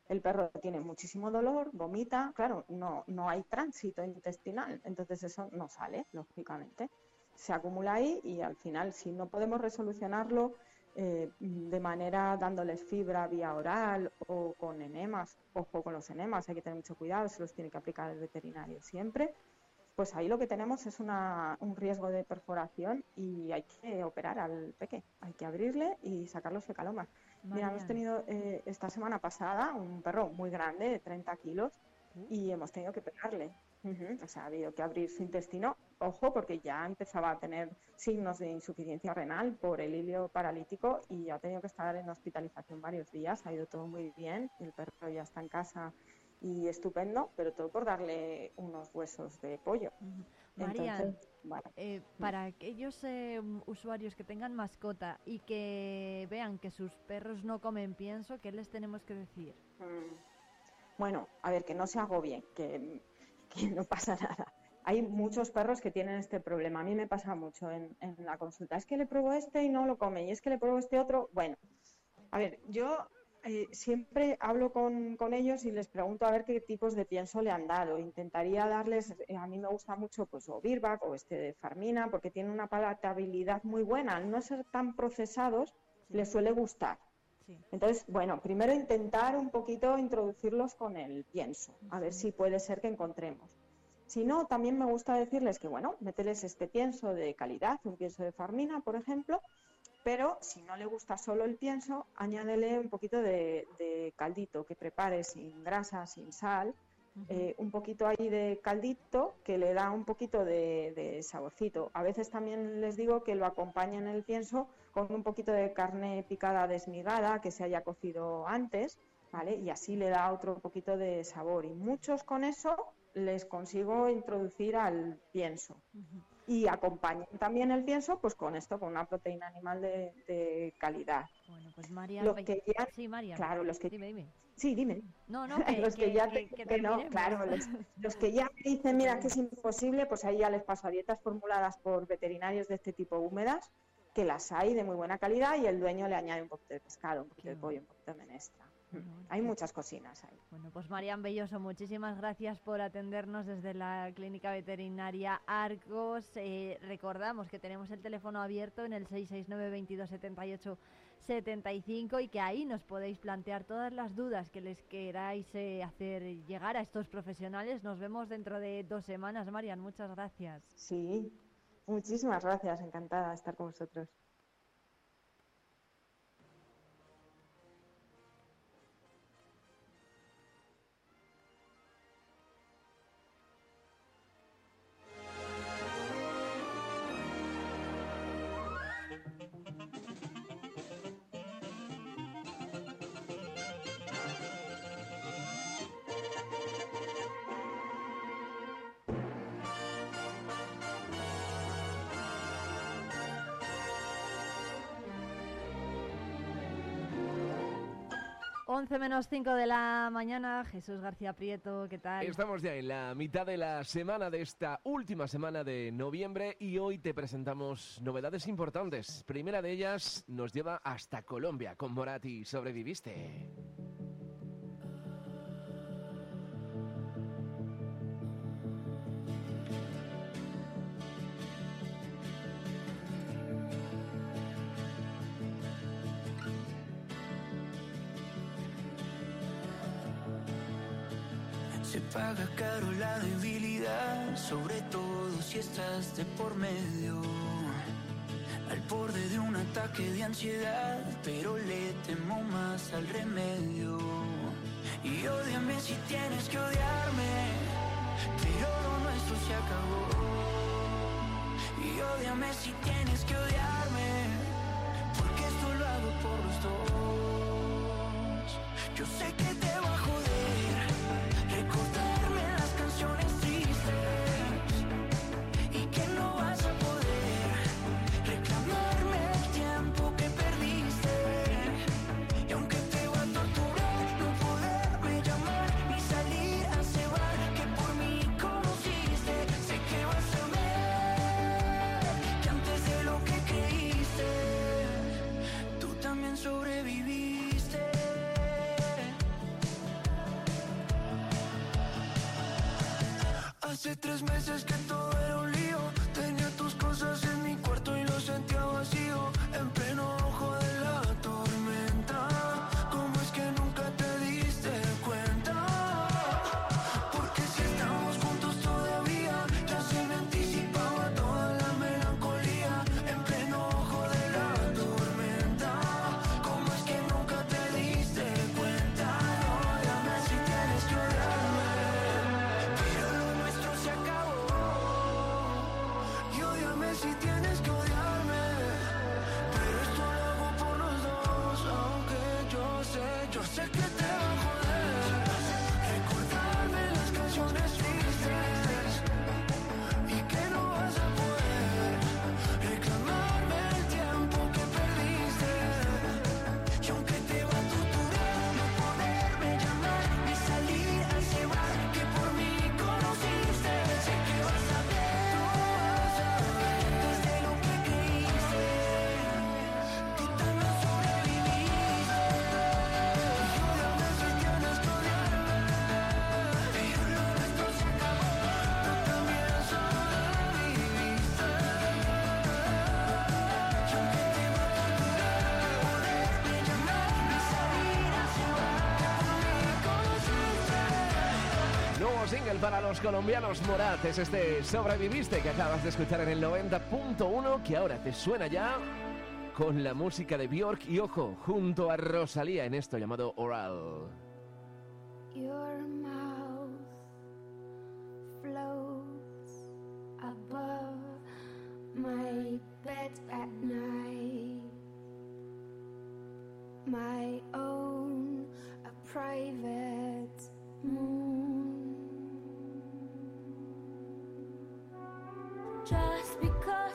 el perro tiene muchísimo dolor, vomita, claro, no, no hay tránsito intestinal, entonces eso no sale, lógicamente. Se acumula ahí y al final, si no podemos resolucionarlo eh, de manera dándoles fibra vía oral o con enemas, ojo con los enemas, hay que tener mucho cuidado, se los tiene que aplicar el veterinario siempre, pues ahí lo que tenemos es una, un riesgo de perforación y hay que operar al peque, hay que abrirle y sacar los fecalomas. Mira, hemos tenido eh, esta semana pasada un perro muy grande, de 30 kilos, y hemos tenido que operarle. Ujú, O sea, ha habido que abrir su intestino, ojo, porque ya empezaba a tener signos de insuficiencia renal por el hilio paralítico y ha tenido que estar en hospitalización varios días. Ha ido todo muy bien, el perro ya está en casa y estupendo, pero todo por darle unos huesos de pollo. Entonces, bueno, eh, para aquellos eh, usuarios que tengan mascota y que vean que sus perros no comen pienso, ¿qué les tenemos que decir? Mm. Bueno, a ver, que no se agobien, que, que no pasa nada. Hay muchos perros que tienen este problema. A mí me pasa mucho en, en la consulta. Es que le pruebo este y no lo come. Y es que le pruebo este otro. Bueno, a ver, yo eh, siempre hablo con, con ellos y les pregunto a ver qué tipos de pienso le han dado. Intentaría darles, eh, a mí me gusta mucho pues o Birbac o este de Farmina porque tiene una palatabilidad muy buena. Al no ser tan procesados, les suele gustar. Entonces, bueno, primero intentar un poquito introducirlos con el pienso, a ver si puede ser que encontremos. Si no, también me gusta decirles que, bueno, mételes este pienso de calidad, un pienso de farmina, por ejemplo, pero si no le gusta solo el pienso, añádele un poquito de, de caldito que prepare sin grasa, sin sal, eh, un poquito ahí de caldito que le da un poquito de, de saborcito. A veces también les digo que lo acompañen el pienso con un poquito de carne picada desmigada que se haya cocido antes, ¿vale? Y así le da otro poquito de sabor. Y muchos con eso les consigo introducir al pienso. Y acompañen también el pienso pues con esto, con una proteína animal de, de calidad. Bueno, pues María, Los que ya- sí, María. Claro, los que Dime, dime. Sí, dime. No, no, que, los que, que- ya que- te- que que no, claro, los, los que ya me dicen, mira, que es imposible, pues ahí ya les paso a dietas formuladas por veterinarios de este tipo húmedas, que las hay de muy buena calidad y el dueño le añade un poquito de pescado, un poquito de pollo, un poquito de menestra. Hay muchas cocinas ahí. Bueno, pues Marian Belloso, muchísimas gracias por atendernos desde la Clínica Veterinaria Argos. Eh, recordamos que tenemos el teléfono abierto en el 669 22 78 75 y que ahí nos podéis plantear todas las dudas que les queráis eh, hacer llegar a estos profesionales. Nos vemos dentro de dos semanas, Marian. Muchas gracias. Sí, muchísimas gracias, encantada de estar con vosotros. Menos 5 de la mañana, Jesús García Prieto, ¿qué tal? Estamos ya en la mitad de la semana de esta última semana de noviembre y hoy te presentamos novedades importantes. Primera de ellas nos lleva hasta Colombia con Morati. ¿Sobreviviste? Caro la debilidad, sobre todo si estás de por medio. Al borde de un ataque de ansiedad, pero le temo más al remedio. Y odiame si tienes que odiarme, pero lo nuestro se acabó. Y odiame si tienes que odiarme, porque esto lo hago por los dos. Yo sé que te tres meses que sé, yo Single para los colombianos Morat es este Sobreviviste que acabas de escuchar en el 90.1 que ahora te suena ya con la música de Bjork y ojo, junto a Rosalía en esto llamado Oral. Your mouth above my bed at night. My own, a private moon. just because.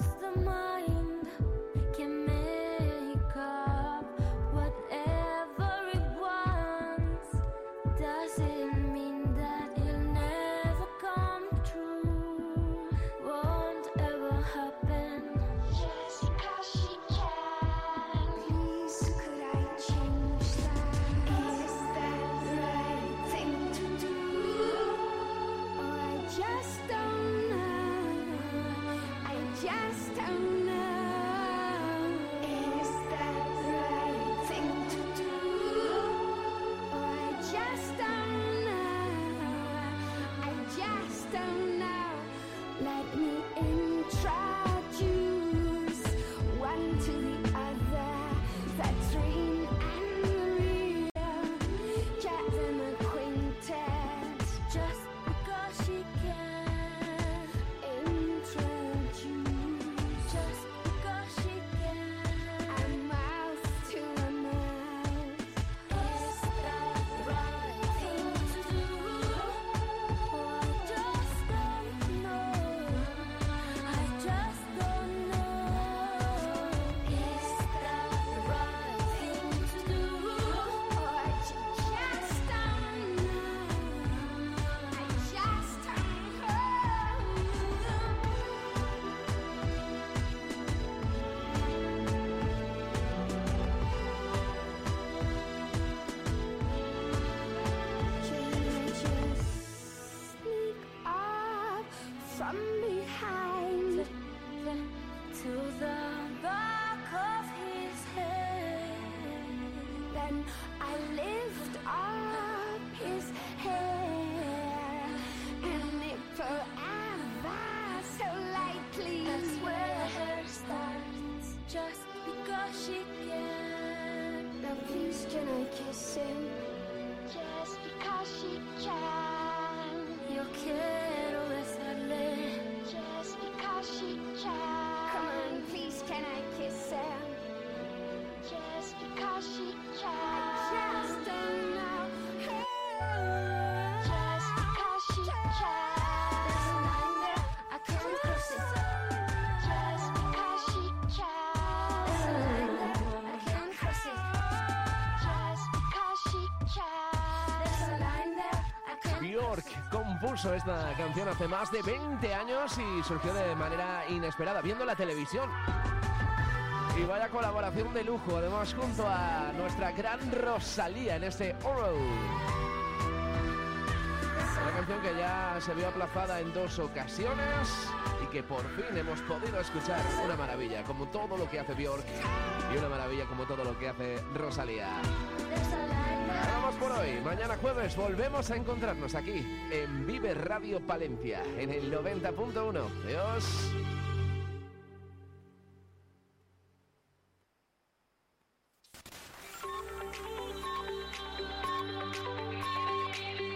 Compuso esta canción hace más de 20 años y surgió de manera inesperada, viendo la televisión. Y vaya colaboración de lujo, además junto a nuestra gran Rosalía en este Oral. Una canción que ya se vio aplazada en dos ocasiones y que por fin hemos podido escuchar. Una maravilla, como todo lo que hace Bjork y una maravilla como todo lo que hace Rosalía. Por hoy. Mañana jueves volvemos a encontrarnos aquí en Vive Radio Palencia en el 90.1. Adiós.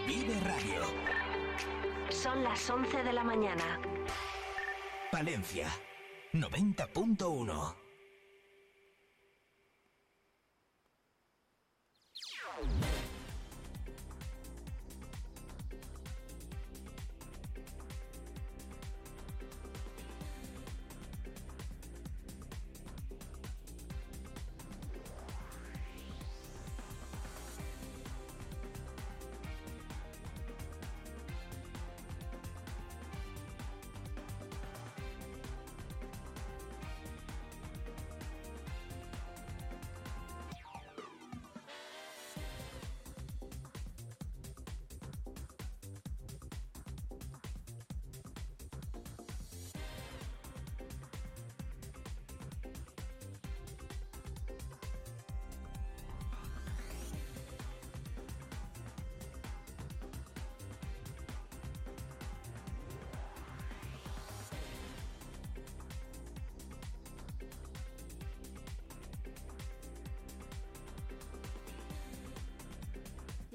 Vive Radio. Son las 11 de la mañana. Palencia 90.1.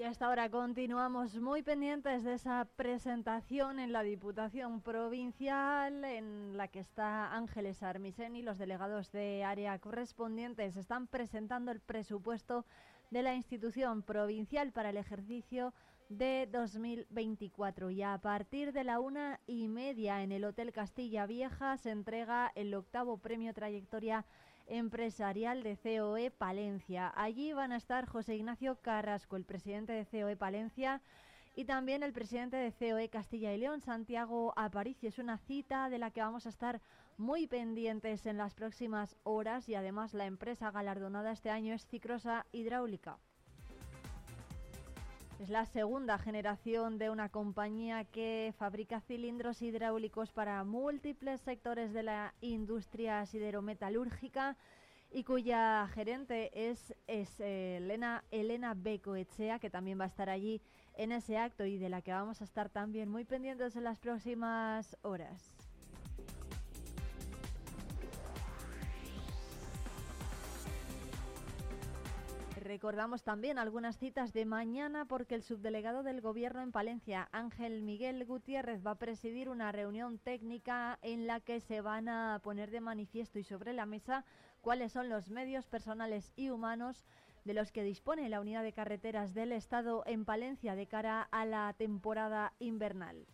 Y hasta ahora continuamos muy pendientes de esa presentación en la Diputación Provincial en la que está Ángeles Armisen y los delegados de área correspondientes están presentando el presupuesto de la institución provincial para el ejercicio de 2024 y a partir de la una y media en el Hotel Castilla Vieja se entrega el octavo premio trayectoria empresarial de COE Palencia. Allí van a estar José Ignacio Carrasco, el presidente de COE Palencia, y también el presidente de COE Castilla y León, Santiago Aparicio. Es una cita de la que vamos a estar muy pendientes en las próximas horas y además la empresa galardonada este año es Cicrosa Hidráulica. Es la segunda generación de una compañía que fabrica cilindros hidráulicos para múltiples sectores de la industria siderometalúrgica y cuya gerente es, es eh, Elena, Elena Becoechea, que también va a estar allí en ese acto y de la que vamos a estar también muy pendientes en las próximas horas. Recordamos también algunas citas de mañana porque el subdelegado del Gobierno en Palencia, Ángel Miguel Gutiérrez, va a presidir una reunión técnica en la que se van a poner de manifiesto y sobre la mesa cuáles son los medios personales y humanos de los que dispone la unidad de carreteras del Estado en Palencia de cara a la temporada invernal.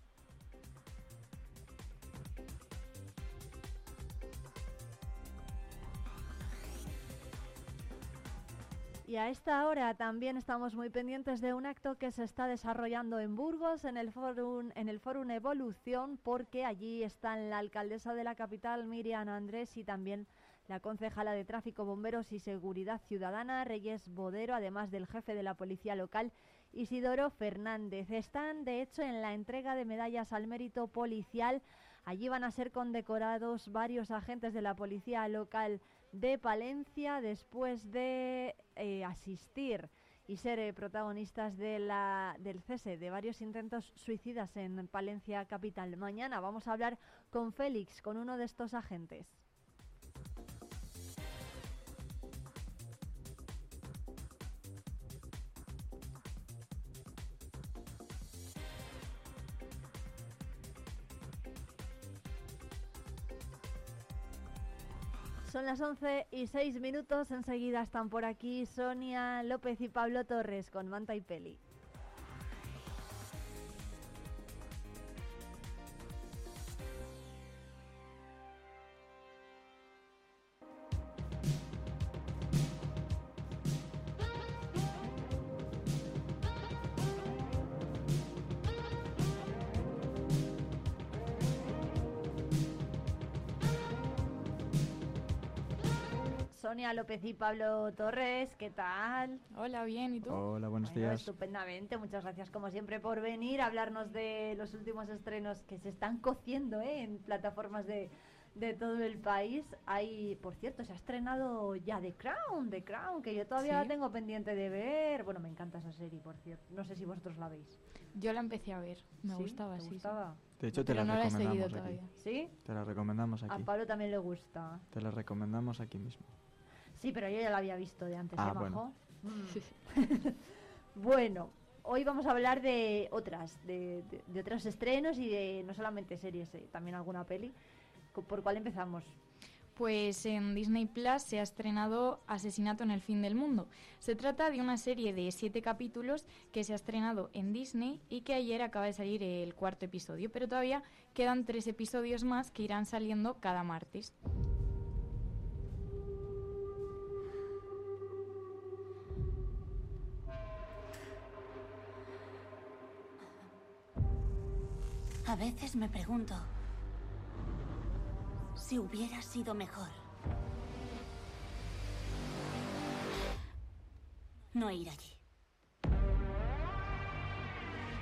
Y a esta hora también estamos muy pendientes de un acto que se está desarrollando en Burgos, en el Fórum, en el Evolución, porque allí están la alcaldesa de la capital, Miriam Andrés, y también la concejala de Tráfico, Bomberos y Seguridad Ciudadana, Reyes Bodero, además del jefe de la Policía Local, Isidoro Fernández. Están, de hecho, en la entrega de medallas al mérito policial. Allí van a ser condecorados varios agentes de la Policía Local de Palencia después de eh, asistir y ser eh, protagonistas de la, del cese de varios intentos suicidas en Palencia capital. Mañana vamos a hablar con Félix, con uno de estos agentes. Son las 11 y 6 minutos. Enseguida están por aquí Sonia López y Pablo Torres con Manta y Peli. Sonia López y Pablo Torres, ¿qué tal? Hola, bien, ¿y tú? Hola, buenos Bueno, días. estupendamente, muchas gracias como siempre por venir a hablarnos de los últimos estrenos que se están cociendo ¿eh? en plataformas de, de todo el país. Hay, por cierto, se ha estrenado ya The Crown, The Crown, que yo todavía Sí. la tengo pendiente de ver. Bueno, me encanta esa serie, por cierto. No sé si vosotros la veis. Yo la empecé a ver, me ¿Sí? gustaba, ¿Te sí, sí. gustaba? De hecho, te Pero la no la he seguido recomendamos aquí. todavía. ¿Sí? Te la recomendamos A aquí. Pablo también le gusta. Te la recomendamos aquí mismo. Sí, pero yo ya la había visto de antes, Ah, ¿eh, bueno. Majo? Mm. bueno, hoy vamos a hablar de otras, de, de- de otros estrenos y de no solamente series, eh, también alguna peli. ¿Por cuál empezamos? Pues en Disney Plus se ha estrenado Asesinato en el fin del mundo. Se trata de una serie de siete capítulos que se ha estrenado en Disney y que ayer acaba de salir el cuarto episodio, pero todavía quedan tres episodios más que irán saliendo cada martes. A veces me pregunto si hubiera sido mejor no ir allí.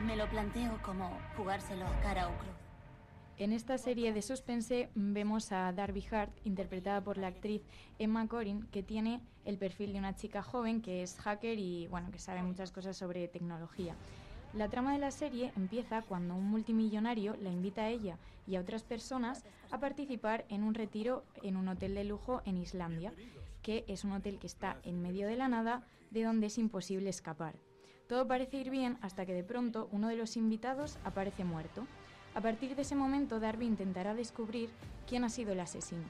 Me lo planteo como jugárselo cara o cruz. En esta serie de suspense vemos a Darby Hart, interpretada por la actriz Emma Corrin, que tiene el perfil de una chica joven que es hacker y bueno, que sabe muchas cosas sobre tecnología. La trama de la serie empieza cuando un multimillonario la invita a ella y a otras personas a participar en un retiro en un hotel de lujo en Islandia, que es un hotel que está en medio de la nada, de donde es imposible escapar. Todo parece ir bien hasta que de pronto uno de los invitados aparece muerto. A partir de ese momento, Darby intentará descubrir quién ha sido el asesino.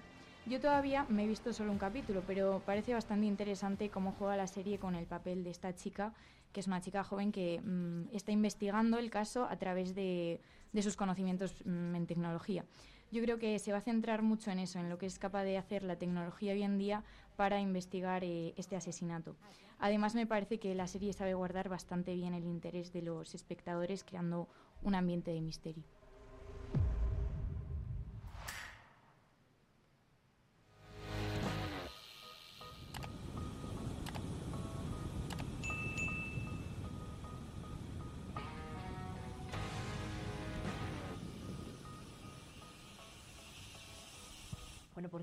Yo todavía me he visto solo un capítulo, pero parece bastante interesante cómo juega la serie con el papel de esta chica, que es una chica joven que mm, está investigando el caso a través de, de sus conocimientos mm, en tecnología. Yo creo que se va a centrar mucho en eso, en lo que es capaz de hacer la tecnología hoy en día para investigar eh, este asesinato. Además, me parece que la serie sabe guardar bastante bien el interés de los espectadores, creando un ambiente de misterio.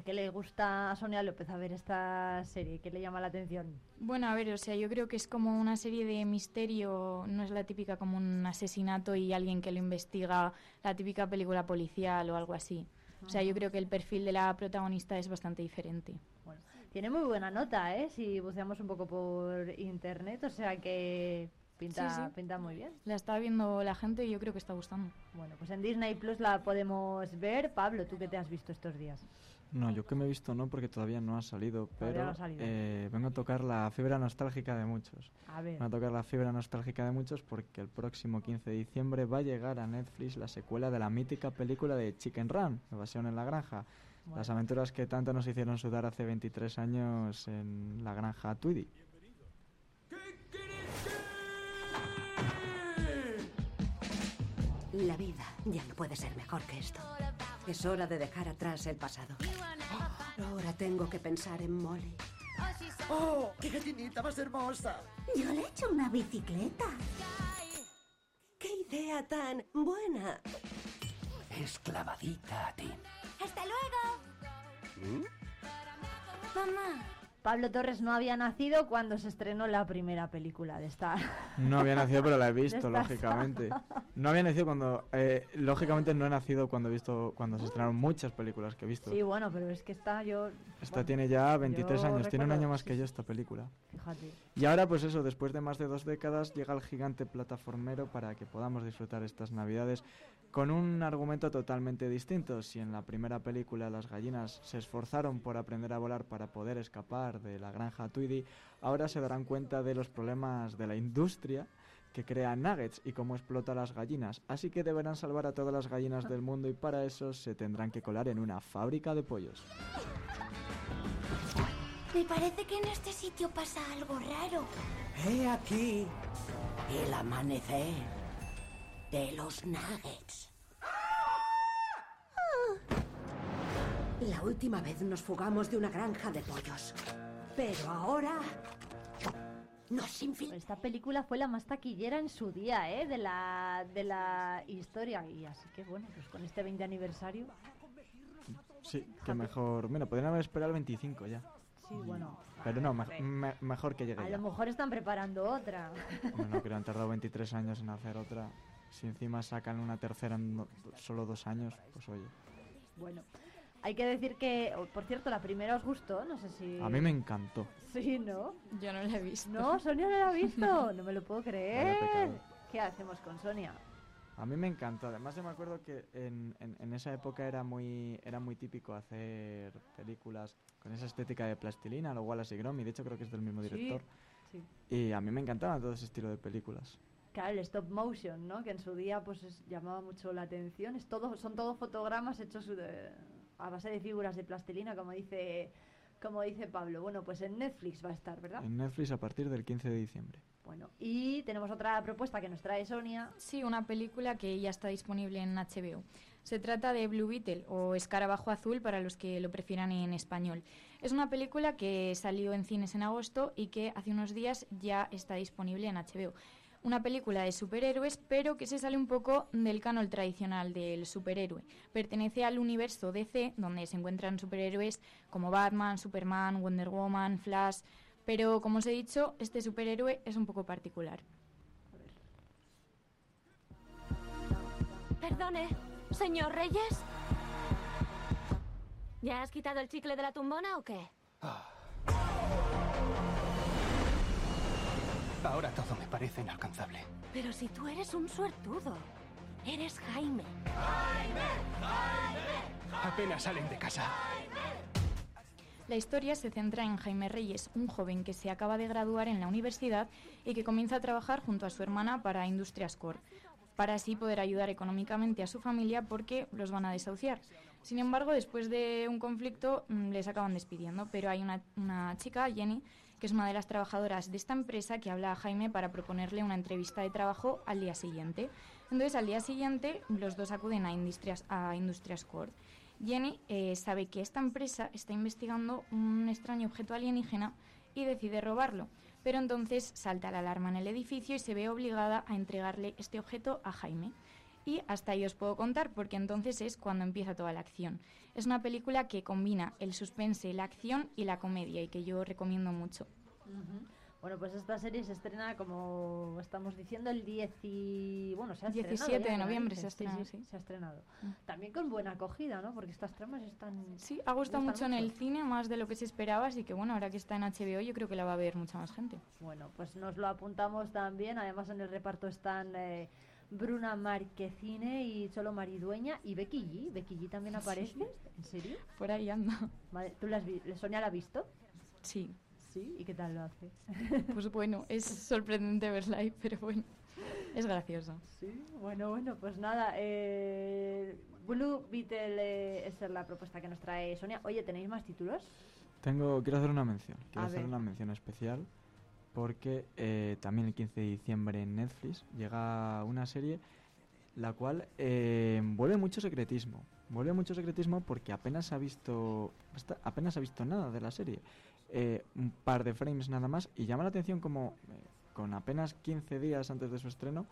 ¿Por qué le gusta a Sonia López a ver esta serie? ¿Qué le llama la atención? Bueno, a ver, o sea, yo creo que es como una serie de misterio, no es la típica como un asesinato y alguien que lo investiga, la típica película policial o algo así. O sea, yo creo que el perfil de la protagonista es bastante diferente. Bueno, tiene muy buena nota, ¿eh? Si buceamos un poco por internet, o sea que pinta, Sí, sí. pinta muy bien. La está viendo la gente y yo creo que está gustando. Bueno, pues en Disney Plus la podemos ver. Pablo, ¿tú qué te has visto estos días? No, yo que me he visto no, porque todavía no ha salido, pero no ha salido. eh, vengo a tocar la fibra nostálgica de muchos. A ver. Vengo a tocar la fibra nostálgica de muchos porque el próximo 15 de diciembre va a llegar a Netflix la secuela de la mítica película de Chicken Run, Evasión en la Granja. Las aventuras que tanto nos hicieron sudar hace 23 años en la granja Tweedy. La vida ya no puede ser mejor que esto. Es hora de dejar atrás el pasado. Ahora tengo que pensar en Molly. ¡Oh! ¡Qué gallinita más hermosa! Yo le he hecho una bicicleta. ¡Qué idea tan buena! Es clavadita a ti. ¡Hasta luego! ¿Mm? Mamá, Pablo Torres no había nacido cuando se estrenó la primera película de esta. No había nacido, pero la he visto, lógicamente. No había nacido cuando... eh, lógicamente no he nacido cuando he visto... Cuando se estrenaron muchas películas que he visto. Sí, bueno, pero es que esta yo. Esta bueno, tiene ya 23 yo años, tiene un año más que yo esta película. Fíjate. Y ahora, pues eso, después de más de dos décadas, llega el gigante plataformero para que podamos disfrutar estas navidades con un argumento totalmente distinto. Si en la primera película las gallinas se esforzaron por aprender a volar para poder escapar de la granja Tweedy, ahora se darán cuenta de los problemas de la industria que crea nuggets y cómo explota las gallinas. Así que deberán salvar a todas las gallinas del mundo y para eso se tendrán que colar en una fábrica de pollos. Me parece que en este sitio pasa algo raro. He aquí el amanecer de los nuggets. La última vez nos fugamos de una granja de pollos. Pero ahora nos infiltramos. Esta película fue la más taquillera en su día, ¿eh? De la, de la historia. Y así que bueno, pues con este 20 aniversario. Sí, que mejor... Bueno, podrían haber esperado el 25 ya. Sí, bueno. Pero no, me- me- mejor que llegue A ya. lo mejor están preparando otra. Bueno, que han tardado 23 años en hacer otra. Si encima sacan una tercera en no- solo dos años, pues oye. bueno, hay que decir que, por cierto, la primera os gustó, no sé si... A mí me encantó. Sí, ¿no? Yo no la he visto. No, Sonia no la ha visto, no me lo puedo creer. ¿Qué hacemos con Sonia? A mí me encantó. Además, yo me acuerdo que en, en- en esa época era muy, era muy típico hacer películas con esa estética de plastilina, lo Wallace y Gromit. De hecho, creo que es del mismo Sí, director. sí. Y a mí me encantaba todo ese estilo de películas. Claro, el stop motion, ¿no? Que en su día pues es- llamaba mucho la atención. Es todo, son todos fotogramas hechos de- a base de figuras de plastilina, como dice, como dice Pablo. Bueno, pues en Netflix va a estar, ¿verdad? En Netflix a partir del 15 de diciembre. Bueno, y tenemos otra propuesta que nos trae Sonia. Sí, una película que ya está disponible en HBO. Se trata de Blue Beetle o Escarabajo Azul para los que lo prefieran en español. Es una película que salió en cines en agosto y que hace unos días ya está disponible en HBO. Una película de superhéroes, pero que se sale un poco del canon tradicional del superhéroe. Pertenece al universo DC, donde se encuentran superhéroes como Batman, Superman, Wonder Woman, Flash. Pero, como os he dicho, este superhéroe es un poco particular. Perdone, señor Reyes. ¿Ya has quitado el chicle de la tumbona o qué? Ahora todo me parece inalcanzable. Pero si tú eres un suertudo. Eres Jaime. Apenas salen de casa. La historia se centra en Jaime Reyes, un joven que se acaba de graduar en la universidad y que comienza a trabajar junto a su hermana para Industrias Core, para así poder ayudar económicamente a su familia porque los van a desahuciar. Sin embargo, después de un conflicto mm, les acaban despidiendo, pero hay una, una chica, Jenny, que es una de las trabajadoras de esta empresa que habla a Jaime para proponerle una entrevista de trabajo al día siguiente. Entonces, al día siguiente, los dos acuden a Industrias, a Industrias Core. Jenny eh, sabe que esta empresa está investigando un extraño objeto alienígena y decide robarlo. Pero entonces salta la alarma en el edificio y se ve obligada a entregarle este objeto a Jaime. Y hasta ahí os puedo contar porque entonces es cuando empieza toda la acción. Es una película que combina el suspense, la acción y la comedia y que yo recomiendo mucho. Bueno, pues esta serie se estrena, como estamos diciendo, el 10 y... Bueno, se ha 17 estrenado ya, de ¿no? noviembre se ha estrenado, sí, sí. se ha estrenado. También con buena acogida, ¿no? Porque estas tramas están... Sí, ha gustado mucho en el cine, más de lo que se esperaba, así que bueno, ahora que está en HBO yo creo que la va a ver mucha más gente. Bueno, pues nos lo apuntamos también. Además, en el reparto están eh, Bruna Marquezine y Cholo Maridueña y Becky G. Becky G también aparece. ¿En serio? Por ahí anda. ¿Tú la has vi- Sonia la ha visto? Sí. Sí, ¿y qué tal lo hace? Pues bueno, es sorprendente verla ahí, pero bueno, es gracioso. Sí, bueno, bueno, pues nada. Eh, Blue Beetle eh, esa es la propuesta que nos trae Sonia. Oye, ¿tenéis más títulos? Tengo, quiero hacer una mención. Quiero A hacer ver. una mención especial porque eh, también el 15 de diciembre en Netflix llega una serie la cual eh, vuelve mucho secretismo. Vuelve mucho secretismo porque apenas ha visto apenas ha visto nada de la serie. Eh, un par de frames nada más y llama la atención como eh, con apenas 15 días antes de su estreno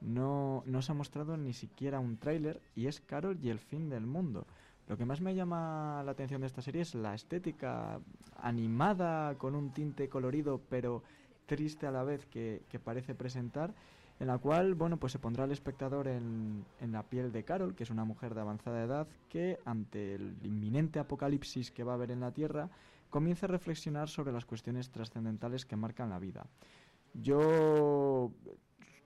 no, no se ha mostrado ni siquiera un tráiler y es Carol y el fin del mundo. Lo que más me llama la atención de esta serie es la estética animada, con un tinte colorido, pero triste a la vez que, parece presentar, en la cual, bueno, pues se pondrá al espectador en, en la piel de Carol, que es una mujer de avanzada edad, que ante el inminente apocalipsis que va a haber en la Tierra, comienza a reflexionar sobre las cuestiones trascendentales que marcan la vida. Yo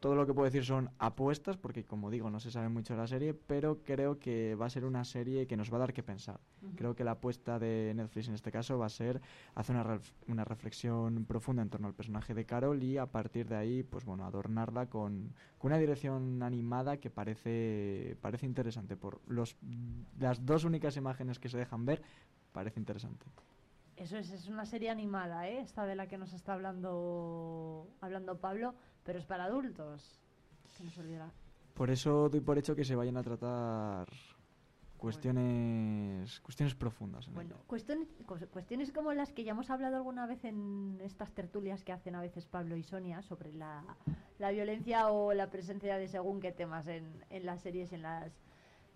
todo lo que puedo decir son apuestas, porque como digo, no se sabe mucho de la serie, pero creo que va a ser una serie que nos va a dar que pensar. Creo que la apuesta de Netflix en este caso va a ser hacer una, ref- una reflexión profunda en torno al personaje de Carol y a partir de ahí, pues bueno, adornarla con, con una dirección animada que parece, parece interesante. Por los, las dos únicas imágenes que se dejan ver, parece interesante. Eso es, es una serie animada, ¿eh? Esta de la que nos está hablando, hablando Pablo, pero es para adultos. Que no se olvida. Por eso doy por hecho que se vayan a tratar cuestiones, cuestiones profundas. En Bueno, cuestiones, cuestiones como las que ya hemos hablado alguna vez en estas tertulias que hacen a veces Pablo y Sonia sobre la, la violencia o la presencia de según qué temas en, en las series, en las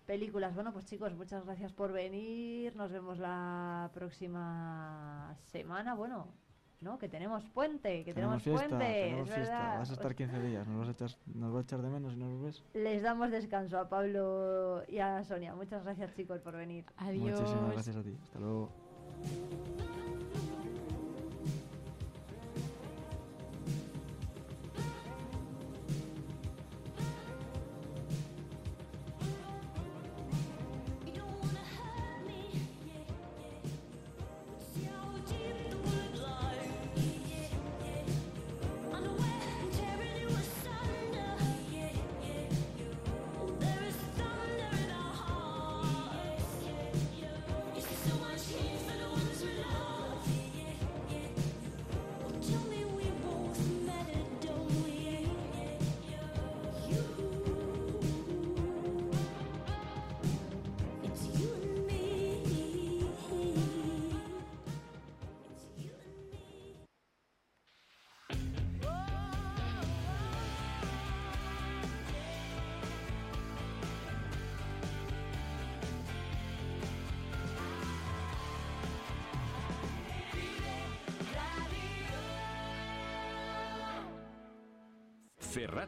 películas. Bueno, pues chicos, muchas gracias por venir. Nos vemos la próxima semana. Bueno, ¿no? Que tenemos puente, que tenemos, fiesta, puente. tenemos es fiesta. verdad. Vas a estar 15 días, nos vas a echar, nos vas a echar de menos si no nos ves. Les damos descanso a Pablo y a Sonia. Muchas gracias, chicos, por venir. Muchísimas gracias a ti. Hasta luego.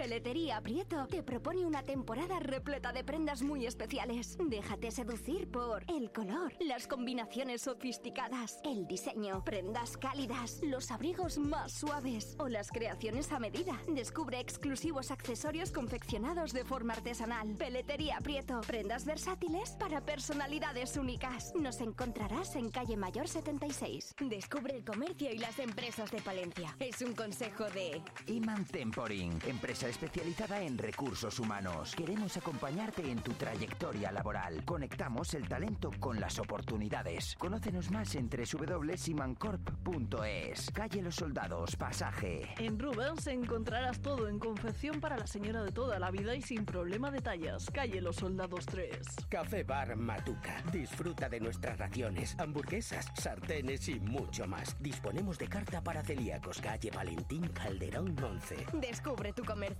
Peletería Prieto te propone una temporada repleta de prendas muy especiales. Déjate seducir por el color, las combinaciones sofisticadas, el diseño, prendas cálidas, los abrigos más suaves o las creaciones a medida. Descubre exclusivos accesorios confeccionados de forma artesanal. Peletería Prieto, prendas versátiles para personalidades únicas. Nos encontrarás en calle Mayor 76. Descubre el comercio y las empresas de Palencia. Es un consejo de... Iman Temporing, empresa especializada en recursos humanos. Queremos acompañarte en tu trayectoria laboral. Conectamos el talento con las oportunidades. Conócenos más en www.imancorp.es. Calle Los Soldados, pasaje. En Rubens encontrarás todo en confección para la señora de toda la vida y sin problema de tallas. Calle Los Soldados 3. Café Bar Matuca. Disfruta de nuestras raciones, hamburguesas, sartenes y mucho más. Disponemos de carta para celíacos. Calle Valentín Calderón 11. Descubre tu comercio.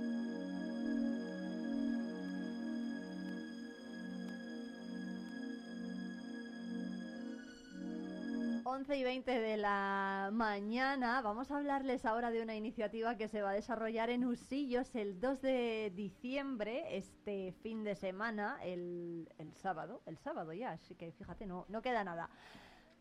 11 y 20 de la mañana. Vamos a hablarles ahora de una iniciativa que se va a desarrollar en Usillos el 2 de diciembre, este fin de semana, el, el sábado. El sábado ya, así que fíjate, no, no queda nada.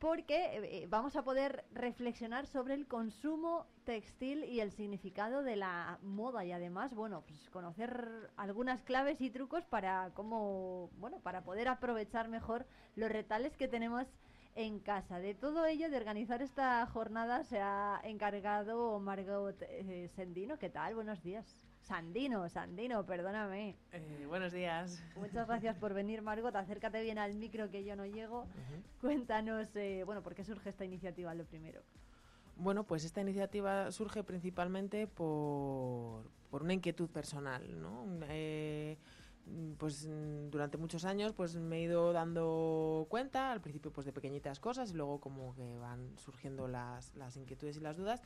Porque eh, vamos a poder reflexionar sobre el consumo textil y el significado de la moda y además, bueno, pues conocer algunas claves y trucos para cómo, bueno, para poder aprovechar mejor los retales que tenemos en casa. De todo ello, de organizar esta jornada, se ha encargado Margot eh, Sendino. ¿Qué tal? Buenos días. Sandino, Sandino, perdóname. Eh, buenos días. Muchas gracias por venir, Margot. Acércate bien al micro que yo no llego. Cuéntanos, eh, bueno, ¿por qué surge esta iniciativa lo primero? Bueno, pues esta iniciativa surge principalmente por, por una inquietud personal, ¿no? Eh, pues durante muchos años pues me he ido dando cuenta al principio pues de pequeñitas cosas y luego como que van surgiendo las, las inquietudes y las dudas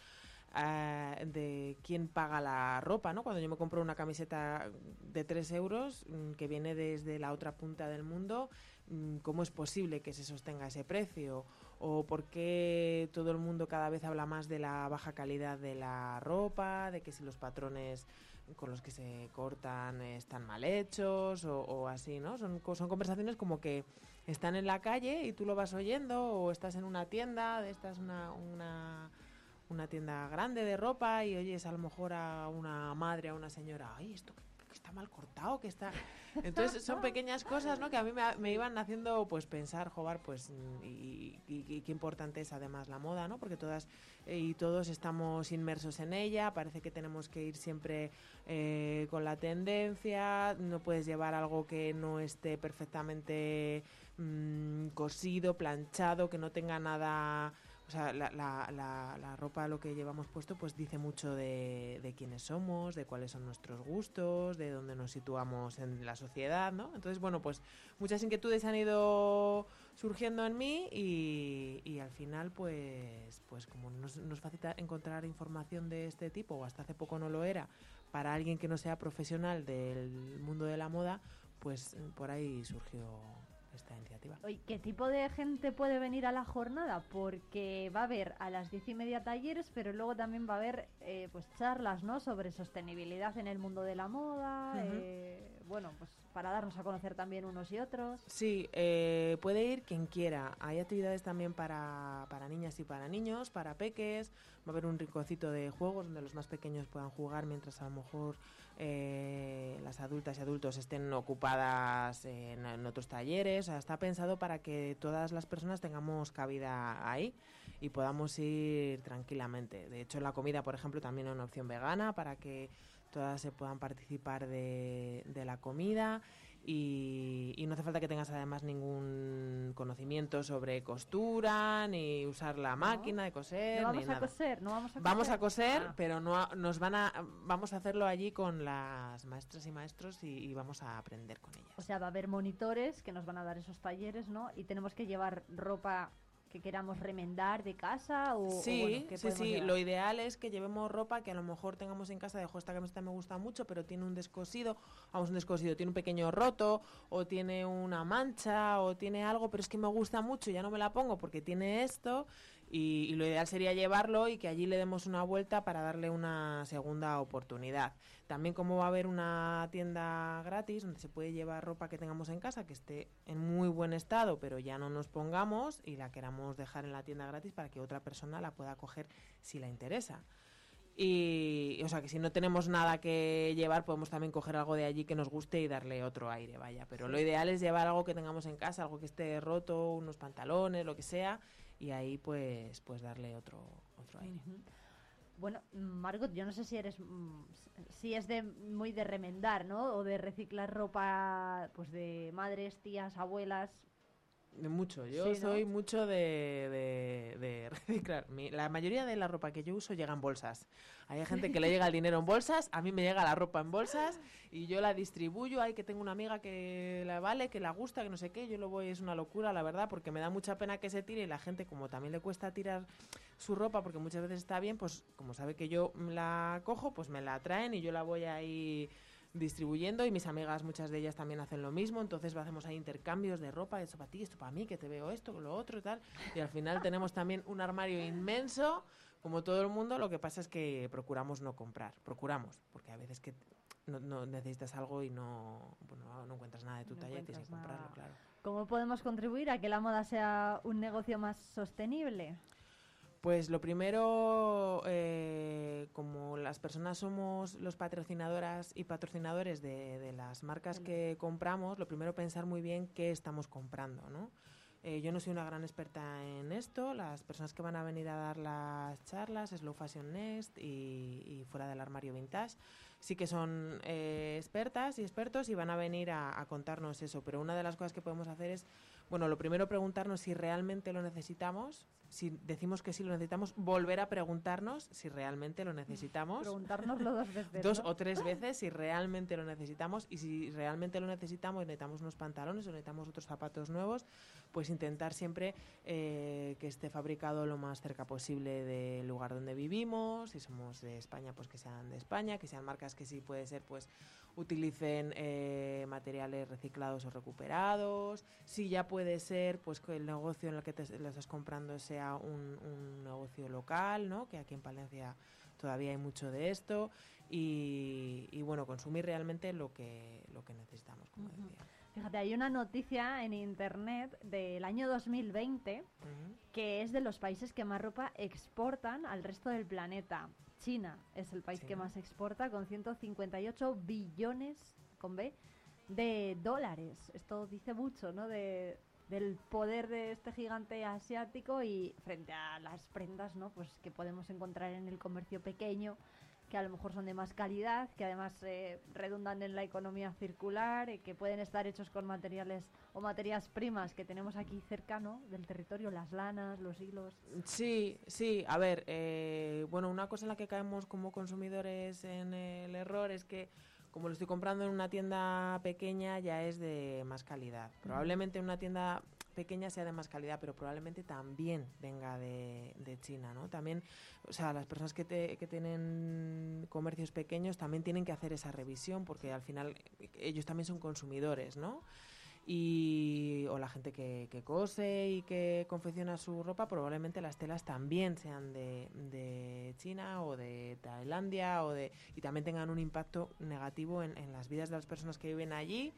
eh, de quién paga la ropa, ¿no? Cuando yo me compro una camiseta de 3 euros mm, que viene desde la otra punta del mundo, mm, ¿cómo es posible que se sostenga ese precio? ¿O por qué todo el mundo cada vez habla más de la baja calidad de la ropa, de que si los patrones con los que se cortan están mal hechos o, así, ¿no? Son, son conversaciones como que están en la calle y tú lo vas oyendo o estás en una tienda, de esta es una, una una tienda grande de ropa y oyes a lo mejor a una madre, a una señora, ay, esto que está mal cortado, que está... Entonces son pequeñas cosas, ¿no? Que a mí me, iban haciendo, pues, pensar, jugar, pues, y, qué importante es además la moda, ¿no? Porque todas eh, y todos estamos inmersos en ella, parece que tenemos que ir siempre eh, con la tendencia, no puedes llevar algo que no esté perfectamente mm, cosido, planchado, que no tenga nada sea, la, la, la, ropa, lo que llevamos puesto, pues dice mucho de, quiénes somos, de cuáles son nuestros gustos, de dónde nos situamos en la sociedad, ¿no? Entonces, bueno, pues muchas inquietudes han ido surgiendo en mí y, y al final, pues, pues como nos, nos facilita encontrar información de este tipo, o hasta hace poco no lo era, para alguien que no sea profesional del mundo de la moda, pues por ahí surgió esta iniciativa. ¿Qué tipo de gente puede venir a la jornada? Porque va a haber a las diez y media talleres, pero luego también va a haber eh, pues charlas ¿no? sobre sostenibilidad en el mundo de la moda. eh, bueno, pues para darnos a conocer también unos y otros. Sí, eh, puede ir quien quiera. Hay actividades también para, para niñas y para niños, para peques. Va a haber un rinconcito de juegos donde los más pequeños puedan jugar mientras a lo mejor eh, las adultas y adultos estén ocupadas en, otros talleres. O sea, está pensado para que todas las personas tengamos cabida ahí y podamos ir tranquilamente. De hecho, la comida, por ejemplo, también es una opción vegana para que todas se puedan participar de, de la comida y, no hace falta que tengas además ningún conocimiento sobre costura ni usar la máquina de coser. No vamos a coser, no vamos a coser. Vamos a coser, ah. pero no nos van a vamos a hacerlo allí con las maestras y maestros y, vamos a aprender con ellas. O sea, va a haber monitores que nos van a dar esos talleres, ¿no? Y tenemos que llevar ropa que queramos remendar de casa o sí sí sí lo ideal es que llevemos ropa que a lo mejor tengamos en casa de esta camiseta me gusta mucho pero tiene un descosido vamos un descosido tiene un pequeño roto o tiene una mancha o tiene algo pero es que me gusta mucho y ya no me la pongo porque tiene esto y, lo ideal sería llevarlo y que allí le demos una vuelta para darle una segunda oportunidad. También como va a haber una tienda gratis donde se puede llevar ropa que tengamos en casa que esté en muy buen estado, pero ya no nos pongamos y la queramos dejar en la tienda gratis para que otra persona la pueda coger si la interesa. Y, o sea, que si no tenemos nada que llevar, podemos también coger algo de allí que nos guste y darle otro aire, vaya. Pero lo ideal es llevar algo que tengamos en casa, algo que esté roto, unos pantalones, lo que sea, y ahí pues pues darle otro otro aire. Bueno, Margot, yo no sé si eres mm, si es de muy de remendar, ¿no? O de reciclar ropa pues de madres, tías, abuelas, mucho, yo soy mucho de, de, reciclar. la mayoría de la ropa que yo uso llega en bolsas. Hay gente que le llega el dinero en bolsas, a mí me llega la ropa en bolsas y yo la distribuyo. Hay que tengo una amiga que la vale, que la gusta, que no sé qué. Yo lo voy, es una locura, la verdad, porque me da mucha pena que se tire y la gente, como también le cuesta tirar su ropa, porque muchas veces está bien, pues como sabe que yo la cojo, pues me la traen y yo la voy ahí distribuyendo y mis amigas, muchas de ellas también hacen lo mismo, entonces hacemos ahí intercambios de ropa, esto para ti, esto para mí, que te veo esto, lo otro y tal, y al final tenemos también un armario inmenso, como todo el mundo, lo que pasa es que procuramos no comprar, procuramos, porque a veces que no, no necesitas algo y no, bueno, no encuentras nada de tu No talla y tienes que comprarlo, nada. claro. ¿Cómo podemos contribuir a que la moda sea un negocio más sostenible? Pues lo primero, eh, como las personas somos los patrocinadoras y patrocinadores de, de las marcas que compramos, lo primero pensar muy bien qué estamos comprando, ¿no? Eh, yo no soy una gran experta en esto, las personas que van a venir a dar las charlas, Slow Fashion Next y, y Fuera del Armario Vintage, sí que son eh, expertas y expertos y van a venir a, a contarnos eso, pero una de las cosas que podemos hacer es, bueno, lo primero preguntarnos si realmente lo necesitamos, si decimos que sí lo necesitamos, volver a preguntarnos si realmente lo necesitamos. Preguntárnoslo dos veces. Dos ¿no? o tres veces si realmente lo necesitamos y si realmente lo necesitamos y necesitamos unos pantalones o necesitamos otros zapatos nuevos, pues intentar siempre eh, que esté fabricado lo más cerca posible del lugar donde vivimos, si somos de España, pues que sean de España, que sean marcas que sí puede ser, pues utilicen eh, materiales reciclados o recuperados, si ya puede ser, pues que el negocio en el que te lo estás comprando sea un, un negocio local, ¿no? Que aquí en Palencia todavía hay mucho de esto y, y, bueno, consumir realmente lo que, lo que necesitamos, como decía. Fíjate, hay una noticia en internet del año 2020 que es de los países que más ropa exportan al resto del planeta. China es el país que más exporta con 158 billones con B de dólares. Esto dice mucho, ¿no? De, del poder de este gigante asiático y frente a las prendas, ¿no? Pues que podemos encontrar en el comercio pequeño que a lo mejor son de más calidad, que además eh, redundan en la economía circular, eh, que pueden estar hechos con materiales o materias primas que tenemos aquí cercano del territorio, las lanas, los hilos. Sí, sí, a ver, eh, bueno, una cosa en la que caemos como consumidores en el error es que como lo estoy comprando en una tienda pequeña ya es de más calidad. Probablemente en una tienda pequeña sea de más calidad, pero probablemente también venga de, de China, ¿no? También, o sea, las personas que, te- que tienen comercios pequeños también tienen que hacer esa revisión porque al final ellos también son consumidores, ¿no? y o la gente que, que cose y que confecciona su ropa probablemente las telas también sean de, de China o de Tailandia o de y también tengan un impacto negativo en, en las vidas de las personas que viven allí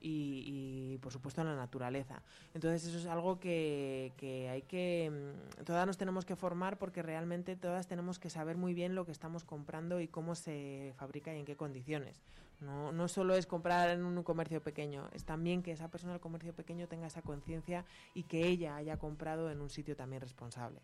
y, y, por supuesto en la naturaleza. Entonces eso es algo que, que hay que, mm, todas nos tenemos que formar porque realmente todas tenemos que saber muy bien lo que estamos comprando y cómo se fabrica y en qué condiciones. No, no solo es comprar en un comercio pequeño, es también que esa persona del comercio pequeño tenga esa conciencia y que ella haya comprado en un sitio también responsable.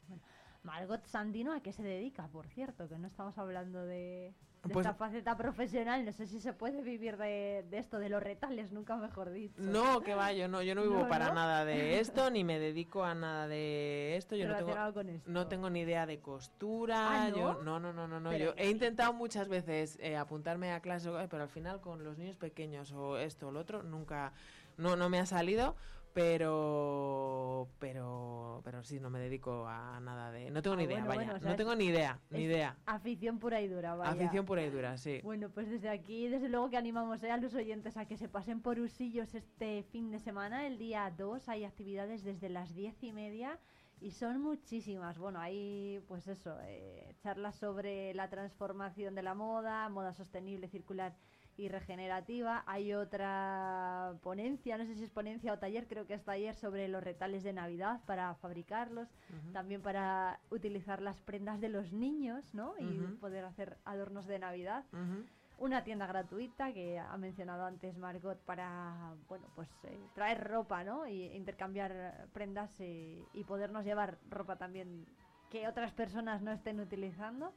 Margot Sandino, ¿a qué se dedica, por cierto? Que no estamos hablando de, de Pues- esta faceta profesional. No sé si se puede vivir de, de esto, de los retales, nunca mejor dicho. No, que va, yo no, yo no vivo No, para ¿no? nada de esto, ni me dedico a nada de esto. Yo no tengo, con esto. no tengo ni idea de costura. Ah, ¿no? yo, no, no, no, no, no. Pero Yo he intentado muchas veces eh, apuntarme a clases, eh, pero al final con los niños pequeños o esto o lo otro nunca, no, no me ha salido. Pero, pero, pero sí, no me dedico a nada de, no tengo Ah, ni idea, bueno, vaya, bueno, o sea, no tengo ni idea, ni idea. Afición pura y dura, vaya. Afición pura y dura, sí. Bueno, pues desde aquí, desde luego que animamos eh, a los oyentes a que se pasen por Usillos este fin de semana. El día 2 hay actividades desde las diez y media y son muchísimas. Bueno, hay pues eso, eh, charlas sobre la transformación de la moda, moda sostenible, circular y regenerativa. Hay otra ponencia, no sé si es ponencia o taller, creo que es taller sobre los retales de Navidad para fabricarlos, también para utilizar las prendas de los niños, ¿no? Y poder hacer adornos de Navidad. Una tienda gratuita que ha mencionado antes Margot para, bueno, pues eh, traer ropa, ¿no? Y intercambiar prendas eh, y podernos llevar ropa también que otras personas no estén utilizando.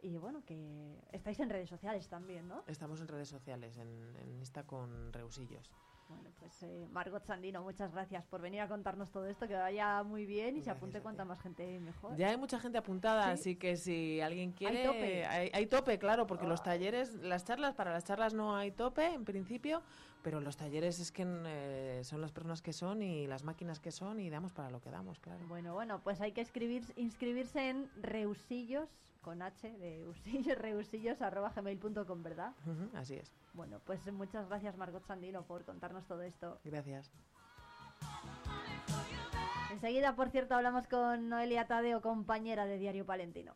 Y bueno, que estáis en redes sociales también, ¿no? Estamos en redes sociales, en, en Insta con Reusillos. Bueno, pues eh, Margot Sandino, muchas gracias por venir a contarnos todo esto, que vaya muy bien y se apunte cuanta más gente mejor. Ya hay mucha gente apuntada, Sí. así que si alguien quiere... tope. Hay, hay tope, claro, porque los talleres, las charlas, para las charlas no hay tope en principio, pero los talleres es que eh, son las personas que son y las máquinas que son y damos para lo que damos, claro. Bueno, bueno, pues hay que escribir, inscribirse en reusillos, con H, de usillos, reusillos, arroba gmail.com, ¿verdad? así es. Bueno, pues muchas gracias Margot Sandino por contarnos todo esto. Gracias. Enseguida, por cierto, hablamos con Noelia Tadeo, compañera de Diario Palentino.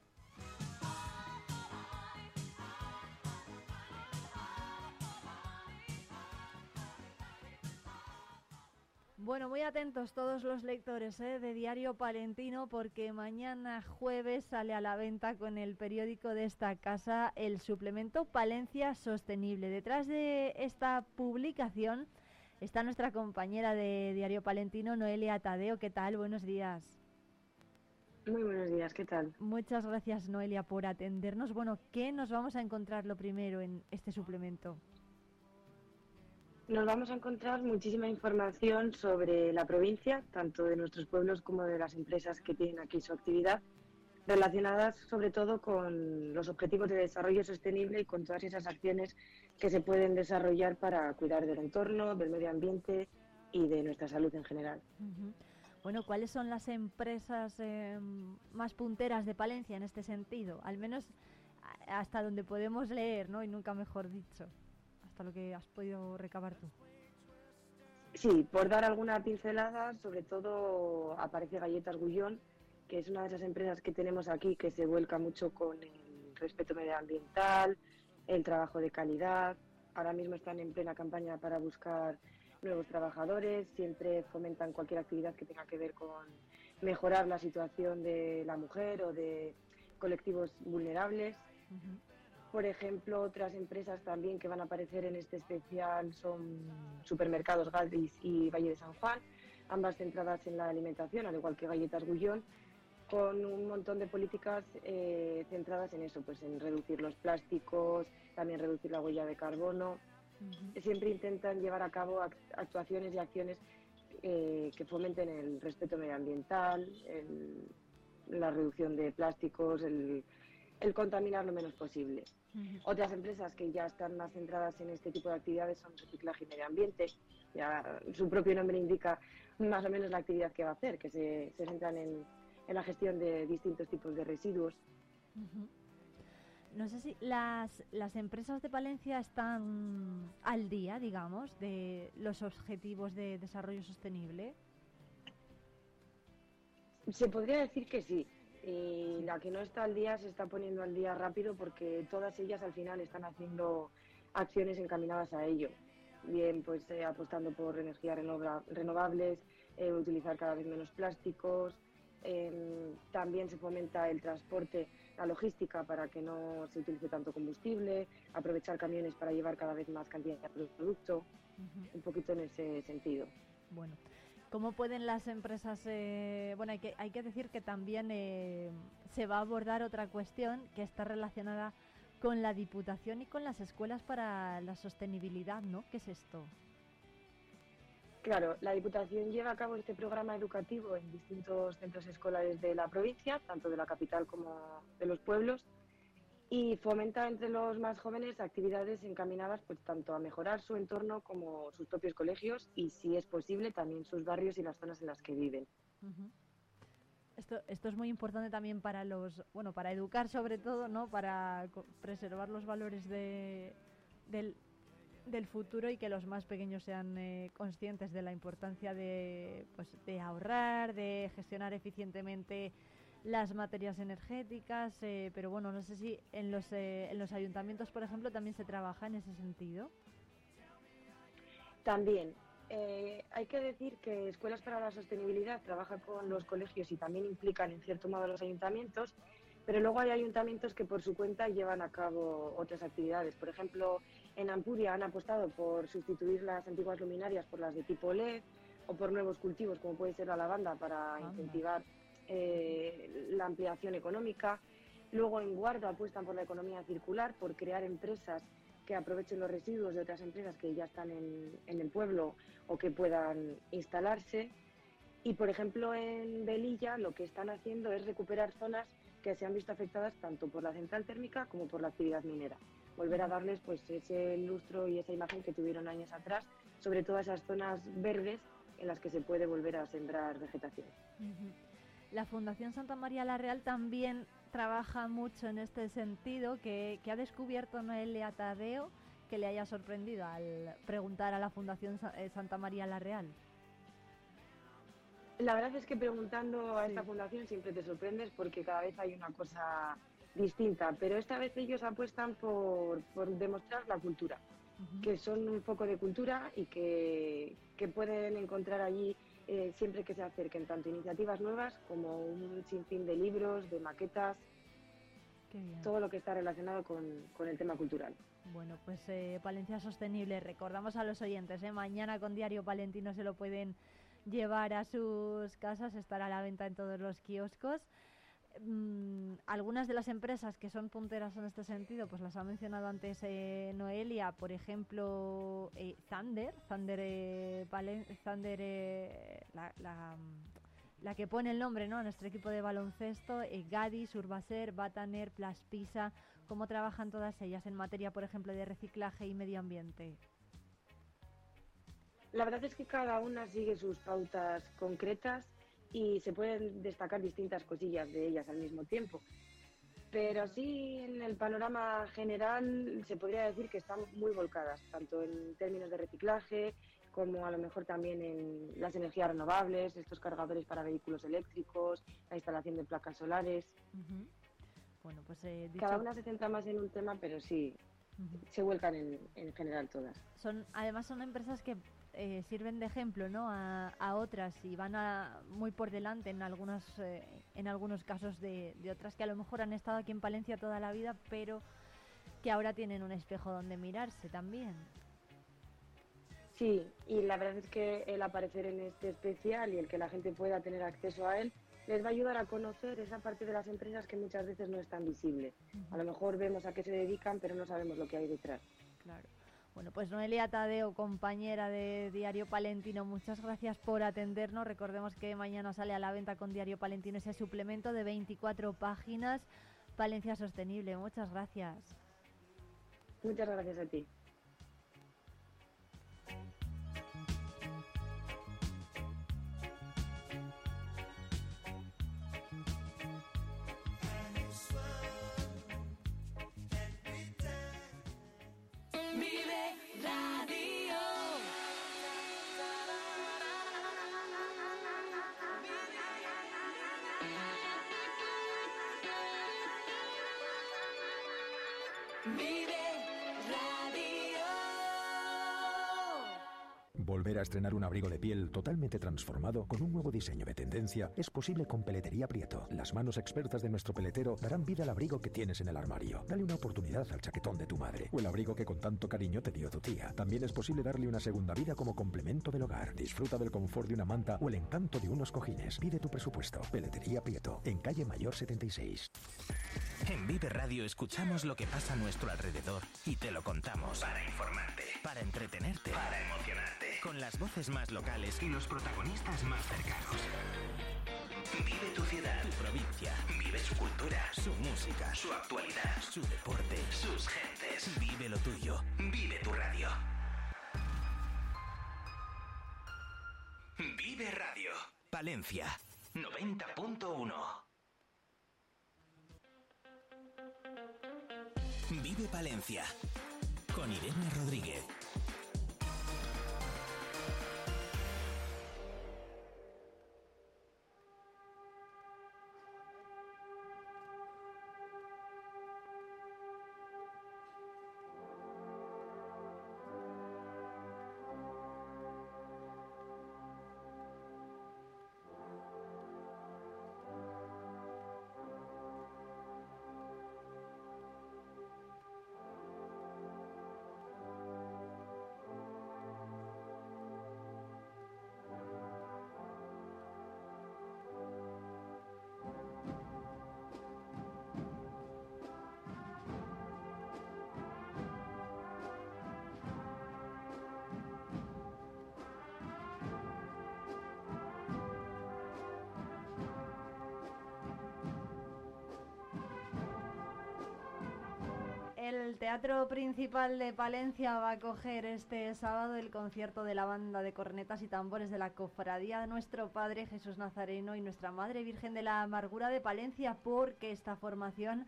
Bueno, muy atentos todos los lectores ¿eh? de Diario Palentino porque mañana jueves sale a la venta con el periódico de esta casa el suplemento Palencia Sostenible. Detrás de esta publicación está nuestra compañera de Diario Palentino, Noelia Tadeo. ¿Qué tal? Buenos días. Muy buenos días, ¿qué tal? Muchas gracias, Noelia, por atendernos. Bueno, ¿qué nos vamos a encontrar lo primero en este suplemento? Nos vamos a encontrar muchísima información sobre la provincia, tanto de nuestros pueblos como de las empresas que tienen aquí su actividad, relacionadas sobre todo con los objetivos de desarrollo sostenible y con todas esas acciones que se pueden desarrollar para cuidar del entorno, del medio ambiente y de nuestra salud en general. Bueno, ¿cuáles son las empresas eh, más punteras de Palencia en este sentido? Al menos hasta donde podemos leer, ¿no? Y nunca mejor dicho hasta lo que has podido recabar tú. Sí, por dar alguna pincelada, sobre todo aparece Galletas Gullón, que es una de esas empresas que tenemos aquí que se vuelca mucho con el respeto medioambiental, el trabajo de calidad. Ahora mismo están en plena campaña para buscar nuevos trabajadores, siempre fomentan cualquier actividad que tenga que ver con mejorar la situación de la mujer o de colectivos vulnerables. Por ejemplo, otras empresas también que van a aparecer en este especial son Supermercados Galdis y Valle de San Juan, ambas centradas en la alimentación, al igual que Galletas Gullón, con un montón de políticas eh, centradas en eso, pues en reducir los plásticos, también reducir la huella de carbono. Siempre intentan llevar a cabo actuaciones y acciones eh, que fomenten el respeto medioambiental, la reducción de plásticos, el el contaminar lo menos posible. Otras empresas que ya están más centradas en este tipo de actividades son reciclaje y medio ambiente. Ya su propio nombre indica más o menos la actividad que va a hacer, que se, centran en, la gestión de distintos tipos de residuos. No sé si las, las empresas de Palencia están al día, digamos, de los objetivos de desarrollo sostenible. Se podría decir que sí y la que no está al día se está poniendo al día rápido porque todas ellas al final están haciendo acciones encaminadas a ello. Bien, pues eh, apostando por energías renovables, eh, utilizar cada vez menos plásticos. Em, también se fomenta el transporte, la logística para que no se utilice tanto combustible, aprovechar camiones para llevar cada vez más cantidad de producto, un poquito en ese sentido. Bueno, ¿Cómo pueden las empresas, eh, bueno, hay que, hay que decir que también eh, se va a abordar otra cuestión que está relacionada con la Diputación y con las escuelas para la sostenibilidad, ¿no? ¿Qué es esto? Claro, la Diputación lleva a cabo este programa educativo en distintos centros escolares de la provincia, tanto de la capital como de los pueblos, y fomenta entre los más jóvenes actividades encaminadas pues tanto a mejorar su entorno como sus propios colegios y si es posible también sus barrios y las zonas en las que viven. Esto, esto es muy importante también para los, bueno, para educar sobre todo, ¿no? Para preservar los valores de, del, del futuro y que los más pequeños sean eh, conscientes de la importancia de, pues, de ahorrar, de gestionar eficientemente las materias energéticas, eh, pero bueno, no sé si en los, eh, en los ayuntamientos, por ejemplo, también se trabaja en ese sentido. También. Eh, hay que decir que Escuelas para la Sostenibilidad trabaja con los colegios y también implican en cierto modo a los ayuntamientos, pero luego hay ayuntamientos que por su cuenta llevan a cabo otras actividades. Por ejemplo, en Ampuria han apostado por sustituir las antiguas luminarias por las de tipo LED o por nuevos cultivos como puede ser la lavanda para incentivar eh, la ampliación económica. Luego en Guarda apuestan por la economía circular, por crear empresas que aprovechen los residuos de otras empresas que ya están en, el pueblo o que puedan instalarse. Y por ejemplo en Belilla lo que están haciendo es recuperar zonas que se han visto afectadas tanto por la central térmica como por la actividad minera. volver a darles pues ese lustro y esa imagen que tuvieron años atrás, sobre todo esas zonas verdes en las que se puede volver a sembrar vegetación. La Fundación Santa María la Real también trabaja mucho en este sentido, que, ha descubierto Noelia Tadeo que le haya sorprendido al preguntar a la Fundación eh, Santa María la Real. La verdad es que preguntando a esta fundación siempre te sorprendes porque cada vez hay una cosa distinta, pero esta vez ellos apuestan por, demostrar la cultura, que son un poco de cultura y que, pueden encontrar allí eh, siempre que se acerquen tanto iniciativas nuevas como un sinfín de libros, de maquetas, todo lo que está relacionado con, el tema cultural. Bueno, pues eh, Palencia Sostenible, recordamos a los oyentes, ¿eh? mañana con Diario Palentino se lo pueden llevar a sus casas, estará a la venta en todos los kioscos. Mm, algunas de las empresas que son punteras en este sentido, pues las ha mencionado antes eh, Noelia, por ejemplo, eh, Thunder, Thunder, eh, Thunder la, la, que pone el nombre ¿no? a nuestro equipo de baloncesto, Gadis, Urbaser, Bataner, Plaspisa, cómo trabajan todas ellas en materia, por ejemplo, de reciclaje y medio ambiente. La verdad es que cada una sigue sus pautas concretas y se pueden destacar distintas cosillas de ellas al mismo tiempo. Pero sí, en el panorama general se podría decir que están muy volcadas, tanto en términos de reciclaje como a lo mejor también en las energías renovables, estos cargadores para vehículos eléctricos, la instalación de placas solares. Bueno, pues eh, Cada una se centra más en un tema, pero sí, se vuelcan en, en general todas. Son, además son empresas que eh, sirven de ejemplo ¿no? a, otras y van a, muy por delante en algunos, eh, en algunos casos de, otras que a lo mejor han estado aquí en Palencia toda la vida, pero que ahora tienen un espejo donde mirarse también. Sí, y la verdad es que el aparecer en este especial y el que la gente pueda tener acceso a él les va a ayudar a conocer esa parte de las empresas que muchas veces no es tan visible. A lo mejor vemos a qué se dedican, pero no sabemos lo que hay detrás. Claro. Bueno, pues Noelia Tadeo, compañera de Diario Palentino, muchas gracias por atendernos. Recordemos que mañana sale a la venta con Diario Palentino ese suplemento de 24 páginas, Palencia Sostenible. Muchas gracias. Muchas gracias a ti. Volver a estrenar un abrigo de piel totalmente transformado con un nuevo diseño de tendencia es posible con Peletería Prieto. Las manos expertas de nuestro peletero darán vida al abrigo que tienes en el armario. Dale una oportunidad al chaquetón de tu madre o el abrigo que con tanto cariño te dio tu tía. También es posible darle una segunda vida como complemento del hogar. Disfruta del confort de una manta o el encanto de unos cojines. Pide tu presupuesto. Peletería Prieto, en calle Mayor 76. En Vive Radio escuchamos lo que pasa a nuestro alrededor y te lo contamos. Para informarte, para entretenerte, para emocionarte las voces más locales y los protagonistas más cercanos. Vive tu ciudad, tu provincia, vive su cultura, su música, su actualidad, su deporte, sus gentes. Vive lo tuyo, vive tu radio. Vive Radio, Palencia, 90.1. Vive Palencia, con Irene Rodríguez. Teatro Principal de Palencia va a coger este sábado el concierto de la banda de cornetas y tambores de la Cofradía de Nuestro Padre Jesús Nazareno y Nuestra Madre Virgen de la Amargura de Palencia porque esta formación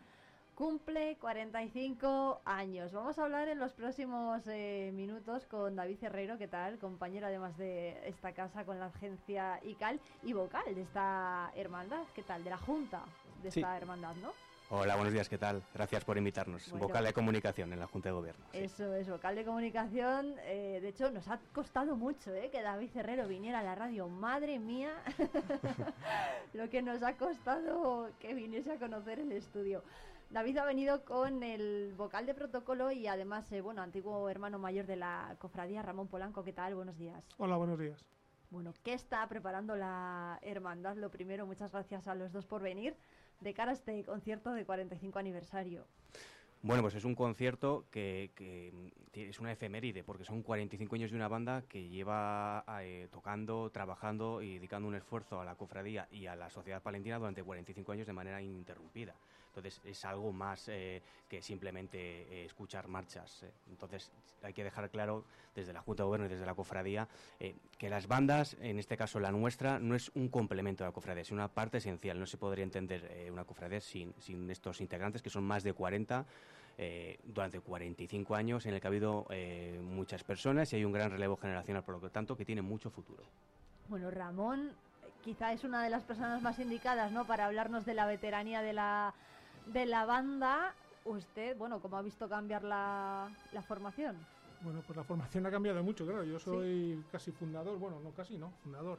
cumple 45 años. Vamos a hablar en los próximos eh, minutos con David Herrero, ¿qué tal? Compañero además de esta casa con la agencia ICAL y vocal de esta hermandad, ¿qué tal? De la Junta de esta hermandad, ¿no? Hola, buenos días, ¿qué tal? Gracias por invitarnos. vocal de comunicación en la Junta de Gobierno. Eso es, vocal de comunicación. Eh, de hecho, nos ha costado mucho eh, que David Herrero viniera a la radio. Madre mía, lo que nos ha costado que viniese a conocer el estudio. David ha venido con el vocal de protocolo y además, eh, bueno, antiguo hermano mayor de la cofradía, Ramón Polanco. ¿Qué tal? Buenos días. Hola, buenos días. Bueno, ¿qué está preparando la hermandad? Lo primero, muchas gracias a los dos por venir de cara a este concierto de 45 aniversario? Bueno, pues es un concierto que, es una efeméride, porque son 45 años de una banda que lleva eh, tocando, trabajando y dedicando un esfuerzo a la cofradía y a la sociedad palentina durante 45 años de manera ininterrumpida. Entonces es algo más eh, que simplemente eh, escuchar marchas. Eh. Entonces hay que dejar claro desde la Junta de Gobierno y desde la cofradía que las bandas, en este caso la nuestra, no es un complemento de la cofradía, es una parte esencial. No se podría entender una cofradía sin, sin estos integrantes, que son más de 40. durante 45 años en el que ha habido muchas personas y hay un gran relevo generacional, por lo tanto, que tiene mucho futuro. Bueno, Ramón quizá es una de las personas más indicadas ¿no? para hablarnos de la veteranía de la de la banda, usted, bueno, ¿cómo ha visto cambiar la, formación? Bueno, pues la formación ha cambiado mucho, claro. Yo soy casi fundador, bueno, no casi, no, fundador.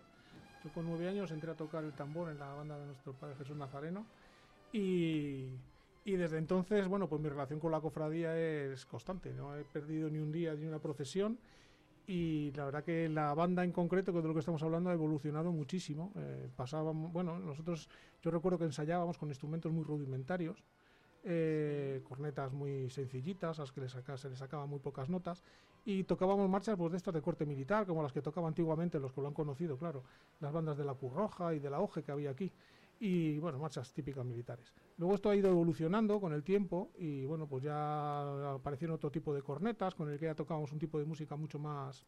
Yo con nueve años entré a tocar el tambor en la banda de nuestro padre Jesús Nazareno y, y desde entonces, bueno, pues mi relación con la cofradía es constante. No he perdido ni un día ni una procesión y la verdad que la banda en concreto, que de lo que estamos hablando, ha evolucionado muchísimo. Eh, pasábamos, bueno, nosotros, yo recuerdo que ensayábamos con instrumentos muy rudimentarios, eh, cornetas muy sencillitas, a las que se les sacaban muy pocas notas, y tocábamos marchas pues, de estas de corte militar, como las que tocaba antiguamente los que lo han conocido, claro, las bandas de la Curroja y de la Oje que había aquí y bueno, marchas típicas militares. Luego esto ha ido evolucionando con el tiempo y bueno, pues ya aparecieron otro tipo de cornetas con el que ya tocábamos un tipo de música mucho más,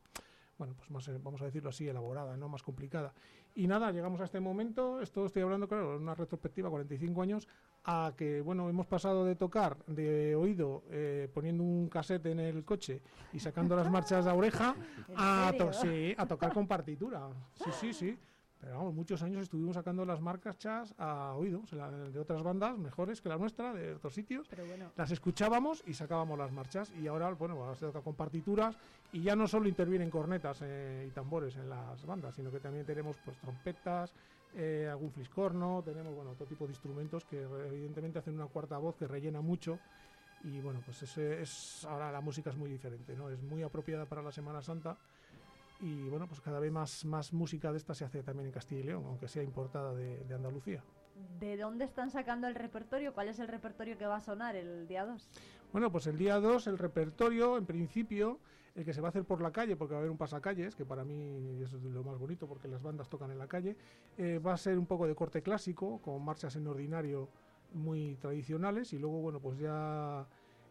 bueno, pues más, vamos a decirlo así, elaborada, no más complicada. Y nada, llegamos a este momento, esto estoy hablando, claro, en una retrospectiva, 45 años, a que, bueno, hemos pasado de tocar de oído, eh, poniendo un cassette en el coche y sacando las marchas a oreja, a, sí, a tocar con partitura. Sí, sí, sí. Pero vamos, muchos años estuvimos sacando las marcas chas a oído, de otras bandas mejores que la nuestra, de otros sitios. Las escuchábamos y sacábamos las marchas. Y ahora, bueno, ahora se toca con partituras y ya no solo intervienen cornetas eh, y tambores en las bandas, sino que también tenemos pues trompetas, eh, algún fliscorno, tenemos bueno otro tipo de instrumentos que evidentemente hacen una cuarta voz que rellena mucho y bueno pues ese es ahora la música es muy diferente no es muy apropiada para la Semana Santa y bueno, pues cada vez más, más música de esta se hace también en Castilla y León, aunque sea importada de, Andalucía. ¿De dónde están sacando el repertorio? ¿Cuál es el repertorio que va a sonar el día 2? Bueno, pues el día 2 el repertorio, en principio, el que se va a hacer por la calle, porque va a haber un pasacalles, que para mí es lo más bonito porque las bandas tocan en la calle, eh, va a ser un poco de corte clásico, con marchas en ordinario muy tradicionales, y luego, bueno, pues ya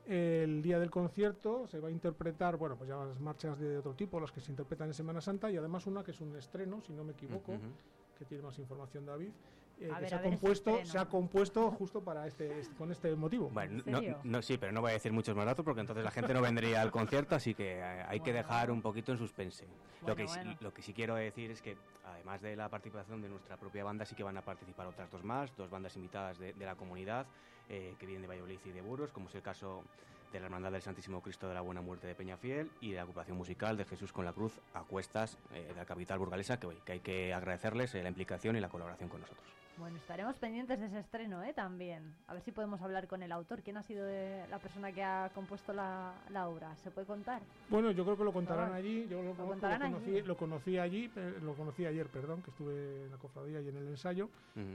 el día del concierto se va a interpretar, bueno, pues ya las marchas de otro tipo, las que se interpretan en Semana Santa, y además una que es un estreno, si no me equivoco, que tiene más información David, eh, que se, ha compuesto, se ha compuesto justo para este, este, con este motivo. Bueno, no, sí, pero no voy a decir muchos más datos porque entonces la gente no vendría al concierto, así que eh, hay que dejar un poquito en suspense. lo, que, lo que sí quiero decir es que además de la participación de nuestra propia banda, sí que van a participar otras dos más, dos bandas invitadas de, la comunidad eh, que vienen de Valladolid y de Burgos, como es el caso de la Hermandad del Santísimo Cristo de la Buena Muerte de Peñafiel y de la ocupación musical de Jesús con la Cruz a cuestas de la capital burgalesa, que, que hay que agradecerles la implicación y la colaboración con nosotros. Bueno, estaremos pendientes de ese estreno ¿eh? también. A ver si podemos hablar con el autor. ¿Quién ha sido la persona que ha compuesto la, obra? ¿Se puede contar? Bueno, yo creo que lo contarán allí. Yo lo, conocí, allí? lo conocí ayer, perdón, que estuve en la cofradía y en el ensayo.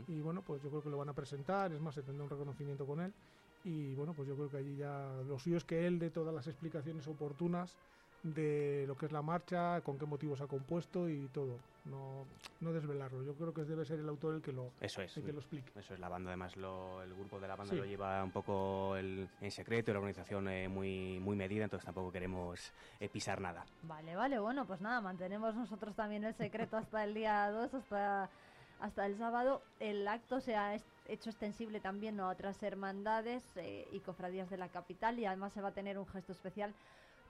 Y bueno, pues yo creo que lo van a presentar. Es más, se tendrá un reconocimiento con él. Y bueno, pues yo creo que allí ya lo suyo es que él dé todas las explicaciones oportunas de lo que es la marcha, con qué motivos ha compuesto y todo. No, no desvelarlo. Yo creo que debe ser el autor el que lo, Eso es. el que lo explique. Eso es, la banda además, lo- el grupo de la banda Sí. lo lleva un poco el- en secreto y la organización eh, muy, muy medida, entonces tampoco queremos eh, pisar nada. Vale, vale, bueno, pues nada, mantenemos nosotros también el secreto hasta el día 2, hasta, hasta el sábado. El acto se ha est- hecho extensible también a otras hermandades eh, y cofradías de la capital y además se va a tener un gesto especial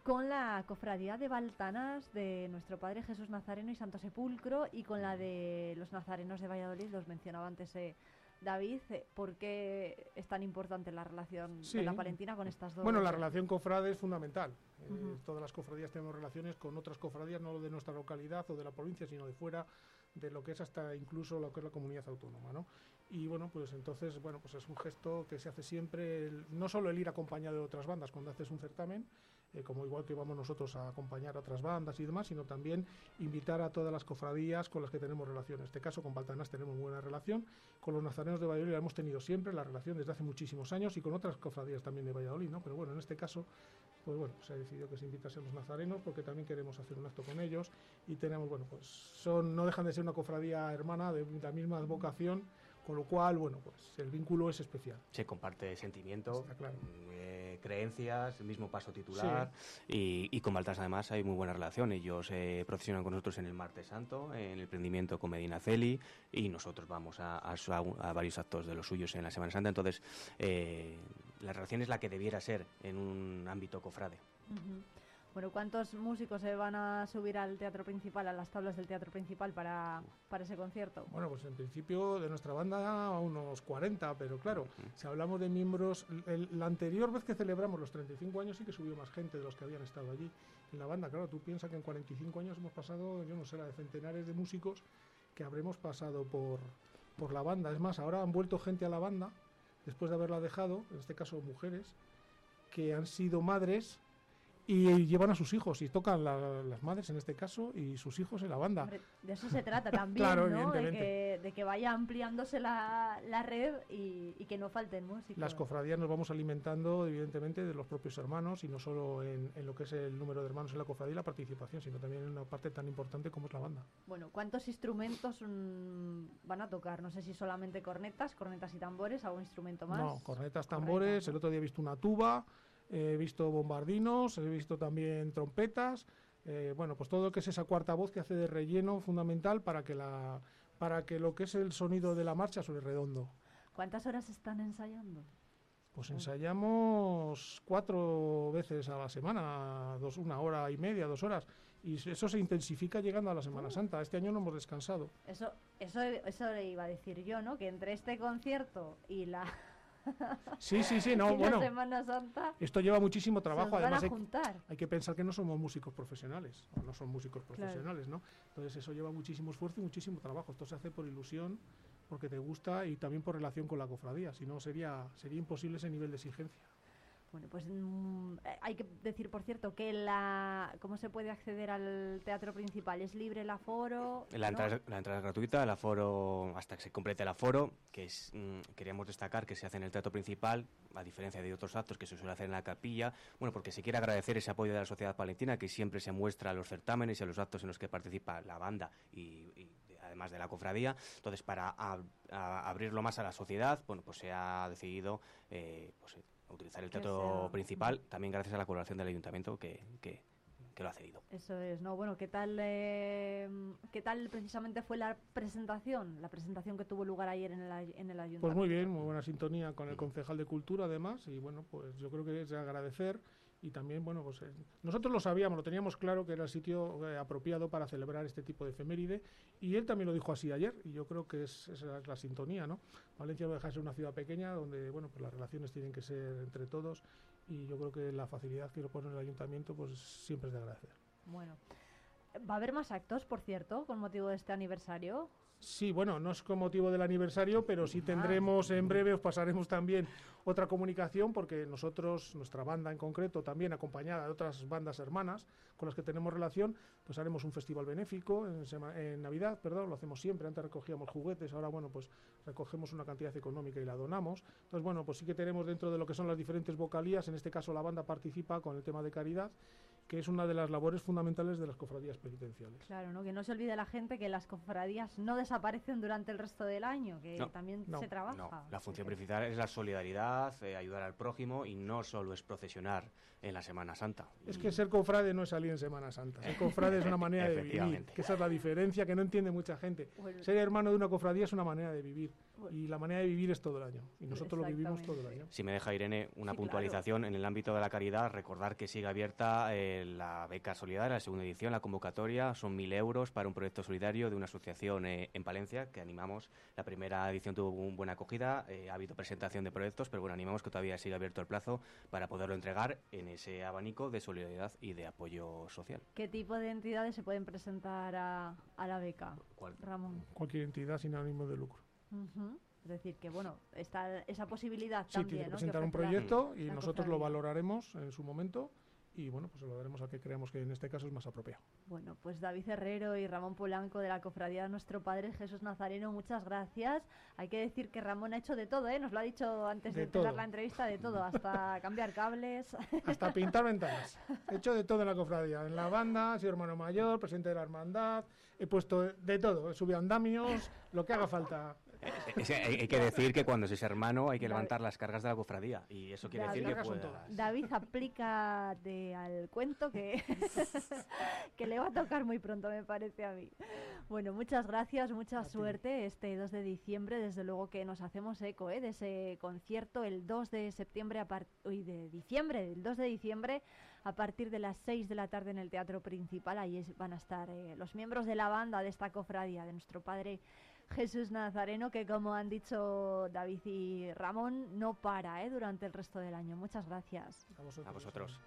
con la cofradía de Baltanas de nuestro Padre Jesús Nazareno y Santo Sepulcro y con la de los nazarenos de Valladolid, los mencionaba antes eh, David, eh, ¿por qué es tan importante la relación Sí. de la Palentina con estas dos? Bueno, la relación cofrade es fundamental. Eh, todas las cofradías tenemos relaciones con otras cofradías, no de nuestra localidad o de la provincia, sino de fuera, de lo que es hasta incluso lo que es la comunidad autónoma, ¿no? Y bueno, pues entonces, bueno, pues es un gesto que se hace siempre, el- no solo el ir acompañado de otras bandas cuando haces un certamen, eh, como igual que vamos nosotros a acompañar a otras bandas y demás, sino también invitar a todas las cofradías con las que tenemos relación. En este caso, con Baltanas tenemos buena relación, con los nazarenos de Valladolid la hemos tenido siempre, la relación desde hace muchísimos años, y con otras cofradías también de Valladolid, ¿no? Pero bueno, en este caso, pues bueno, se ha decidido que se invitase a los nazarenos porque también queremos hacer un acto con ellos y tenemos, bueno, pues son, no dejan de ser una cofradía hermana de la misma vocación, con lo cual, bueno, pues el vínculo es especial. Se comparte sentimiento, mm, eh, creencias, el mismo paso titular y, y con Baltas además hay muy buena relación. Ellos eh, procesionan con nosotros en el Martes Santo, en el prendimiento con Medina Celi y nosotros vamos a, a su- a varios actos de los suyos en la Semana Santa. Entonces, eh, la relación es la que debiera ser en un ámbito cofrade. Bueno, ¿cuántos músicos se van a subir al teatro principal, a las tablas del teatro principal para, para ese concierto? Bueno, pues en principio de nuestra banda unos 40, pero claro, si hablamos de miembros, el- la anterior vez que celebramos los 35 años sí que subió más gente de los que habían estado allí en la banda. Claro, tú piensas que en 45 años hemos pasado, yo no sé, la de centenares de músicos que habremos pasado por, por la banda. Es más, ahora han vuelto gente a la banda, después de haberla dejado, en este caso mujeres, que han sido madres y llevan a sus hijos y tocan la- las madres en este caso y sus hijos en la banda. Hombre, de eso se trata también, Claro, ¿no? De que, de que vaya ampliándose la, la red y, y que no falten músicos. Las cofradías nos vamos alimentando, evidentemente, de los propios hermanos y no solo en, en lo que es el número de hermanos en la cofradía y la participación, sino también en una parte tan importante como es la banda. Bueno, ¿cuántos instrumentos mm, van a tocar? No sé si solamente cornetas, cornetas y tambores, algún instrumento más. No, cornetas, tambores, el otro día he visto una tuba, he visto bombardinos, he visto también trompetas, eh, bueno, pues todo lo que es esa cuarta voz que hace de relleno fundamental para que la para que lo que es el sonido de la marcha suene redondo. ¿Cuántas horas están ensayando? Pues ensayamos cuatro veces a la semana, dos, una hora y media, dos horas, y eso se intensifica llegando a la Semana Santa. Este año no hemos descansado. Eso, eso, eso le iba a decir yo, ¿no? Que entre este concierto y la, Sí, sí, sí, no, y bueno. la Semana Santa Esto lleva muchísimo trabajo, además hay, hay que pensar que no somos músicos profesionales, o no son músicos Claro. profesionales, ¿no? Entonces eso lleva muchísimo esfuerzo y muchísimo trabajo. Esto se hace por ilusión, porque te gusta y también por relación con la cofradía, si no sería, sería imposible ese nivel de exigencia. Bueno, pues mm, hay que decir, por cierto, que la cómo se puede acceder al teatro principal. ¿Es libre el aforo? La ¿no? entrada, la entrada es gratuita, el aforo, hasta que se complete el aforo, que es, mm, queríamos destacar que se hace en el teatro principal, a diferencia de otros actos que se suele hacer en la capilla, bueno, porque se quiere agradecer ese apoyo de la sociedad palentina que siempre se muestra a los certámenes y a los actos en los que participa la banda y, y de- además de la cofradía. Entonces, para ab- abrirlo más a la sociedad, bueno, pues se ha decidido eh, pues, utilizar el teatro principal, también gracias a la colaboración del ayuntamiento que, que, que lo ha cedido. Eso es, ¿no? Bueno, ¿qué tal, eh, ¿qué tal precisamente fue la presentación? La presentación que tuvo lugar ayer en el, ay- en el ayuntamiento. Pues muy bien, muy buena sintonía con el concejal de Cultura además y bueno, pues yo creo que es de agradecer y también, bueno, pues eh, nosotros lo sabíamos, lo teníamos claro que era el sitio eh, apropiado para celebrar este tipo de efeméride y él también lo dijo así ayer y yo creo que es, es la sintonía, ¿no? Valencia no deja de ser una ciudad pequeña donde, bueno, pues las relaciones tienen que ser entre todos y yo creo que la facilidad que lo pone el ayuntamiento pues siempre es de agradecer. Bueno, ¿va a haber más actos, por cierto, con motivo de este aniversario? Sí, bueno, no es con motivo del aniversario, pero Ah. sí tendremos en breve, os pasaremos también otra comunicación, porque nosotros, nuestra banda en concreto, también acompañada de otras bandas hermanas con las que tenemos relación, pues haremos un festival benéfico en, en Navidad, perdón, lo hacemos siempre, antes recogíamos juguetes, ahora bueno, pues recogemos una cantidad económica y la donamos. Entonces, bueno, pues sí que tenemos dentro de lo que son las diferentes vocalías, en este caso la banda participa con el tema de caridad que es una de las labores fundamentales de las cofradías penitenciales. Claro, ¿no? que no se olvide la gente que las cofradías no desaparecen durante el resto del año, que No. también No. se trabaja. No, la función principal es la solidaridad, eh, ayudar al prójimo y no solo es procesionar en la Semana Santa. Es que ser cofrade no es salir en Semana Santa. Ser cofrade es una manera de vivir. Que esa es la diferencia que no entiende mucha gente. Bueno. Ser hermano de una cofradía es una manera de vivir. Bueno. Y la manera de vivir es todo el año. Y nosotros lo vivimos todo el año. Si me deja Irene, una Sí, puntualización en el ámbito de la caridad, recordar que sigue abierta eh, la beca solidaria, la segunda edición, la convocatoria, son mil euros para un proyecto solidario de una asociación eh, en Palencia que animamos. La primera edición tuvo una buena acogida, eh, ha habido presentación de proyectos, pero bueno, animamos que todavía siga abierto el plazo para poderlo entregar en ese abanico de solidaridad y de apoyo social. ¿Qué tipo de entidades se pueden presentar a, a la beca, ¿Cuál? Ramón? Cualquier entidad sin ánimo de lucro. Ujú. Es decir, que bueno, está esa posibilidad Sí, también, tiene que ¿no? presentar un proyecto y nosotros lo valoraremos en su momento y bueno, pues se lo daremos a que creamos que en este caso es más apropiado. Bueno, pues David Herrero y Ramón Polanco de la Cofradía de Nuestro Padre Jesús Nazareno, muchas gracias. Hay que decir que Ramón ha hecho de todo, ¿eh? Nos lo ha dicho antes de, De empezar la entrevista, de todo, hasta cambiar cables. Hasta pintar ventanas. He hecho de todo en la cofradía. En la banda, he sido hermano mayor, presidente de la hermandad. He puesto de todo. He subido andamios, lo que haga falta. Es que hay, hay que decir que cuando se es hermano hay que David- levantar las cargas de la cofradía y eso quiere decir que David- puedas... David, aplícate al cuento que, que le va a tocar muy pronto, me parece a mí. Bueno, muchas gracias, mucha suerte este 2 de diciembre. Desde luego que nos hacemos eco ¿eh? de ese concierto el 2 de septiembre, a uy, de diciembre, el 2 de diciembre, a partir de las 6 de la tarde en el Teatro Principal. Ahí es- van a estar eh, los miembros de la banda de esta cofradía, de nuestro Padre Jesús Nazareno, que como han dicho David y Ramón, no para ¿eh? durante el resto del año. Muchas gracias. A vosotros.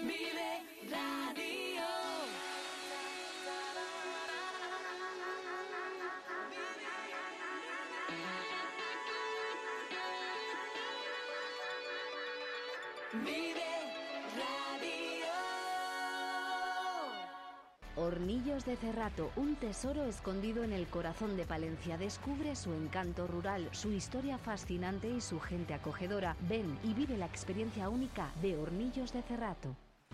Vive Radio. Vive Radio. Hornillos de Cerrato, un tesoro escondido en el corazón de Palencia, descubre su encanto rural, su historia fascinante y su gente acogedora. Ven y vive la experiencia única de Hornillos de Cerrato.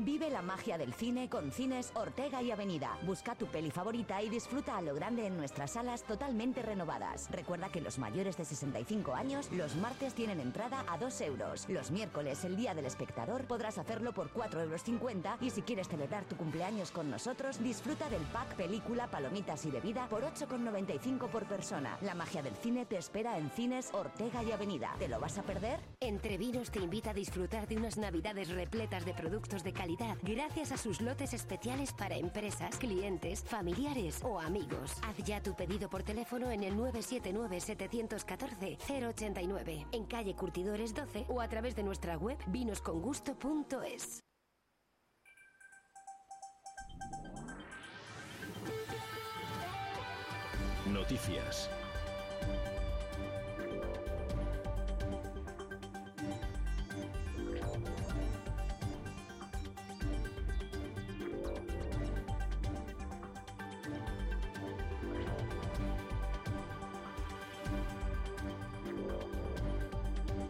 Vive la magia del cine con Cines Ortega y Avenida. Busca tu peli favorita y disfruta a lo grande en nuestras salas totalmente renovadas. Recuerda que los mayores de 65 años los martes tienen entrada a 2 euros. Los miércoles, el día del espectador, podrás hacerlo por 4,50 euros y si quieres celebrar tu cumpleaños con nosotros, disfruta del pack película, palomitas y bebida por 8,95 por persona. La magia del cine te espera en Cines Ortega y Avenida. ¿Te lo vas a perder? Entre Vinos te invita a disfrutar de unas navidades repletas de productos de calidad gracias a sus lotes especiales para empresas, clientes, familiares o amigos. Haz ya tu pedido por teléfono en el 979-714-089, en calle Curtidores 12 o a través de nuestra web vinoscongusto.es. Noticias.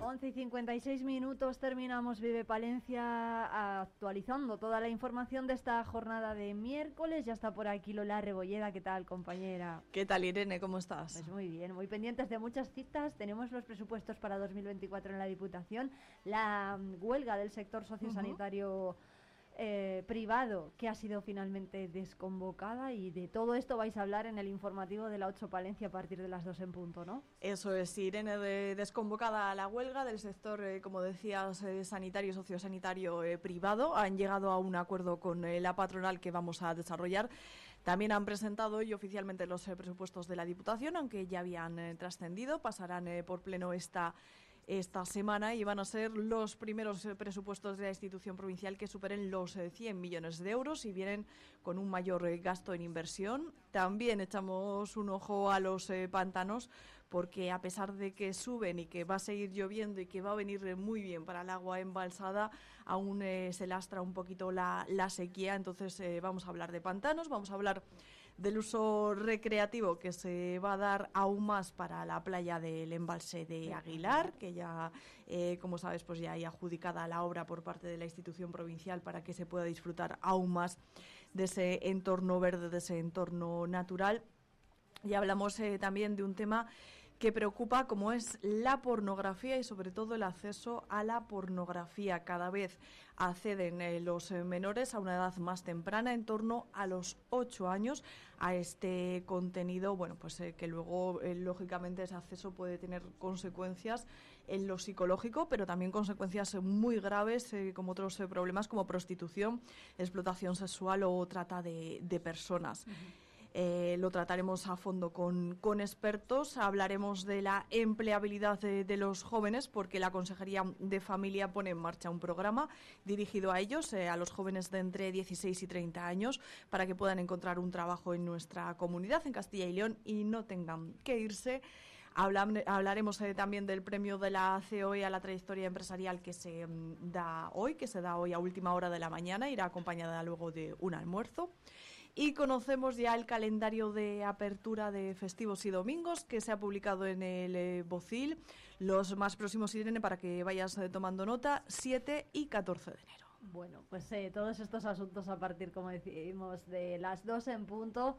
11 y 56 minutos terminamos Vive Palencia actualizando toda la información de esta jornada de miércoles. Ya está por aquí Lola Rebolleda. ¿Qué tal, compañera? ¿Qué tal, Irene? ¿Cómo estás? Pues muy bien, muy pendientes de muchas citas. Tenemos los presupuestos para 2024 en la Diputación, la mm, huelga del sector sociosanitario. Eh, privado que ha sido finalmente desconvocada y de todo esto vais a hablar en el informativo de la 8 Palencia a partir de las 2 en punto, ¿no? Eso es, Irene, de, desconvocada la huelga del sector, eh, como decías, eh, sanitario, sociosanitario privado. Han llegado a un acuerdo con la patronal que vamos a desarrollar. También han presentado hoy oficialmente los presupuestos de la Diputación, aunque ya habían trascendido. Pasarán por pleno esta esta semana y van a ser los primeros eh, presupuestos de la institución provincial que superen los 100 eh, millones de euros y vienen con un mayor eh, gasto en inversión. También echamos un ojo a los pantanos porque a pesar de que suben y que va a seguir lloviendo y que va a venir muy bien para el agua embalsada, aún se lastra un poquito la, la sequía. Entonces vamos a hablar de pantanos, vamos a hablar del uso recreativo que se va a dar aún más para la playa del embalse de Aguilar, que ya, eh, como sabes, pues ya hay adjudicada la obra por parte de la institución provincial para que se pueda disfrutar aún más de ese entorno verde, de ese entorno natural. Y hablamos eh, también de un tema que preocupa como es la pornografía y sobre todo el acceso a la pornografía. Cada vez acceden eh, los eh, menores a una edad más temprana, en torno a los 8 años, a este contenido, bueno, pues eh, que luego lógicamente ese acceso puede tener consecuencias en lo psicológico, pero también consecuencias muy graves como otros problemas como prostitución, explotación sexual o trata de, personas. Eh, lo trataremos a fondo con, expertos. Hablaremos de la empleabilidad de, los jóvenes, porque la Consejería de Familia pone en marcha un programa dirigido a ellos, eh, a los jóvenes de entre 16 y 30 años, para que puedan encontrar un trabajo en nuestra comunidad, en Castilla y León, y no tengan que irse. hablaremos eh, también del premio de la COE a la trayectoria empresarial que se mm, da hoy, que se da hoy a última hora de la mañana, irá acompañada luego de un almuerzo. Y conocemos ya el calendario de apertura de festivos y domingos que se ha publicado en el eh, Bocil. Los más próximos, Irene, para que vayas eh, tomando nota, 7 y 14 de enero. Bueno, pues eh, todos estos asuntos a partir, como decimos, de las 2 en punto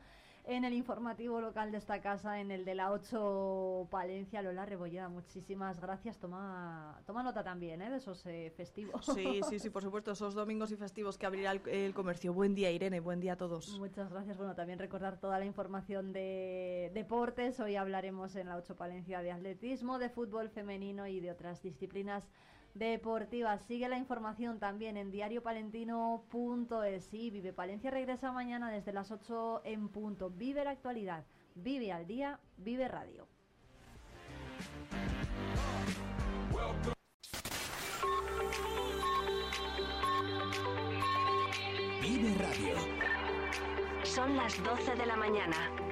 en el informativo local de esta casa, en el de la 8 Palencia. Lola Rebolleda, muchísimas gracias. Toma, toma nota también ¿eh? de esos eh, festivos. Sí, sí, sí, por supuesto, esos domingos y festivos que abrirá el, comercio. Buen día, Irene, buen día a todos. Muchas gracias. Bueno, también recordar toda la información de deportes. Hoy hablaremos en la 8 Palencia de atletismo, de fútbol femenino y de otras disciplinas deportiva. Sigue la información también en diariopalentino.es. Y Vive Palencia regresa mañana desde las 8 en punto. Vive la actualidad, vive al día, vive radio. Vive Radio. Son las 12 de la mañana.